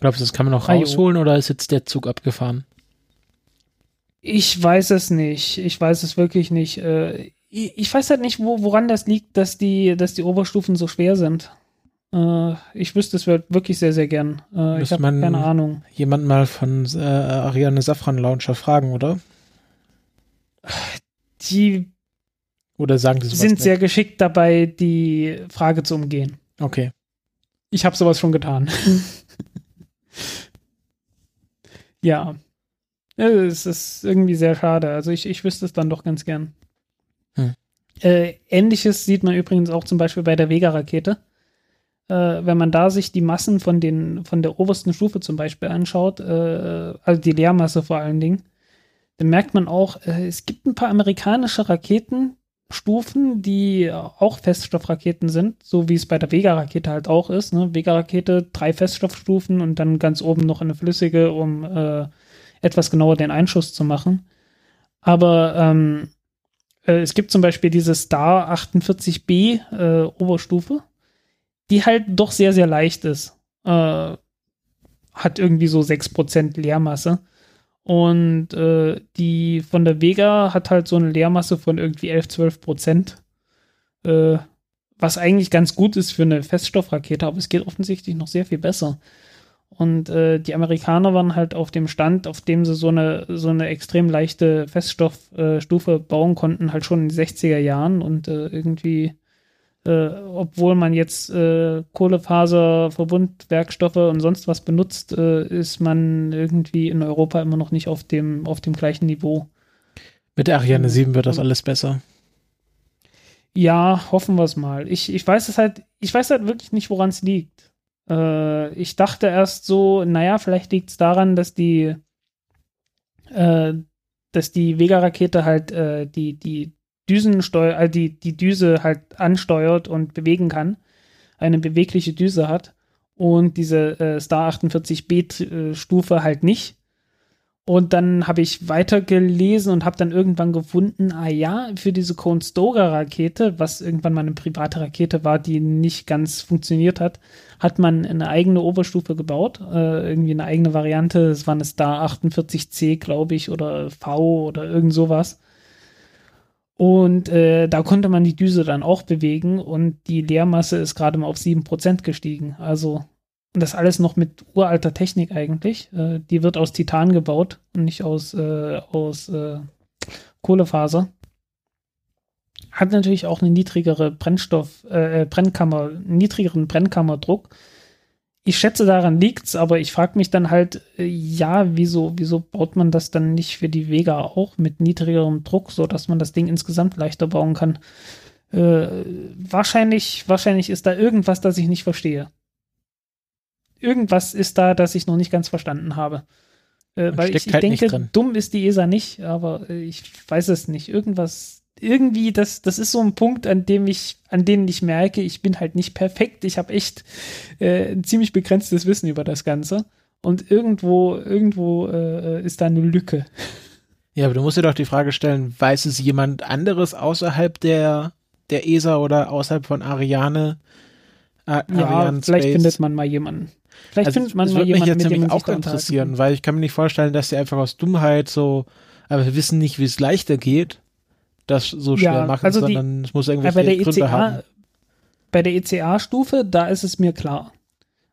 Glaubst du, das kann man noch rausholen oder ist jetzt der Zug abgefahren? Ich weiß es nicht. Ich weiß es wirklich nicht. Äh, ich weiß halt nicht, wo, woran das liegt, dass die, dass die Oberstufen so schwer sind. Äh, ich wüsste es wirklich sehr, sehr gern. Äh, ich habe keine Ahnung. Jemand mal von äh, Ariane Safran Launcher fragen, oder? Die oder sagen die sind sehr geschickt dabei, die Frage zu umgehen. Okay. Ich habe sowas schon getan. *laughs* ja. Es ist irgendwie sehr schade. Also ich, ich wüsste es dann doch ganz gern. Äh, Ähnliches sieht man übrigens auch zum Beispiel bei der Vega-Rakete. Äh, wenn man da sich die Massen von, den, von der obersten Stufe zum Beispiel anschaut, äh, also die Leermasse vor allen Dingen, dann merkt man auch, äh, es gibt ein paar amerikanische Raketenstufen, die auch Feststoffraketen sind, so wie es bei der Vega-Rakete halt auch ist. Ne? Vega-Rakete, drei Feststoffstufen und dann ganz oben noch eine flüssige, um äh, etwas genauer den Einschuss zu machen. Aber ähm, äh, es gibt zum Beispiel diese Star 48b äh, Oberstufe, die halt doch sehr, sehr leicht ist. Äh, hat irgendwie so 6% Leermasse. Und äh, die von der Vega hat halt so eine Leermasse von irgendwie 11, 12 Prozent. Äh, was eigentlich ganz gut ist für eine Feststoffrakete, aber es geht offensichtlich noch sehr viel besser. Und äh, die Amerikaner waren halt auf dem Stand, auf dem sie so eine, so eine extrem leichte Feststoffstufe äh, bauen konnten, halt schon in den 60er Jahren. Und äh, irgendwie, äh, obwohl man jetzt äh, Kohlefaser, Verbundwerkstoffe und sonst was benutzt, äh, ist man irgendwie in Europa immer noch nicht auf dem, auf dem gleichen Niveau. Mit der Ariane 7 wird das alles besser. Ja, hoffen wir es mal. Ich, ich weiß es halt, ich weiß halt wirklich nicht, woran es liegt. Äh, ich dachte erst so, naja, vielleicht liegt es daran, dass die, äh, dass die Vega-Rakete halt äh, die, die Düsensteuer, äh, die, die Düse halt ansteuert und bewegen kann, eine bewegliche Düse hat und diese äh, Star 48B-Stufe äh, halt nicht. Und dann habe ich weitergelesen und habe dann irgendwann gefunden, ah ja, für diese Kohn-Stoger-Rakete, was irgendwann mal eine private Rakete war, die nicht ganz funktioniert hat, hat man eine eigene Oberstufe gebaut, äh, irgendwie eine eigene Variante. Es war eine Star 48C, glaube ich, oder V oder irgend sowas. Und äh, da konnte man die Düse dann auch bewegen und die Leermasse ist gerade mal auf 7% gestiegen. Also, und das alles noch mit uralter Technik eigentlich. Äh, die wird aus Titan gebaut und nicht aus, äh, aus äh, Kohlefaser. Hat natürlich auch eine niedrigere Brennstoff, äh, Brennkammer, niedrigeren Brennkammerdruck ich schätze, daran liegt's, aber ich frage mich dann halt, äh, ja, wieso, wieso baut man das dann nicht für die Vega auch mit niedrigerem Druck, so dass man das Ding insgesamt leichter bauen kann? Äh, wahrscheinlich, wahrscheinlich ist da irgendwas, das ich nicht verstehe. Irgendwas ist da, das ich noch nicht ganz verstanden habe. Äh, weil ich, ich halt denke, dumm ist die ESA nicht, aber äh, ich weiß es nicht. Irgendwas irgendwie, das, das ist so ein Punkt, an dem ich, an dem ich merke, ich bin halt nicht perfekt. Ich habe echt äh, ein ziemlich begrenztes Wissen über das Ganze. Und irgendwo, irgendwo äh, ist da eine Lücke. Ja, aber du musst dir doch die Frage stellen, weiß es jemand anderes außerhalb der, der ESA oder außerhalb von Ariane? Äh, ja, Ariane vielleicht Space? findet man mal jemanden. Vielleicht also, findet man mal jemanden, mich jetzt dem auch interessieren, weil ich kann mir nicht vorstellen, dass sie einfach aus Dummheit so, aber wir wissen nicht, wie es leichter geht das so schwer ja, machen, also sondern es muss irgendwelche bei der Gründe ECA, haben. Bei der ECA-Stufe, da ist es mir klar.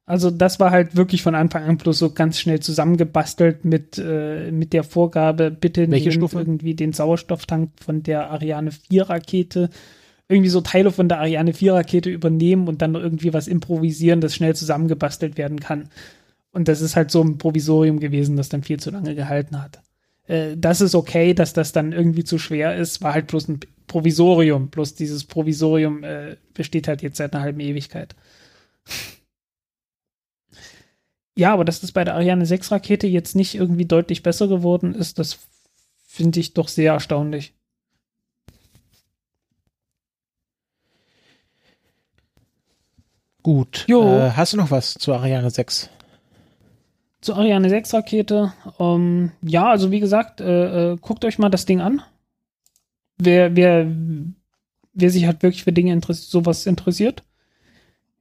Also das war halt wirklich von Anfang an bloß so ganz schnell zusammengebastelt mit, äh, mit der Vorgabe, bitte Welche Stufe? irgendwie den Sauerstofftank von der Ariane 4 Rakete, irgendwie so Teile von der Ariane 4 Rakete übernehmen und dann irgendwie was improvisieren, das schnell zusammengebastelt werden kann. Und das ist halt so ein Provisorium gewesen, das dann viel zu lange gehalten hat äh, das ist okay, dass das dann irgendwie zu schwer ist, war halt bloß ein Provisorium. Bloß dieses Provisorium äh, besteht halt jetzt seit einer halben Ewigkeit. ja, aber dass das bei der Ariane 6 Rakete jetzt nicht irgendwie deutlich besser geworden ist, das finde ich doch sehr erstaunlich. Gut. Äh, hast du noch was zu Ariane 6? zur Ariane 6 Rakete. Ähm, ja, also wie gesagt, äh, äh, guckt euch mal das Ding an. Wer, wer, wer sich halt wirklich für Dinge interessiert, sowas interessiert.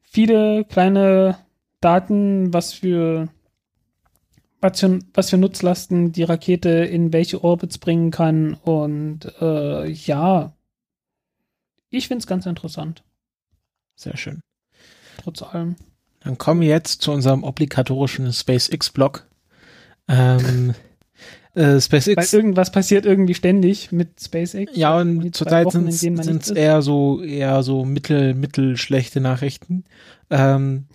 Viele kleine Daten, was für, was für, was für Nutzlasten die Rakete in welche Orbits bringen kann. Und äh, ja, ich finde es ganz interessant. Sehr schön. Trotz allem. Dann kommen wir jetzt zu unserem obligatorischen SpaceX-Blog. Ähm, *laughs* äh, SpaceX. Weil irgendwas passiert irgendwie ständig mit SpaceX. Ja, und zurzeit sind es eher so eher so mittel mittelschlechte Nachrichten. Ähm,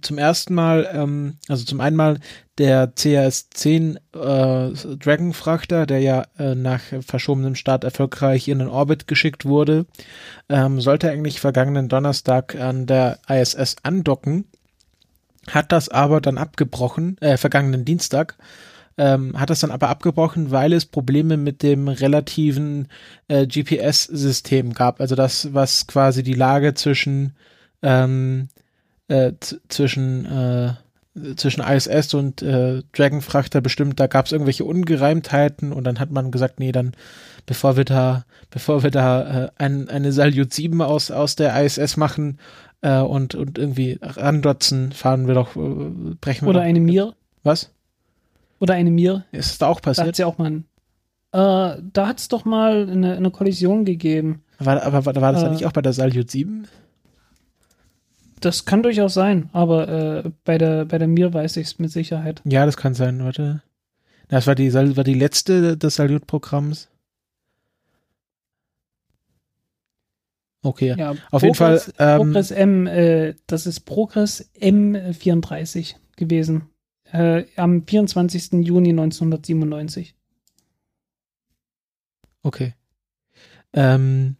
zum ersten Mal, ähm, also zum einen mal der CRS-10 äh, Dragon-Frachter, der ja äh, nach verschobenem Start erfolgreich in den Orbit geschickt wurde, ähm, sollte eigentlich vergangenen Donnerstag an der ISS andocken, hat das aber dann abgebrochen, äh, vergangenen Dienstag, ähm, hat das dann aber abgebrochen, weil es Probleme mit dem relativen äh, GPS-System gab. Also das, was quasi die Lage zwischen ähm, äh, zwischen äh, zwischen ISS und äh, Dragonfrachter bestimmt, da gab es irgendwelche Ungereimtheiten und dann hat man gesagt, nee, dann bevor wir da, bevor wir da äh, ein, eine Salyut 7 aus, aus der ISS machen äh, und, und irgendwie randotzen, fahren wir doch, äh, brechen wir Oder doch, eine Mir. Was? Oder eine Mir. Ist das da auch passiert? Da hat's ja auch mal, äh, da hat es doch mal eine, eine Kollision gegeben. War, aber war, war das äh, nicht auch bei der Salyut 7? Das kann durchaus sein, aber äh, bei der bei der Mir weiß ich es mit Sicherheit. Ja, das kann sein, warte. Das war die, war die letzte des Salut-Programms. Okay, ja, auf Progress, jeden Fall. Ähm, Progress M, äh, das ist Progress M34 gewesen. Äh, am 24. Juni 1997. Okay. Ähm,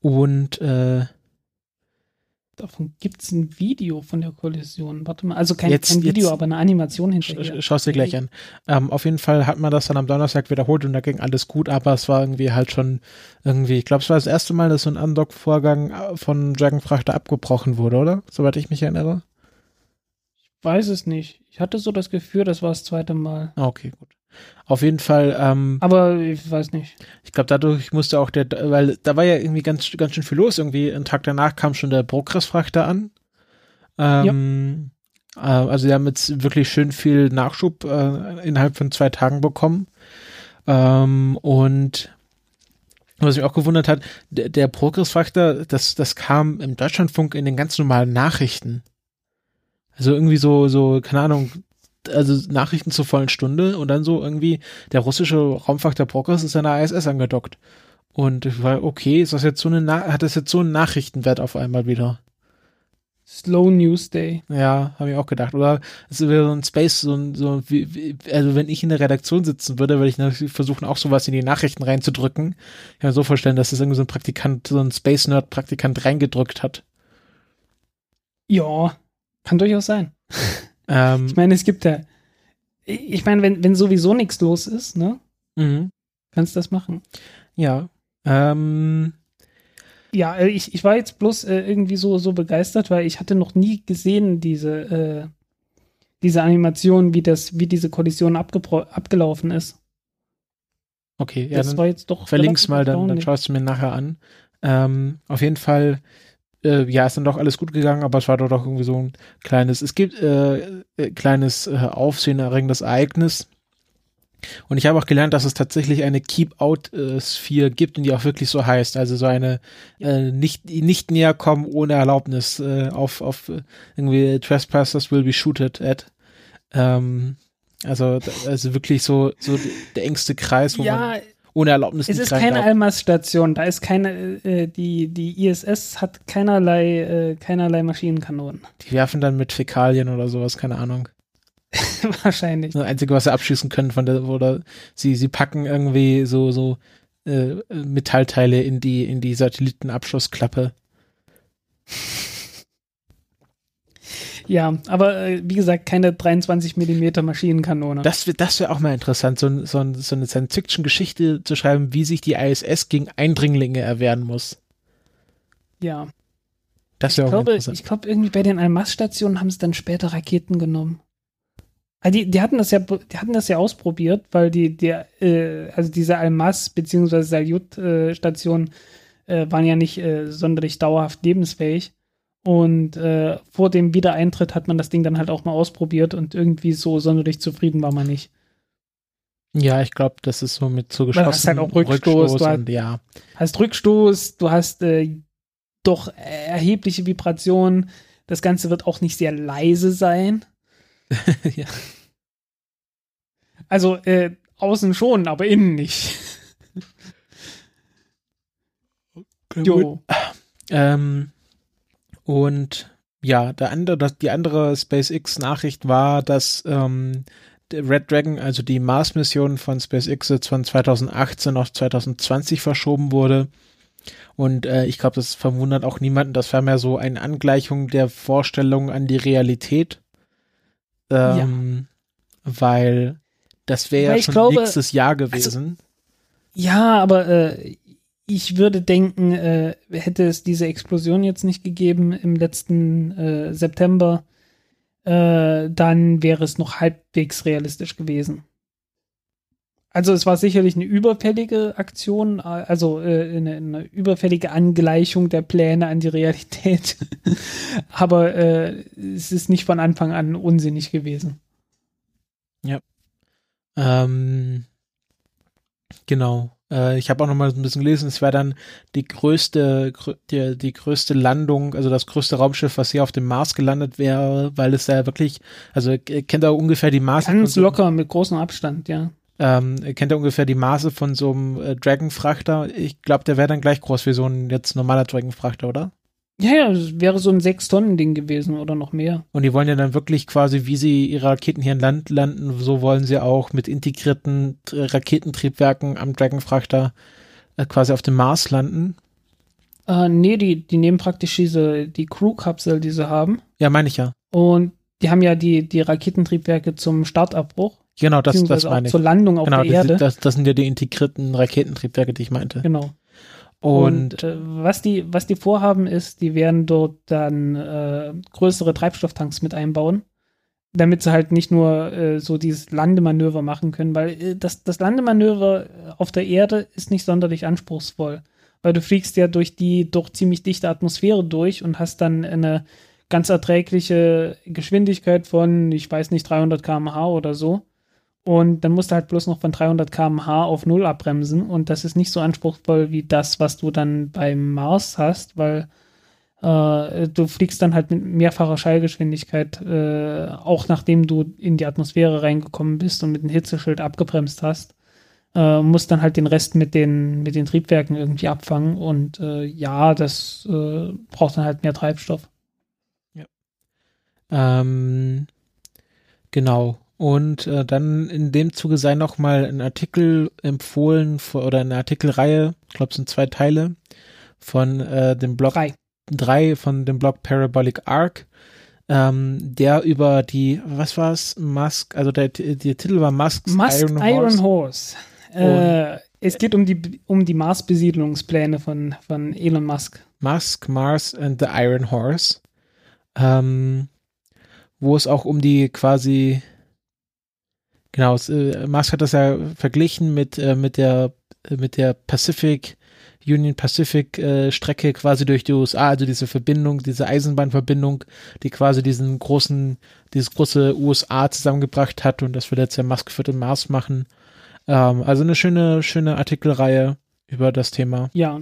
und äh, Davon gibt es ein Video von der Kollision. Warte mal, also kein, jetzt, kein Video, jetzt aber eine Animation hinterher. Schau es dir gleich an. Ähm, auf jeden Fall hat man das dann am Donnerstag wiederholt und da ging alles gut, aber es war irgendwie halt schon irgendwie, ich glaube, es war das erste Mal, dass so ein Undock-Vorgang äh, von Dragonfrachter abgebrochen wurde, oder? Soweit ich mich erinnere. Ich weiß es nicht. Ich hatte so das Gefühl, das war das zweite Mal. Ah, okay, gut. Auf jeden Fall. Ähm, Aber ich weiß nicht. Ich glaube, dadurch musste auch der, weil da war ja irgendwie ganz, ganz schön viel los. Irgendwie einen Tag danach kam schon der Progress-Frachter an. Ähm, ja. äh, also sie haben jetzt wirklich schön viel Nachschub äh, innerhalb von zwei Tagen bekommen. Ähm, und Was mich auch gewundert hat, der, der Progress-Faktor, das, das kam im Deutschlandfunk in den ganz normalen Nachrichten. Also irgendwie so, so, keine Ahnung, also Nachrichten zur vollen Stunde und dann so irgendwie, der russische Raumfaktor Progress ist an der ISS angedockt. Und ich war, okay, ist das jetzt so eine, Na hat das jetzt so einen Nachrichtenwert auf einmal wieder? Slow News Day. Ja, habe ich auch gedacht. Oder es wäre so ein Space, so ein, so wie, wie, also wenn ich in der Redaktion sitzen würde, würde ich natürlich versuchen, auch sowas in die Nachrichten reinzudrücken. Ich kann mir so vorstellen, dass das irgendwie so ein Praktikant, so ein Space Nerd Praktikant reingedrückt hat. Ja, kann durchaus sein. *laughs* Ähm, Ich meine, es gibt ja, ich meine, wenn, wenn sowieso nichts los ist, ne, mhm. kannst du das machen. Ja. Ähm, Ja, äh, ich, ich war jetzt bloß äh, irgendwie so, so begeistert, weil ich hatte noch nie gesehen, diese, äh, diese Animation, wie das, wie diese Kollision abgelaufen ist. okay, ja, das dann war jetzt doch. verlink's mal, dann, dann schaust du mir nachher an. Ähm, auf jeden Fall, äh, ja, ist dann doch alles gut gegangen, aber es war doch, doch irgendwie so ein kleines, es gibt äh, äh, kleines äh, aufsehenerregendes Ereignis. Und ich habe auch gelernt, dass es tatsächlich eine Keep-Out-Sphere gibt und die auch wirklich so heißt. Also so eine äh, nicht, nicht näher kommen ohne Erlaubnis äh, auf, auf äh, irgendwie Trespassers will be shooted at. Ähm, also, also wirklich so, so der engste Kreis, wo man Ja, ohne Erlaubnis es ist keine. Almas-Station. Da ist keine, äh, die, die ISS hat keinerlei, äh, keinerlei Maschinenkanonen. Die werfen dann mit Fäkalien oder sowas, keine Ahnung. *laughs* Wahrscheinlich. Das Einzige, was sie abschießen können von der, oder sie, sie packen irgendwie so, so äh, Metallteile in die, in die Satellitenabschussklappe. Ja, aber äh, wie gesagt, keine 23 Millimeter Maschinenkanone. Das wäre das wär auch mal interessant, so, so, so eine Science-Fiction-Geschichte zu schreiben, wie sich die ISS gegen Eindringlinge erwehren muss. ja. Das wäre auch glaube, interessant. ich glaube, irgendwie bei den Almas-Stationen haben sie dann später Raketen genommen. Ah, die, die hatten das ja, die hatten das ja ausprobiert, weil die, der, äh, also diese Almas bzw. Salyut-Stationen äh, waren ja nicht äh, sonderlich dauerhaft lebensfähig. Und äh, vor dem Wiedereintritt hat man das Ding dann halt auch mal ausprobiert und irgendwie so sonderlich zufrieden war man nicht. ja, ich glaube, das ist so mit so du hast halt auch Rückstoß, du hast- und ja. Hast Rückstoß, du hast äh, doch erhebliche Vibrationen. Das Ganze wird auch nicht sehr leise sein. *laughs* ja. Also äh, außen schon, aber innen nicht. Jo. Ähm, und ja, der andere, das, die andere SpaceX-Nachricht war, dass ähm, der Red Dragon, also die Mars-Mission von SpaceX jetzt von 2018 auf 2020 verschoben wurde. Und äh, ich glaube, das verwundert auch niemanden. Das war mehr so eine Angleichung der Vorstellung an die Realität. Ähm, Weil das wäre ja schon glaube, also nächstes Jahr gewesen. Ja, aber äh, ich würde denken, äh, hätte es diese Explosion jetzt nicht gegeben im letzten äh, September, äh, dann wäre es noch halbwegs realistisch gewesen. Also es war sicherlich eine überfällige Aktion, äh, also äh, eine, eine überfällige Angleichung der Pläne an die Realität. *laughs* aber äh, es ist nicht von Anfang an unsinnig gewesen. Ähm, genau. Äh, ich habe auch noch mal ein bisschen gelesen, es wäre dann die größte, grö die, die größte Landung, also das größte Raumschiff, was hier auf dem Mars gelandet wäre, weil es da wirklich, also äh, kennt ihr ungefähr die Maße Ganz locker mit großem Abstand, ja. ähm, kennt ihr ungefähr die Maße von so einem äh, Dragon-Frachter? Ich glaube, der wäre dann gleich groß wie so ein jetzt normaler Dragon-Frachter, oder? Ja, ja, das wäre so ein Sechs-Tonnen-Ding gewesen oder noch mehr. Und die wollen ja dann wirklich quasi, wie sie ihre Raketen hier in Land landen, so wollen sie auch mit integrierten äh, Raketentriebwerken am Dragonfrachter äh, quasi auf dem Mars landen. Äh, nee, die, die nehmen praktisch diese, die Crew-Kapsel, die sie haben. Ja, meine ich ja. Und die haben ja die, die Raketentriebwerke zum Startabbruch, Genau, das, das meine ich. zur Landung auf Genau, der das, Erde. das, das sind ja die integrierten Raketentriebwerke, die ich meinte. genau. Und, Und, äh, was, die, was die vorhaben, ist, die werden dort dann äh, größere Treibstofftanks mit einbauen, damit sie halt nicht nur äh, so dieses Landemanöver machen können, weil äh, das, das Landemanöver auf der Erde ist nicht sonderlich anspruchsvoll, weil du fliegst ja durch die doch ziemlich dichte Atmosphäre durch und hast dann eine ganz erträgliche Geschwindigkeit von, ich weiß nicht, 300 km/h oder so. Und dann musst du halt bloß noch von 300 km/h auf Null abbremsen. Und das ist nicht so anspruchsvoll wie das, was du dann beim Mars hast, weil äh, du fliegst dann halt mit mehrfacher Schallgeschwindigkeit, äh, auch nachdem du in die Atmosphäre reingekommen bist und mit dem Hitzeschild abgebremst hast. Äh, musst dann halt den Rest mit den, mit den Triebwerken irgendwie abfangen. Und äh, ja, das äh, braucht dann halt mehr Treibstoff. Ja. Ähm, genau. Und äh, dann in dem Zuge sei noch mal ein Artikel empfohlen für, oder eine Artikelreihe, ich glaube es sind zwei Teile, von äh, dem Blog Drei. drei von dem Blog Parabolic Arc, ähm, der über die, was war es, Musk, also der, der Titel war Musks Musk Iron, Iron Horse. Horse. Äh, es geht um die, um die Mars-Besiedlungspläne von, von Elon Musk. Musk, Mars and the Iron Horse, ähm, wo es auch um die quasi, genau, es, äh, Musk hat das ja verglichen mit, äh, mit der, mit der Pacific, Union Pacific äh, Strecke quasi durch die USA, also diese Verbindung, diese Eisenbahnverbindung, die quasi diesen großen, dieses große USA zusammengebracht hat und das wird jetzt ja Musk für den Mars machen. Ähm, also eine schöne, schöne Artikelreihe über das Thema. Ja.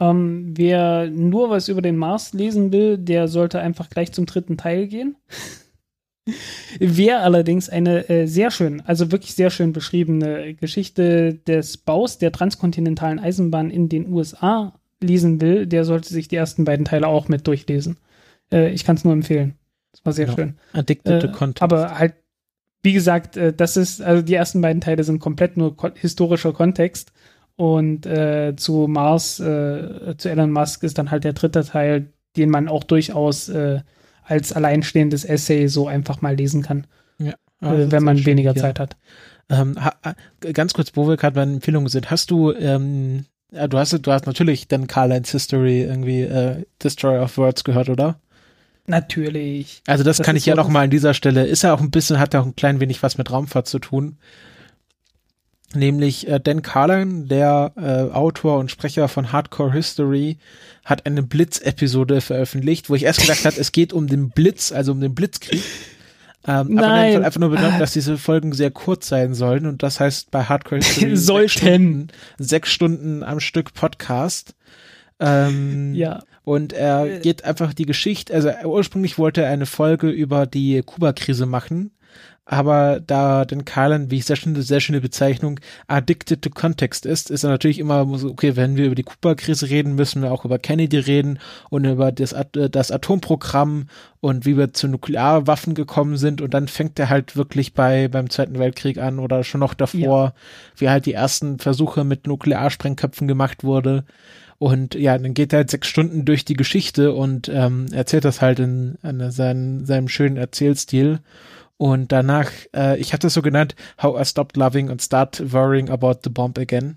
Ähm, wer nur was über den Mars lesen will, der sollte einfach gleich zum dritten Teil gehen. Wer allerdings eine äh, sehr schön, also wirklich sehr schön beschriebene Geschichte des Baus der transkontinentalen Eisenbahn in den USA lesen will, der sollte sich die ersten beiden Teile auch mit durchlesen. Äh, ich kann es nur empfehlen. Das war sehr Genau. schön. Addicted to Äh, Content. aber halt, wie gesagt, äh, das ist, also die ersten beiden Teile sind komplett nur ko historischer Kontext. Und äh, zu Mars, äh, zu Elon Musk ist dann halt der dritte Teil, den man auch durchaus äh, als alleinstehendes Essay so einfach mal lesen kann, Also äh, wenn man schön weniger hier. Zeit hat. Ähm, ha, ganz kurz, wo wir gerade bei Empfehlungen sind, hast du, ähm, ja, du hast, du hast natürlich dann Carlines History irgendwie äh, Destroyer of Words gehört, oder? Natürlich. Also das, Das kann ich ja so- noch mal an dieser Stelle, ist ja auch ein bisschen, hat ja auch ein klein wenig was mit Raumfahrt zu tun. Nämlich äh, Dan Carlin, der äh, Autor und Sprecher von Hardcore History, hat eine Blitz-Episode veröffentlicht, wo ich erst gedacht habe, es geht um den Blitz, also um den Blitzkrieg. Ähm, aber Nein. dann wird einfach nur benannt, dass diese Folgen sehr kurz sein sollen und das heißt bei Hardcore History *laughs* sechs Sollten. Stunden, sechs Stunden am Stück Podcast. Ähm, Ja. und er Äh. geht einfach die Geschichte, also ursprünglich wollte er eine Folge über die Kuba-Krise machen, aber da den Carlin, wie ich sehr schöne, sehr schöne Bezeichnung, addicted to context ist, ist er natürlich immer so, okay, wenn wir über die Kuba-Krise reden, müssen wir auch über Kennedy reden und über das, äh, das Atomprogramm und wie wir zu Nuklearwaffen gekommen sind und dann fängt er halt wirklich bei, beim Zweiten Weltkrieg an oder schon noch davor, wie halt die ersten Versuche mit Nuklearsprengköpfen gemacht wurde. Und ja, dann geht er halt sechs Stunden durch die Geschichte und ähm, erzählt das halt in, in seinen, seinem schönen Erzählstil. Und danach, äh, ich habe das so genannt, How I Stopped Loving and Start Worrying About the Bomb Again.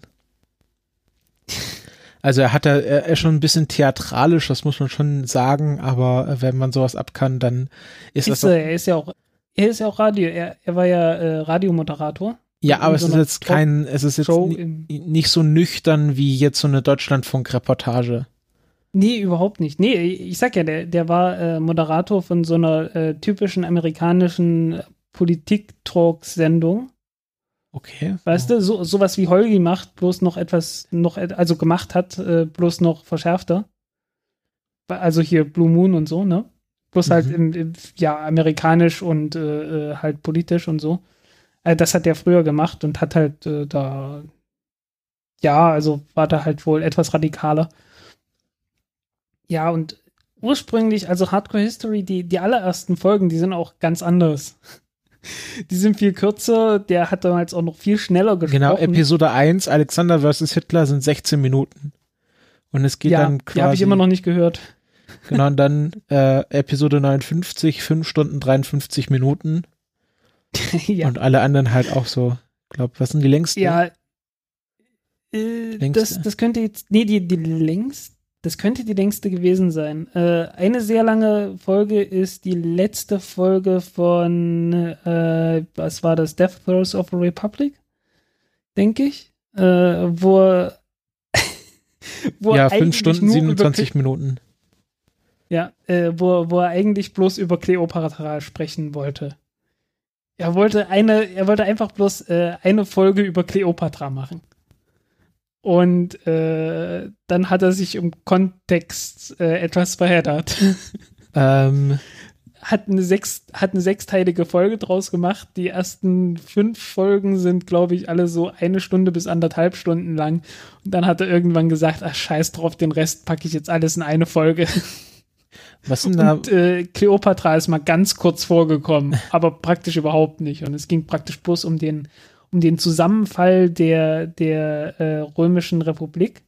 Also er hat da, er er ist schon ein bisschen theatralisch, das muss man schon sagen, aber wenn man sowas ab kann, dann ist, Ist, das äh, er ist ja auch, er ist ja auch Radio, er, er war ja äh, Radiomoderator. ja, aber es so ist einer jetzt kein, es ist jetzt nicht so nüchtern wie jetzt so eine Deutschlandfunk-Reportage. Nee, überhaupt nicht. Nee, ich sag ja, der, der war äh, Moderator von so einer äh, typischen amerikanischen Politik-Talk-Sendung. Okay. Weißt du, so, sowas wie Holgi macht, bloß noch etwas, noch, also gemacht hat, äh, bloß noch verschärfter. Also hier Blue Moon und so, ne? Bloß Mhm. halt im, im, ja, amerikanisch und äh, äh, halt politisch und so. Äh, das hat der früher gemacht und hat halt äh, da, ja, also war da halt wohl etwas radikaler. Ja, und ursprünglich, also Hardcore History, die, die allerersten Folgen, die sind auch ganz anders. *laughs* Die sind viel kürzer, der hat damals auch noch viel schneller gesprochen. Genau, Episode 1, Alexander vs. Hitler sind 16 Minuten. Und es geht ja, dann quasi. die habe ich immer noch nicht gehört. *laughs* Genau, und dann äh, Episode 59, 5 Stunden 53 Minuten. *laughs* ja, Und alle anderen halt auch so. Glaub, was sind die längsten? ja äh, Längste. das, das könnte jetzt, nee, die, die längst, das könnte die längste gewesen sein. Äh, eine sehr lange Folge ist die letzte Folge von, äh, was war das, Death Throes of a Republic, denke ich, äh, wo, *laughs* wo ja, 5 Stunden nur über 27 Minuten. Ja, äh, wo, wo er eigentlich bloß über Kleopatra sprechen wollte. Er wollte eine, er wollte einfach bloß äh, eine Folge über Cleopatra machen. Und äh, dann hat er sich im Kontext äh, etwas verheddert. *laughs* Ähm, hat eine, sechs, hat eine sechsteilige Folge draus gemacht. Die ersten fünf Folgen sind, glaube ich, alle so eine Stunde bis anderthalb Stunden lang. Und dann hat er irgendwann gesagt, ach scheiß drauf, den Rest packe ich jetzt alles in eine Folge. *laughs* was sind da? Und äh, Cleopatra ist mal ganz kurz vorgekommen, aber praktisch überhaupt nicht. Und es ging praktisch bloß um den, um den Zusammenfall der, der äh, römischen Republik.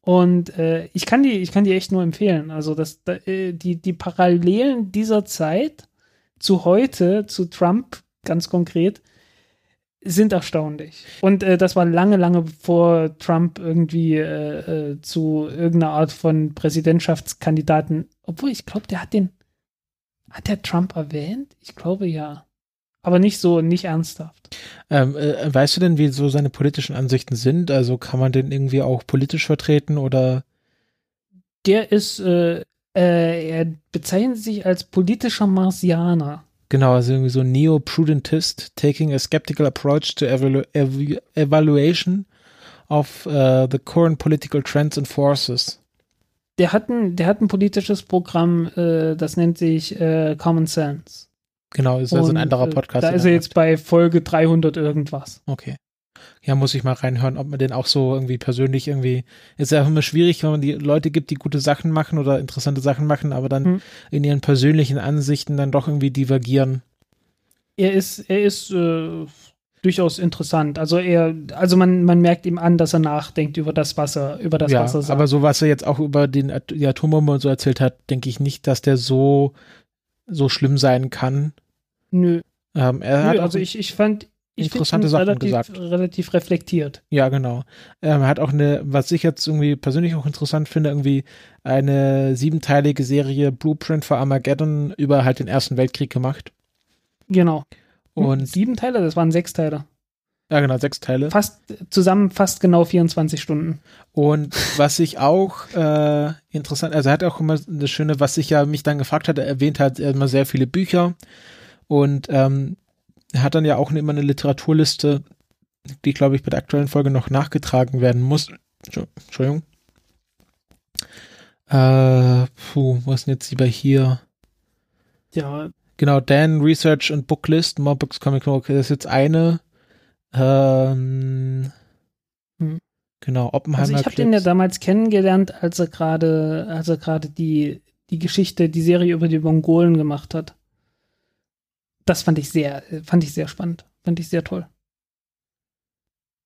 Und äh, ich kann die, ich kann die echt nur empfehlen. Also das, da, äh, die, die Parallelen dieser Zeit zu heute, zu Trump ganz konkret, sind erstaunlich. Und äh, das war lange, lange bevor Trump irgendwie äh, äh, zu irgendeiner Art von Präsidentschaftskandidaten, obwohl ich glaube, der hat den, hat der Trump erwähnt? Ich glaube ja. Aber nicht so, nicht ernsthaft. Ähm, äh, weißt du denn, wie so seine politischen Ansichten sind? Also kann man den irgendwie auch politisch vertreten oder? Der ist, äh, äh, er bezeichnet sich als politischer Marsianer. Genau, also irgendwie so Neo-Prudentist, taking a skeptical approach to evalu ev evaluation of uh, the current political trends and forces. Der hat ein, der hat ein politisches Programm, äh, das nennt sich äh, Common Sense. Genau, ist also ein anderer äh, Podcast. Da ist er jetzt bei Folge 300 irgendwas. Okay. Ja, muss ich mal reinhören, ob man den auch so irgendwie persönlich irgendwie. Ist ja immer schwierig, wenn man die Leute gibt, die gute Sachen machen oder interessante Sachen machen, aber dann Hm. in ihren persönlichen Ansichten dann doch irgendwie divergieren. Er ist, er ist äh, durchaus interessant. Also er, also man, man merkt ihm an, dass er nachdenkt über das, was er, über das, ja, was er sagt. aber so was er jetzt auch über den die Atombombe und so erzählt hat, denke ich nicht, dass der so so schlimm sein kann. Nö, Ähm, er hat nö also ich, ich fand ich interessante Sachen relativ, gesagt. relativ reflektiert. ja genau. Ähm, er hat auch eine, was ich jetzt irgendwie persönlich auch interessant finde, irgendwie eine siebenteilige Serie Blueprint for Armageddon über halt den Ersten Weltkrieg gemacht. Genau. Und sieben Teile, das waren sechs Teile. Ja genau sechs Teile. Fast zusammen fast genau 24 Stunden. Und was ich auch äh, interessant, also er hat auch immer das Schöne, was ich ja mich dann gefragt hatte, er erwähnt hat er hat immer sehr viele Bücher und ähm, er hat dann ja auch immer eine Literaturliste, die glaube ich bei der aktuellen Folge noch nachgetragen werden muss. Entschu- Entschuldigung. Äh, puh, wo ist denn jetzt lieber hier? Ja, Genau, Dan Research und Booklist, More Books Comic Book, das ist jetzt eine. Ähm, Hm. Genau, Oppenheimer. also ich habe den ja damals kennengelernt, als er gerade, als er gerade die, die Geschichte, die Serie über die Mongolen gemacht hat. Das fand ich sehr, fand ich sehr spannend. Fand ich sehr toll.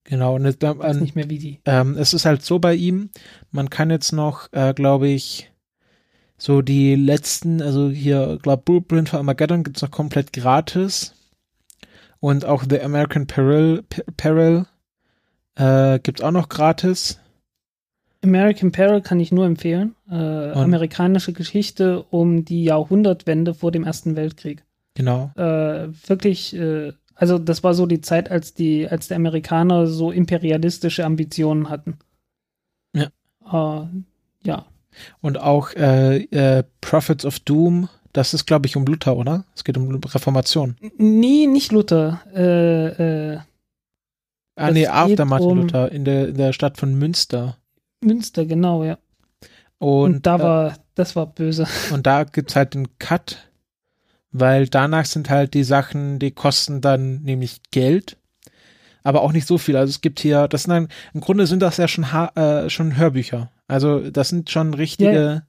Genau, und Ich weiß nicht mehr wie die. ähm, es ist halt so bei ihm, man kann jetzt noch, äh, glaube ich, so die letzten, also hier, glaube Blueprint für Armageddon gibt's noch komplett gratis. Und auch The American Peril, Peril äh, gibt's auch noch gratis. American Peril kann ich nur empfehlen. Äh, amerikanische Geschichte um die Jahrhundertwende vor dem Ersten Weltkrieg. Genau. Äh, wirklich, äh, also das war so die Zeit, als die, als die Amerikaner so imperialistische Ambitionen hatten. Ja. Äh, ja. Und auch äh, äh, Prophets of Doom, das ist, glaube ich, um Luther, oder? Es geht um Reformation. Nee, nicht Luther. Äh, äh, Ah, nee, After Martin um- Luther in der, in der Stadt von Münster. Münster, genau, ja. Und, Und, da äh, war, das war böse. *laughs* Und da gibt's halt den Cut, weil danach sind halt die Sachen, die kosten dann nämlich Geld, aber auch nicht so viel. Also es gibt hier, das sind dann, im Grunde sind das ja schon, ha äh, schon Hörbücher. Also das sind schon richtige,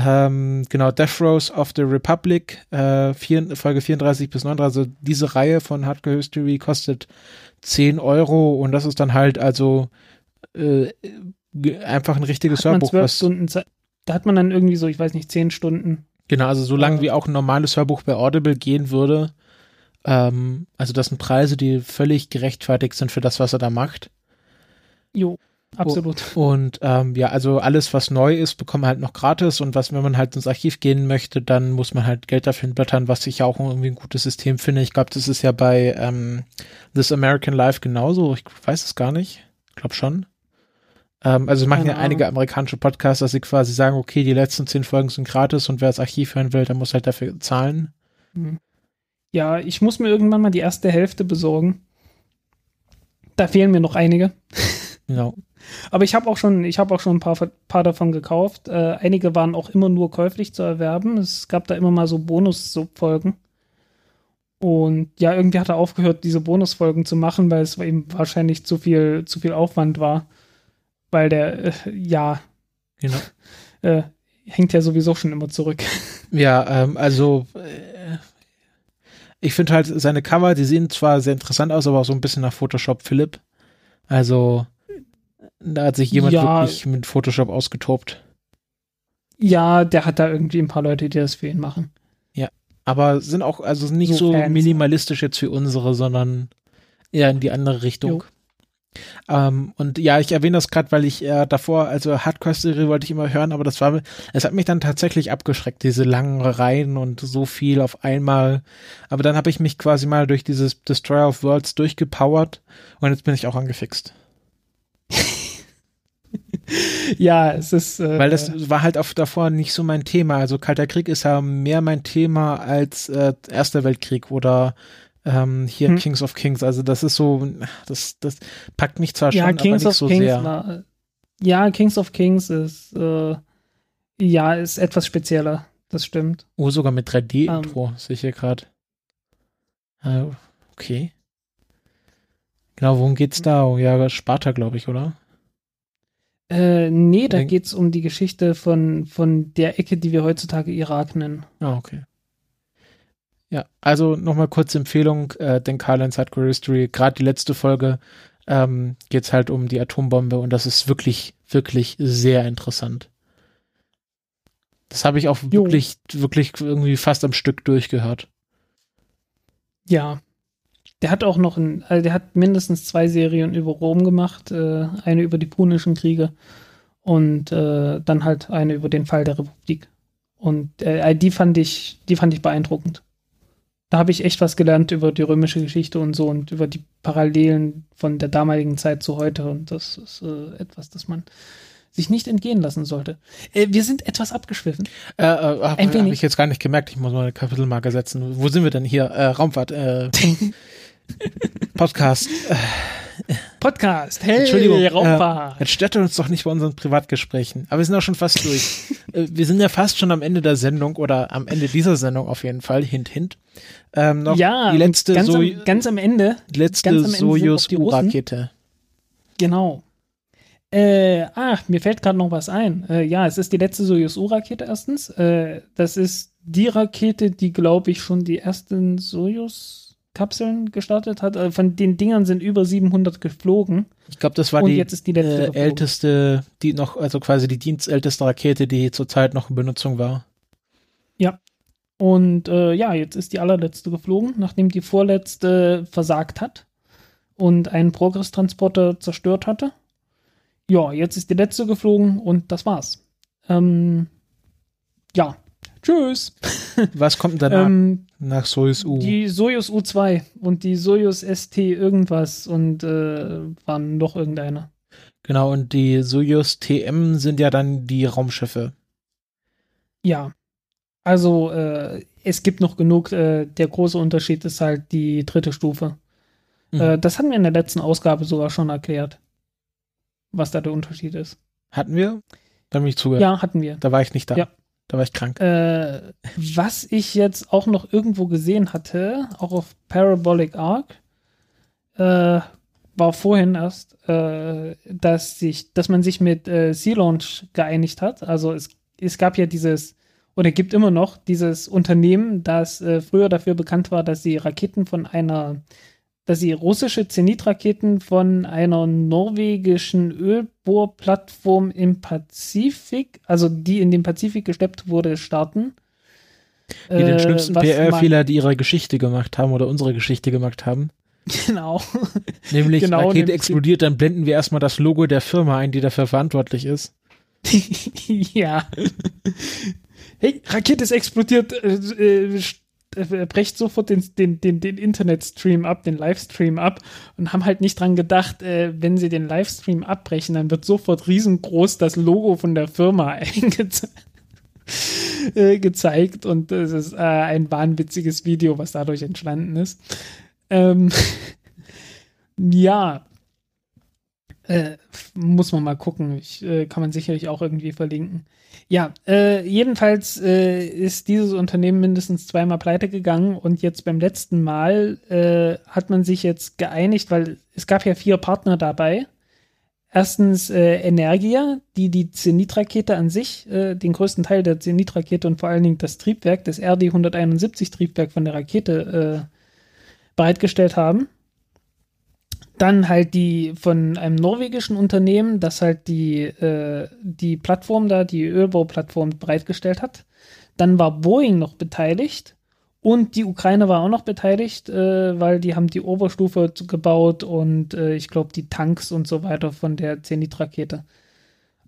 ähm, genau, Death Rows of the Republic, äh, vier, Folge 34 bis 39. Also diese Reihe von Hardcore History kostet 10 Euro und das ist dann halt also äh, einfach ein richtiges man Hörbuch, was Stunden Zeit. Da hat man dann irgendwie so, ich weiß nicht, zehn Stunden. Genau, also so lange Äh, wie auch ein normales Hörbuch bei Audible gehen würde. Ähm, also das sind Preise, die völlig gerechtfertigt sind für das, was er da macht. Jo, absolut. Und ähm, ja, also alles, was neu ist, bekommt man halt noch gratis und was, wenn man halt ins Archiv gehen möchte, dann muss man halt Geld dafür hinblättern, was ich ja auch irgendwie ein gutes System finde. Ich glaube, das ist ja bei ähm, This American Life genauso. Ich weiß es gar nicht. Ich glaube schon. Ähm, also es machen ja einige amerikanische Podcasts, dass sie quasi sagen, okay, die letzten zehn Folgen sind gratis und wer das Archiv hören will, der muss halt dafür zahlen. Hm. Ja, ich muss mir irgendwann mal die erste Hälfte besorgen. Da fehlen mir noch einige. Genau. *laughs* Aber ich habe auch schon, ich habe auch schon ein paar, paar davon gekauft. Äh, einige waren auch immer nur käuflich zu erwerben. Es gab da immer mal so Bonus-Folgen. Und ja, irgendwie hat er aufgehört, diese Bonusfolgen zu machen, weil es ihm wahrscheinlich zu viel, zu viel Aufwand war. Weil der, äh, ja, Genau. *laughs* äh, hängt ja sowieso schon immer zurück. *laughs* Ja, ähm, also äh, ich finde halt seine Cover, die sehen zwar sehr interessant aus, aber auch so ein bisschen nach Photoshop Philipp. Also da hat sich jemand Ja. wirklich mit Photoshop ausgetobt. Ja, der hat da irgendwie ein paar Leute, die das für ihn machen. Aber sind auch, also nicht So so, minimalistisch jetzt wie unsere, sondern eher in die andere Richtung. Ähm, und ja, ich erwähne das gerade, weil ich äh, davor, also Hardcore-Serie wollte ich immer hören, aber das war, es hat mich dann tatsächlich abgeschreckt, diese langen Reihen und so viel auf einmal. Aber dann habe ich mich quasi mal durch dieses Destroyer of Worlds durchgepowert und jetzt bin ich auch angefixt. *laughs* Ja, es ist. Äh, Weil das war halt auch davor nicht so mein Thema. Also Kalter Krieg ist ja mehr mein Thema als äh, Erster Weltkrieg oder ähm, hier Hm. Kings of Kings. Also das ist so, das, das packt mich zwar ja, schon, Kings aber nicht so Kings sehr. war. Ja, Kings of Kings ist. Äh, ja, ist etwas spezieller. Das stimmt. Oh, sogar mit Ähm. 3D-Intro, sehe ich hier gerade. Äh, okay. Genau, worum geht's da? Oh, ja, Sparta, glaube ich, oder? Äh, nee, da geht's um die Geschichte von, von der Ecke, die wir heutzutage Irak nennen. Ah, okay. Ja, also nochmal kurze Empfehlung, äh, den Carlines Hardcore History, gerade die letzte Folge ähm, geht's halt um die Atombombe und das ist wirklich, wirklich sehr interessant. Das habe ich auch Jo. wirklich, wirklich irgendwie fast am Stück durchgehört. Ja. Der hat auch noch ein, also der hat mindestens zwei Serien über Rom gemacht, äh, eine über die Punischen Kriege und äh, dann halt eine über den Fall der Republik. Und äh, die fand ich, die fand ich beeindruckend. Da habe ich echt was gelernt über die römische Geschichte und so und über die Parallelen von der damaligen Zeit zu heute. Und das ist äh, etwas, das man sich nicht entgehen lassen sollte. Äh, wir sind etwas abgeschwiffen. Äh, äh, habe hab ich jetzt gar nicht gemerkt, ich muss mal eine Kapitelmarke setzen. Wo sind wir denn hier? Äh, Raumfahrt, äh, *laughs* Podcast. Äh, Podcast, hey, Entschuldigung, Raumfahrt. Jetzt stört uns doch nicht bei unseren Privatgesprächen. Aber wir sind auch schon fast durch. Äh, wir sind ja fast schon am Ende der Sendung oder am Ende dieser Sendung auf jeden Fall. Hint, hint. Ähm, noch ja, die letzte, ganz, so am, ganz am Ende, die letzte. Sojus-U-Rakete. genau. Äh, ach, mir fällt gerade noch was ein. Äh, ja, es ist die letzte Soyuz-U-Rakete erstens. Äh, das ist die Rakete, die, glaube ich, schon die ersten Soyuz-Kapseln gestartet hat. Äh, von den Dingern sind über 700 geflogen. Ich glaube, das war Und die letzte äh, älteste, die noch, also quasi die dienstälteste Rakete, die zurzeit noch in Benutzung war. Und äh, ja, jetzt ist die allerletzte geflogen, nachdem die vorletzte versagt hat und einen Progress-Transporter zerstört hatte. Ja, jetzt ist die letzte geflogen und das war's. Ähm, ja, tschüss. *laughs* Was kommt denn danach Ähm, nach Soyuz-U? die Soyuz U2 und die Soyuz ST irgendwas und äh, waren noch irgendeine. Genau, und die Soyuz TM sind ja dann die Raumschiffe. Ja. Also, äh, es gibt noch genug. Äh, der große Unterschied ist halt die dritte Stufe. Mhm. Das hatten wir in der letzten Ausgabe sogar schon erklärt, was da der Unterschied ist. Hatten wir? Da bin ich zugehört. Ja, hatten wir. Da war ich nicht da. Ja. Da war ich krank. Äh, was ich jetzt auch noch irgendwo gesehen hatte, auch auf Parabolic Arc, äh, war vorhin erst, äh, dass sich, dass man sich mit äh, Sea Launch geeinigt hat. Also es, es gab ja dieses, oder gibt immer noch dieses Unternehmen, das äh, früher dafür bekannt war, dass sie Raketen von einer, dass sie russische Zenitraketen von einer norwegischen Ölbohrplattform im Pazifik, also die in den Pazifik gesteppt wurde, starten. Die den Äh, schlimmsten PR-Fehler, die ihre Geschichte gemacht haben oder unsere Geschichte gemacht haben. Genau. *laughs* Nämlich, Genau, Rakete explodiert, dann blenden wir erstmal das Logo der Firma ein, die dafür verantwortlich ist. *laughs* ja. Hey, Rakete ist explodiert. Äh, äh, brecht sofort den, den, den, den Internetstream ab, den Livestream ab und haben halt nicht dran gedacht, äh, wenn sie den Livestream abbrechen, dann wird sofort riesengroß das Logo von der Firma *laughs* eingezeigt. äh, gezeigt und es ist äh, ein wahnwitziges Video, was dadurch entstanden ist. Ähm, *laughs* ja, äh, muss man mal gucken. Ich, äh, kann man sicherlich auch irgendwie verlinken. Ja, äh, jedenfalls äh, ist dieses Unternehmen mindestens zweimal pleite gegangen und jetzt beim letzten Mal äh, hat man sich jetzt geeinigt, weil es gab ja vier Partner dabei. Erstens äh, Energia, die die Zenit-Rakete an sich, äh, den größten Teil der Zenit-Rakete und vor allen Dingen das Triebwerk, das RD-171-Triebwerk von der Rakete äh, bereitgestellt haben. Dann halt die von einem norwegischen Unternehmen, das halt die, äh, die Plattform da, die Ölbauplattform bereitgestellt hat. Dann war Boeing noch beteiligt und die Ukraine war auch noch beteiligt, äh, weil die haben die Oberstufe gebaut und äh, ich glaube die Tanks und so weiter von der Zenit-Rakete.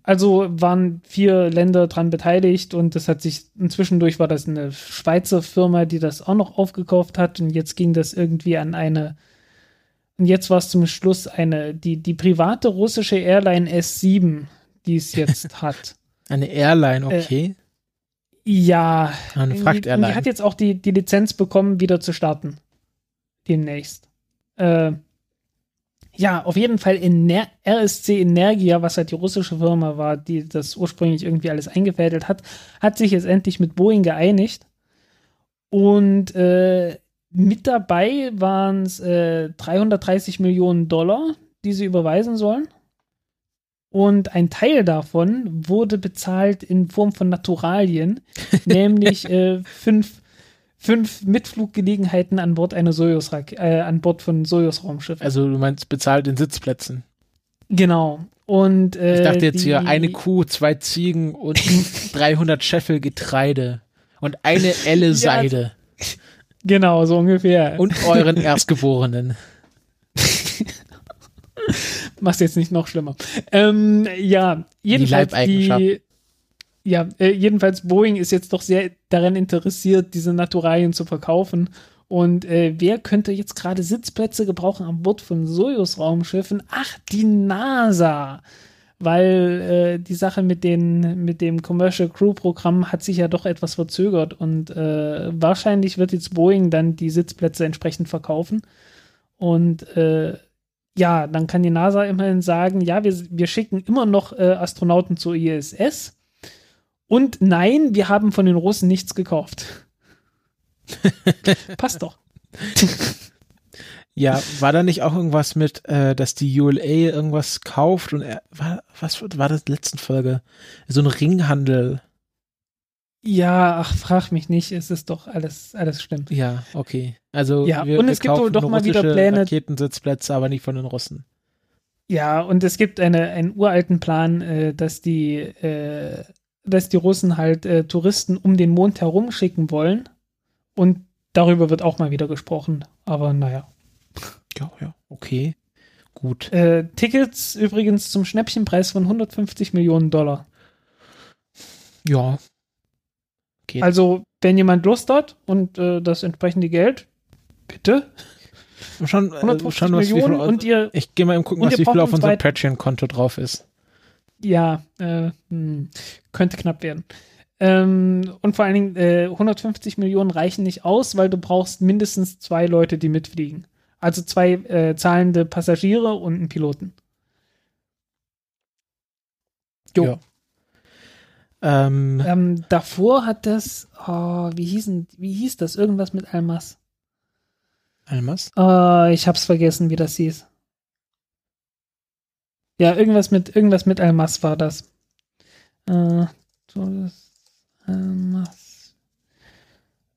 Also waren vier Länder dran beteiligt und das hat sich inzwischen durch war das eine Schweizer Firma, die das auch noch aufgekauft hat und jetzt ging das irgendwie an eine und jetzt war es zum Schluss eine, die, die private russische Airline S7, die es jetzt *laughs* hat. Eine Airline, okay. Äh, ja. Eine Frachtairline. Die, die hat jetzt auch die, die Lizenz bekommen, wieder zu starten. Demnächst. Äh, ja, auf jeden Fall Ener RSC Energia, was halt die russische Firma war, die das ursprünglich irgendwie alles eingefädelt hat, hat sich jetzt endlich mit Boeing geeinigt. Und äh, mit dabei waren es äh, 330 Millionen Dollar, die sie überweisen sollen. Und ein Teil davon wurde bezahlt in Form von Naturalien, *laughs* nämlich äh, fünf, fünf Mitfluggelegenheiten an Bord einer Soyuz äh, an Bord von Soyuz Raumschiffen. Also du meinst bezahlt in Sitzplätzen. Genau. Und äh, ich dachte jetzt die, hier eine Kuh, zwei Ziegen und *laughs* 300 Scheffel Getreide und eine Elle Seide. Ja, *laughs* Genau, so ungefähr. Und euren Erstgeborenen. *laughs* Mach's jetzt nicht noch schlimmer. Ähm, ja, jedenfalls die, die ja, äh, jedenfalls Boeing ist jetzt doch sehr daran interessiert, diese Naturalien zu verkaufen. Und äh, wer könnte jetzt gerade Sitzplätze gebrauchen an Bord von Soyuz-Raumschiffen? Ach, die NASA weil äh, die Sache mit, den, mit dem Commercial Crew Programm hat sich ja doch etwas verzögert und äh, wahrscheinlich wird jetzt Boeing dann die Sitzplätze entsprechend verkaufen. Und äh, ja, dann kann die NASA immerhin sagen, ja, wir, wir schicken immer noch äh, Astronauten zur ISS. Und nein, wir haben von den Russen nichts gekauft. *laughs* Passt doch. *laughs* Ja, war da nicht auch irgendwas mit, äh, dass die ULA irgendwas kauft und er, war, was war das letzten Folge? So ein Ringhandel. Ja, ach, frag mich nicht, es ist doch alles, alles stimmt. Ja, okay. Also, ja, wir, und es gibt wohl doch mal wieder Pläne. Raketensitzplätze, aber nicht von den Russen. Ja, und es gibt eine, einen uralten Plan, äh, dass die, äh, dass die Russen halt äh, Touristen um den Mond herum schicken wollen. Und darüber wird auch mal wieder gesprochen. Aber naja. Ja, ja, okay. Gut. Äh, Tickets übrigens zum Schnäppchenpreis von 150 Millionen Dollar. Ja. Geht. Also, wenn jemand Lust hat und äh, das entsprechende Geld, bitte. Schon, 150 äh, schon, Millionen viel, und ihr. Ich gehe mal eben gucken, was wie viel auf unserem Patreon-Konto drauf ist. Ja, äh, hm, könnte knapp werden. Ähm, und vor allen Dingen, äh, 150 Millionen reichen nicht aus, weil du brauchst mindestens zwei Leute, die mitfliegen. Also zwei äh, zahlende Passagiere und einen Piloten. Jo. Ja. Ähm, ähm, davor hat das, oh, wie, hießen, wie hieß das? Irgendwas mit Almas. Almas? Oh, ich hab's vergessen, wie das hieß. Ja, irgendwas mit, irgendwas mit Almas war das. Äh, Almas.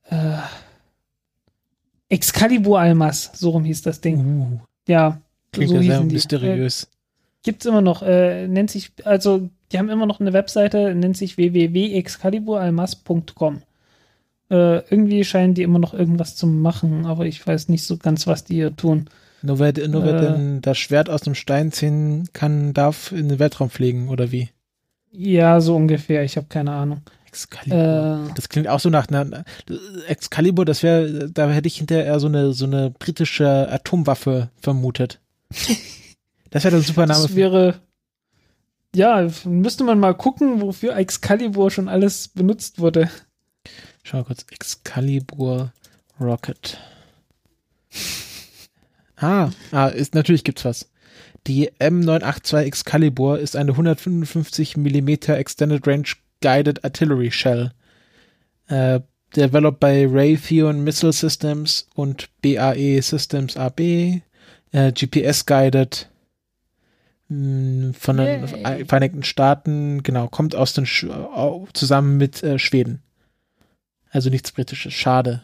Äh, Excalibur Almas, so rum hieß das Ding. Uh, ja, klingt so sehr mysteriös. Äh, gibt's immer noch, äh, nennt sich, also die haben immer noch eine Webseite, nennt sich www.excaliburalmas.com. Äh, irgendwie scheinen die immer noch irgendwas zu machen, aber ich weiß nicht so ganz, was die hier tun. Nur wer, nur wer äh, denn das Schwert aus dem Stein ziehen kann, darf in den Weltraum fliegen, oder wie? Ja, so ungefähr, ich habe keine Ahnung. Excalibur. Äh, das klingt auch so nach einer Excalibur, das wäre, da hätte ich hinterher eher so eine, so eine britische Atomwaffe vermutet. *laughs* Das wäre der super Name. Das wäre, ja, müsste man mal gucken, wofür Excalibur schon alles benutzt wurde. Schau mal kurz. Excalibur Rocket. *laughs* Ah, ah ist, natürlich gibt's was. Die M982 Excalibur ist eine 155 mm Extended Range Guided Artillery Shell. Äh, developed by Raytheon Missile Systems und BAE Systems AB. Äh, GPS Guided mh, von den Yay. Vereinigten Staaten, genau, kommt aus den Sch zusammen mit äh, Schweden. Also nichts Britisches, schade.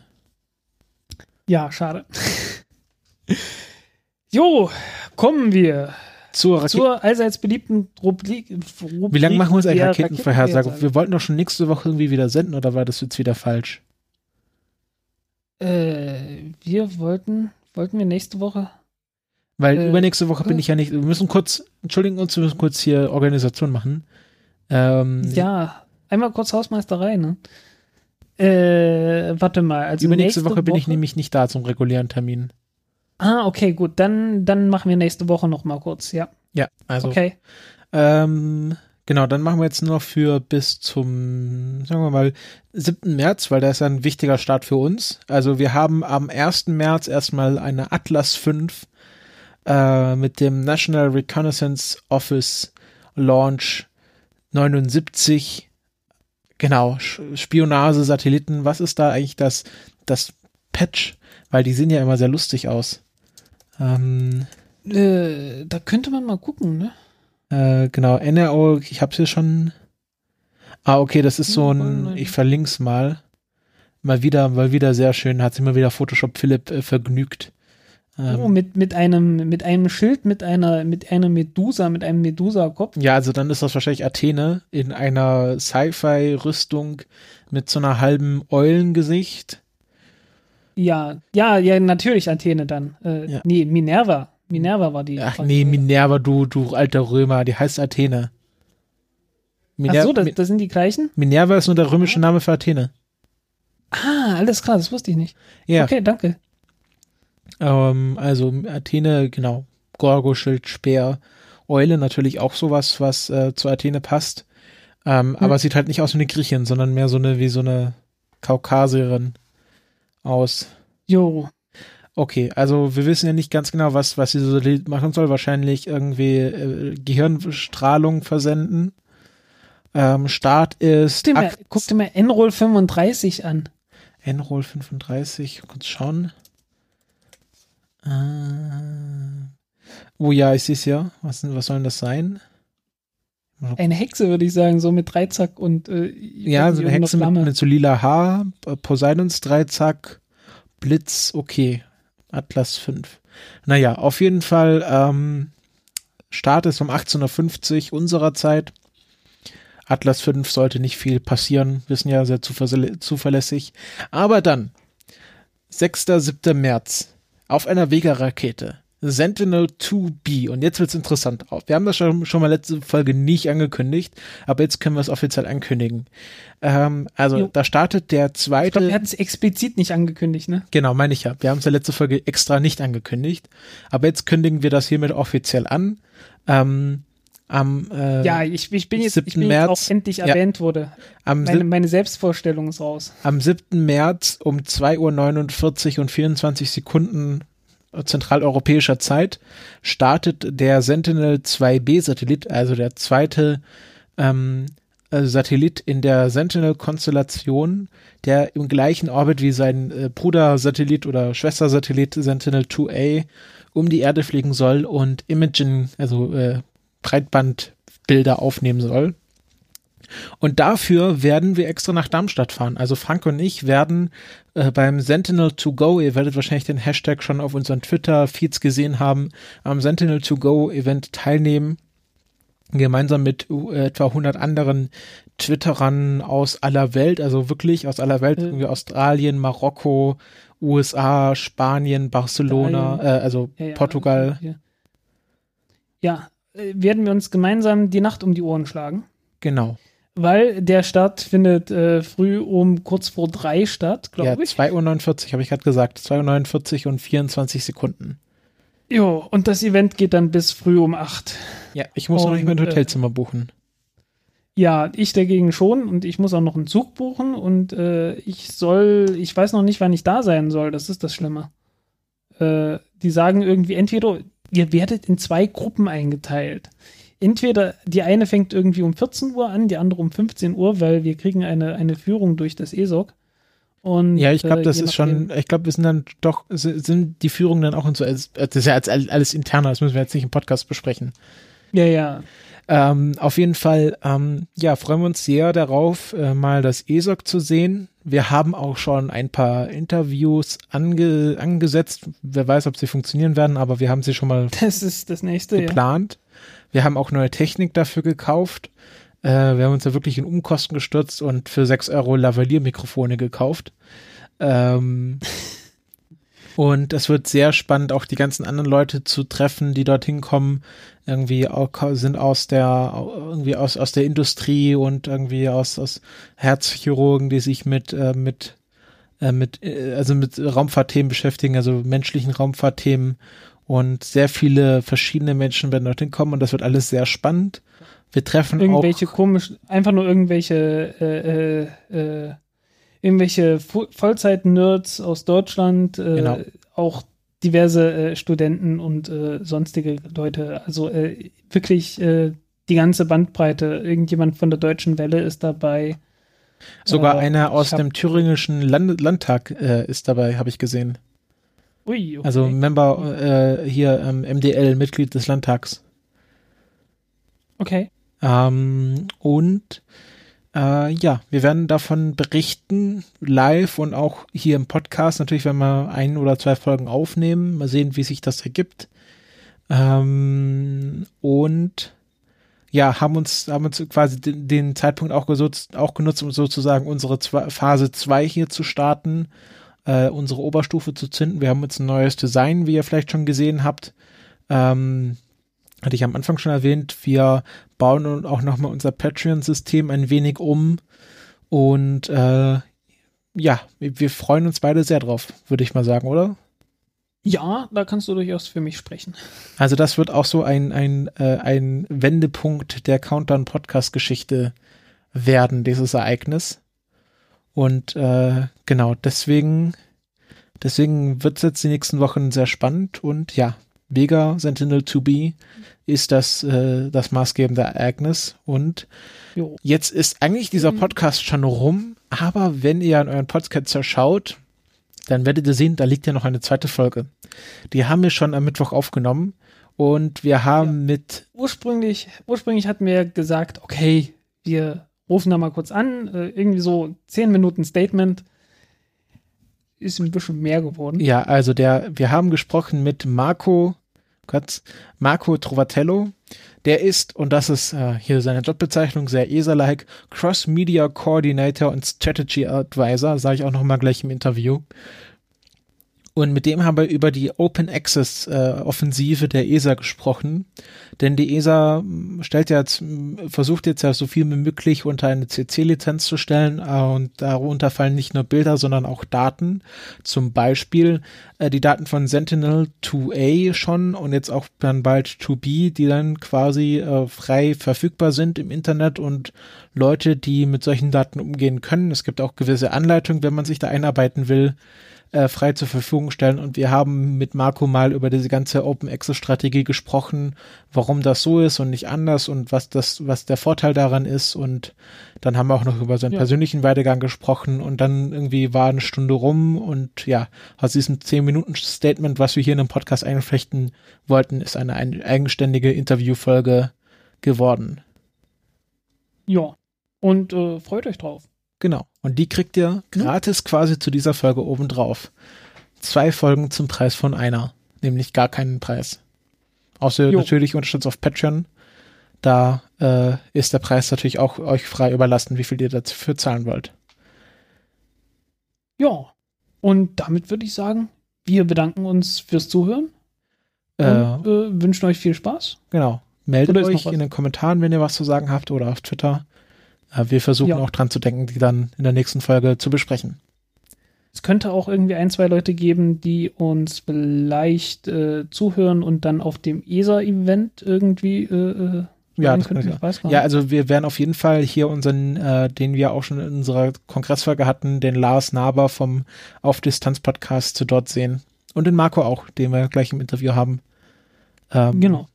Ja, schade. *laughs* jo, kommen wir Zur zur allseits beliebten Rubrik. Rubrik Wie lange machen wir uns eigentlich Raketenvorhersage? Wir wollten doch schon nächste Woche irgendwie wieder senden, oder war das jetzt wieder falsch? Äh, wir wollten, wollten wir nächste Woche. Weil Äh, übernächste Woche bin äh. ich ja nicht. Wir müssen kurz, entschuldigen uns, wir müssen kurz hier Organisation machen. Ähm, Ja, einmal kurz Hausmeisterei, ne? Äh, warte mal. Also übernächste nächste Woche bin ich nämlich nicht da zum regulären Termin. Ah, okay, gut. Dann, dann machen wir nächste Woche noch mal kurz, ja. Ja, also. Okay. Ähm, genau, dann machen wir jetzt nur noch für bis zum, sagen wir mal, 7. März, weil da ist ja ein wichtiger Start für uns. Also wir haben am 1. März erstmal eine Atlas 5 äh, mit dem National Reconnaissance Office Launch 79. Genau, Spionage, Satelliten, was ist da eigentlich das, das Patch? Weil die sehen ja immer sehr lustig aus. Ähm, Äh, da könnte man mal gucken, ne? Äh, genau, NRO, ich hab's hier schon. Ah, okay, das ist so ein, ich verlink's mal. Mal wieder, mal wieder sehr schön, hat sich mal wieder Photoshop Philipp äh, vergnügt. Ähm, oh, mit, mit einem, mit einem Schild, mit einer, mit einer Medusa, mit einem Medusa-Kopf. ja, also dann ist das wahrscheinlich Athene in einer Sci-Fi-Rüstung mit so einer halben Eulengesicht. Ja, ja, ja, natürlich Athene dann. Äh, Ja. Nee, Minerva. Minerva war die. Ach war nee, die- Minerva, du, du alter Römer, die heißt Athene. Ach so, das, das sind die gleichen? Minerva ist nur der römische Name für Athene. Ah, alles klar, das wusste ich nicht. Ja. Okay, danke. Ähm, also Athene, genau. Gorgo-Schild, Speer, Eule natürlich auch sowas, was äh, zu Athene passt. Ähm, Aber sieht halt nicht aus wie eine Griechin, sondern mehr so eine, wie so eine Kaukasierin aus. Jo. Okay, also wir wissen ja nicht ganz genau, was, was diese Satellit machen soll. Wahrscheinlich irgendwie äh, Gehirnstrahlung versenden. Ähm, Start ist Guck dir mal, guck dir mal Enroll 35 an. Enroll 35, kurz schauen. Äh, oh ja, ich sehe es ja. Was, was soll denn das sein? Eine Hexe, würde ich sagen, so mit Dreizack und äh, Ja, so eine Hexe mit, mit so lila Haar, äh, Poseidons Dreizack, Blitz, okay. Atlas 5. Naja, auf jeden Fall, ähm, Start ist um 1850 unserer Zeit. Atlas 5 sollte nicht viel passieren, wissen ja sehr zuverlä- zuverlässig. Aber dann, 6. 7. März, auf einer Vega-Rakete, Sentinel 2B. Und jetzt wird's interessant. Wir haben das schon, schon mal letzte Folge nicht angekündigt, aber jetzt können wir es offiziell ankündigen. Ähm, also, Jo. da startet der Ich glaube, zweite. er hat es explizit nicht angekündigt, ne? Genau, meine ich ja. Wir haben es ja letzte Folge extra nicht angekündigt. Aber jetzt kündigen wir das hiermit offiziell an. Ähm, am, äh, Ja, ich, ich bin jetzt, 7. ich bin jetzt März. auch endlich Ja. erwähnt wurde. am, Meine, meine Selbstvorstellung ist raus. am 7. März um 2.49 Uhr und 24 Sekunden zentraleuropäischer Zeit startet der Sentinel 2B-Satellit, also der zweite ähm, äh, Satellit in der Sentinel-Konstellation, der im gleichen Orbit wie sein äh, Brudersatellit oder Schwestersatellit Sentinel 2A um die Erde fliegen soll und Imaging, also äh, Breitbandbilder aufnehmen soll. Und dafür werden wir extra nach Darmstadt fahren. Also Frank und ich werden äh, beim Sentinel to Go, ihr werdet wahrscheinlich den Hashtag schon auf unseren Twitter-Feeds gesehen haben, am Sentinel to Go Event teilnehmen. Gemeinsam mit äh, etwa 100 anderen Twitterern aus aller Welt, also wirklich aus aller Welt, irgendwie Australien, Marokko, USA, Spanien, Barcelona, äh, also Ja, ja, Portugal. Ja, ja äh, werden wir uns gemeinsam die Nacht um die Ohren schlagen. Genau. Weil der Start findet äh, früh um kurz vor drei statt, Ja, glaube ich. 2.49 Uhr, habe ich gerade gesagt. 2.49 Uhr und 24 Sekunden. Jo, und das Event geht dann bis früh um acht. Ja, ich muss noch nicht mein Und, äh, Hotelzimmer buchen. Ja, ich dagegen schon und ich muss auch noch einen Zug buchen und äh, ich soll, ich weiß noch nicht, wann ich da sein soll, das ist das Schlimme. Äh, die sagen irgendwie, entweder ihr werdet in zwei Gruppen eingeteilt. Entweder die eine fängt irgendwie um 14 Uhr an, die andere um 15 Uhr, weil wir kriegen eine, eine Führung durch das ESOC. Und, Ja, ich glaube, äh, das je ist schon, ich glaube, wir sind dann doch, sind die Führungen dann auch und so, das ist ja als, alles interner, das müssen wir jetzt nicht im Podcast besprechen. Ja, ja. Ähm, auf jeden Fall, ähm, ja, freuen wir uns sehr darauf, äh, mal das ESOC zu sehen. Wir haben auch schon ein paar Interviews ange angesetzt. Wer weiß, ob sie funktionieren werden, aber wir haben sie schon mal Das ist das nächste. Ja. Wir haben auch neue Technik dafür gekauft. Äh, wir haben uns da wirklich in Umkosten gestürzt und für 6 Euro Lavalier-Mikrofone gekauft. Ähm, *laughs* und es wird sehr spannend, auch die ganzen anderen Leute zu treffen, die dorthin kommen. Irgendwie sind aus der, irgendwie aus, aus der Industrie und irgendwie aus, aus Herzchirurgen, die sich mit, äh, mit, äh, mit, äh, also mit Raumfahrtthemen beschäftigen, also menschlichen Raumfahrtthemen. Und sehr viele verschiedene Menschen werden dorthin kommen und das wird alles sehr spannend. Wir treffen Irgendwelche auch, komischen, einfach nur irgendwelche, äh, äh, äh, irgendwelche Vollzeit-Nerds aus Deutschland, äh, Genau. auch diverse äh, Studenten und äh, sonstige Leute. Also äh, wirklich die ganze Bandbreite. Irgendjemand von der Deutschen Welle ist dabei. sogar einer aus dem thüringischen Land Landtag ist dabei, habe ich gesehen. Ui, okay. Also Member äh, hier ähm, MDL, Mitglied des Landtags. okay. Ähm, und äh, ja, wir werden davon berichten, live und auch hier im Podcast. Natürlich, wenn wir ein oder zwei Folgen aufnehmen, mal sehen, wie sich das ergibt. Ähm, und ja, haben uns, haben uns quasi den, den Zeitpunkt auch, gesutzt, auch genutzt, um sozusagen unsere zwei, Phase 2 hier zu starten, äh, unsere Oberstufe zu zünden. Wir haben jetzt ein neues Design, wie ihr vielleicht schon gesehen habt. Ähm, hatte ich am Anfang schon erwähnt, wir bauen auch nochmal unser Patreon-System ein wenig um und äh, ja, wir, wir freuen uns beide sehr drauf, würde ich mal sagen, oder? Ja, da kannst du durchaus für mich sprechen. Also das wird auch so ein, ein, äh, ein Wendepunkt der Countdown-Podcast-Geschichte werden, dieses Ereignis. Und äh, genau, deswegen, deswegen wird es jetzt die nächsten Wochen sehr spannend und ja, Vega Sentinel 2B ist das, äh, das maßgebende Ereignis und Jo. Jetzt ist eigentlich dieser Mhm. Podcast schon rum, aber wenn ihr an euren Podcatcher schaut, dann werdet ihr sehen, da liegt ja noch eine zweite Folge. Die haben wir schon am Mittwoch aufgenommen und wir haben mit, Ursprünglich, ursprünglich hatten wir gesagt, okay, wir rufen da mal kurz an, äh, irgendwie so 10 Minuten Statement. Ist ein bisschen mehr geworden. ja, also der, wir haben gesprochen mit Marco, Gott, Marco Trovatello. Der ist, und das ist äh, hier seine Jobbezeichnung, sehr ESA-like, Cross-Media Coordinator und Strategy Advisor, sage ich auch nochmal gleich im Interview. Und mit dem haben wir über die Open Access äh, Offensive der ESA gesprochen. Denn die ESA mh, stellt ja jetzt, mh, versucht jetzt ja so viel wie möglich unter eine CC-Lizenz zu stellen. Äh, und darunter fallen nicht nur Bilder, sondern auch Daten. Zum Beispiel äh, die Daten von Sentinel 2A schon und jetzt auch dann bald 2B, die dann quasi äh, frei verfügbar sind im Internet und Leute, die mit solchen Daten umgehen können. Es gibt auch gewisse Anleitungen, wenn man sich da einarbeiten will äh, frei zur Verfügung stellen. Und wir haben mit Marco mal über diese ganze Open Access Strategie gesprochen, warum das so ist und nicht anders und was das, was der Vorteil daran ist. Und dann haben wir auch noch über seinen Ja. persönlichen Werdegang gesprochen und dann irgendwie war eine Stunde rum und ja, aus diesem 10-Minuten-Statement, was wir hier in einem Podcast einflechten wollten, ist eine ein, eigenständige Interviewfolge geworden. Ja. Und äh, freut euch drauf. Genau. Und die kriegt ihr gratis quasi zu dieser Folge obendrauf. Zwei Folgen zum Preis von einer. Nämlich gar keinen Preis. Außer Jo. natürlich unterstützt auf Patreon. Da äh, ist der Preis natürlich auch euch frei überlassen, wie viel ihr dafür zahlen wollt. Ja. Und damit würde ich sagen, wir bedanken uns fürs Zuhören Äh, und äh, wünschen euch viel Spaß. genau. Meldet euch in den Kommentaren, wenn ihr was zu sagen habt oder auf Twitter. Wir versuchen Ja. auch dran zu denken, die dann in der nächsten Folge zu besprechen. Es könnte auch irgendwie ein, zwei Leute geben, die uns vielleicht äh, zuhören und dann auf dem ESA-Event irgendwie äh, äh, Ja, das könnte, ich weiß ja, also wir werden auf jeden Fall hier unseren, äh, den wir auch schon in unserer Kongressfolge hatten, den Lars Naber vom Auf Distanz Podcast zu dort sehen. Und den Marco auch, den wir gleich im Interview haben. Ähm, genau.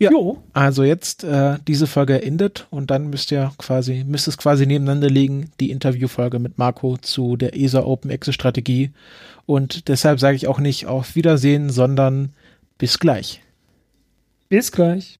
Ja, jo. also jetzt äh, diese Folge endet und dann müsst ihr quasi, müsst es quasi nebeneinander legen, die Interviewfolge mit Marco zu der ESA Open Access Strategie. Und deshalb sage ich auch nicht auf Wiedersehen, sondern bis gleich. Bis gleich.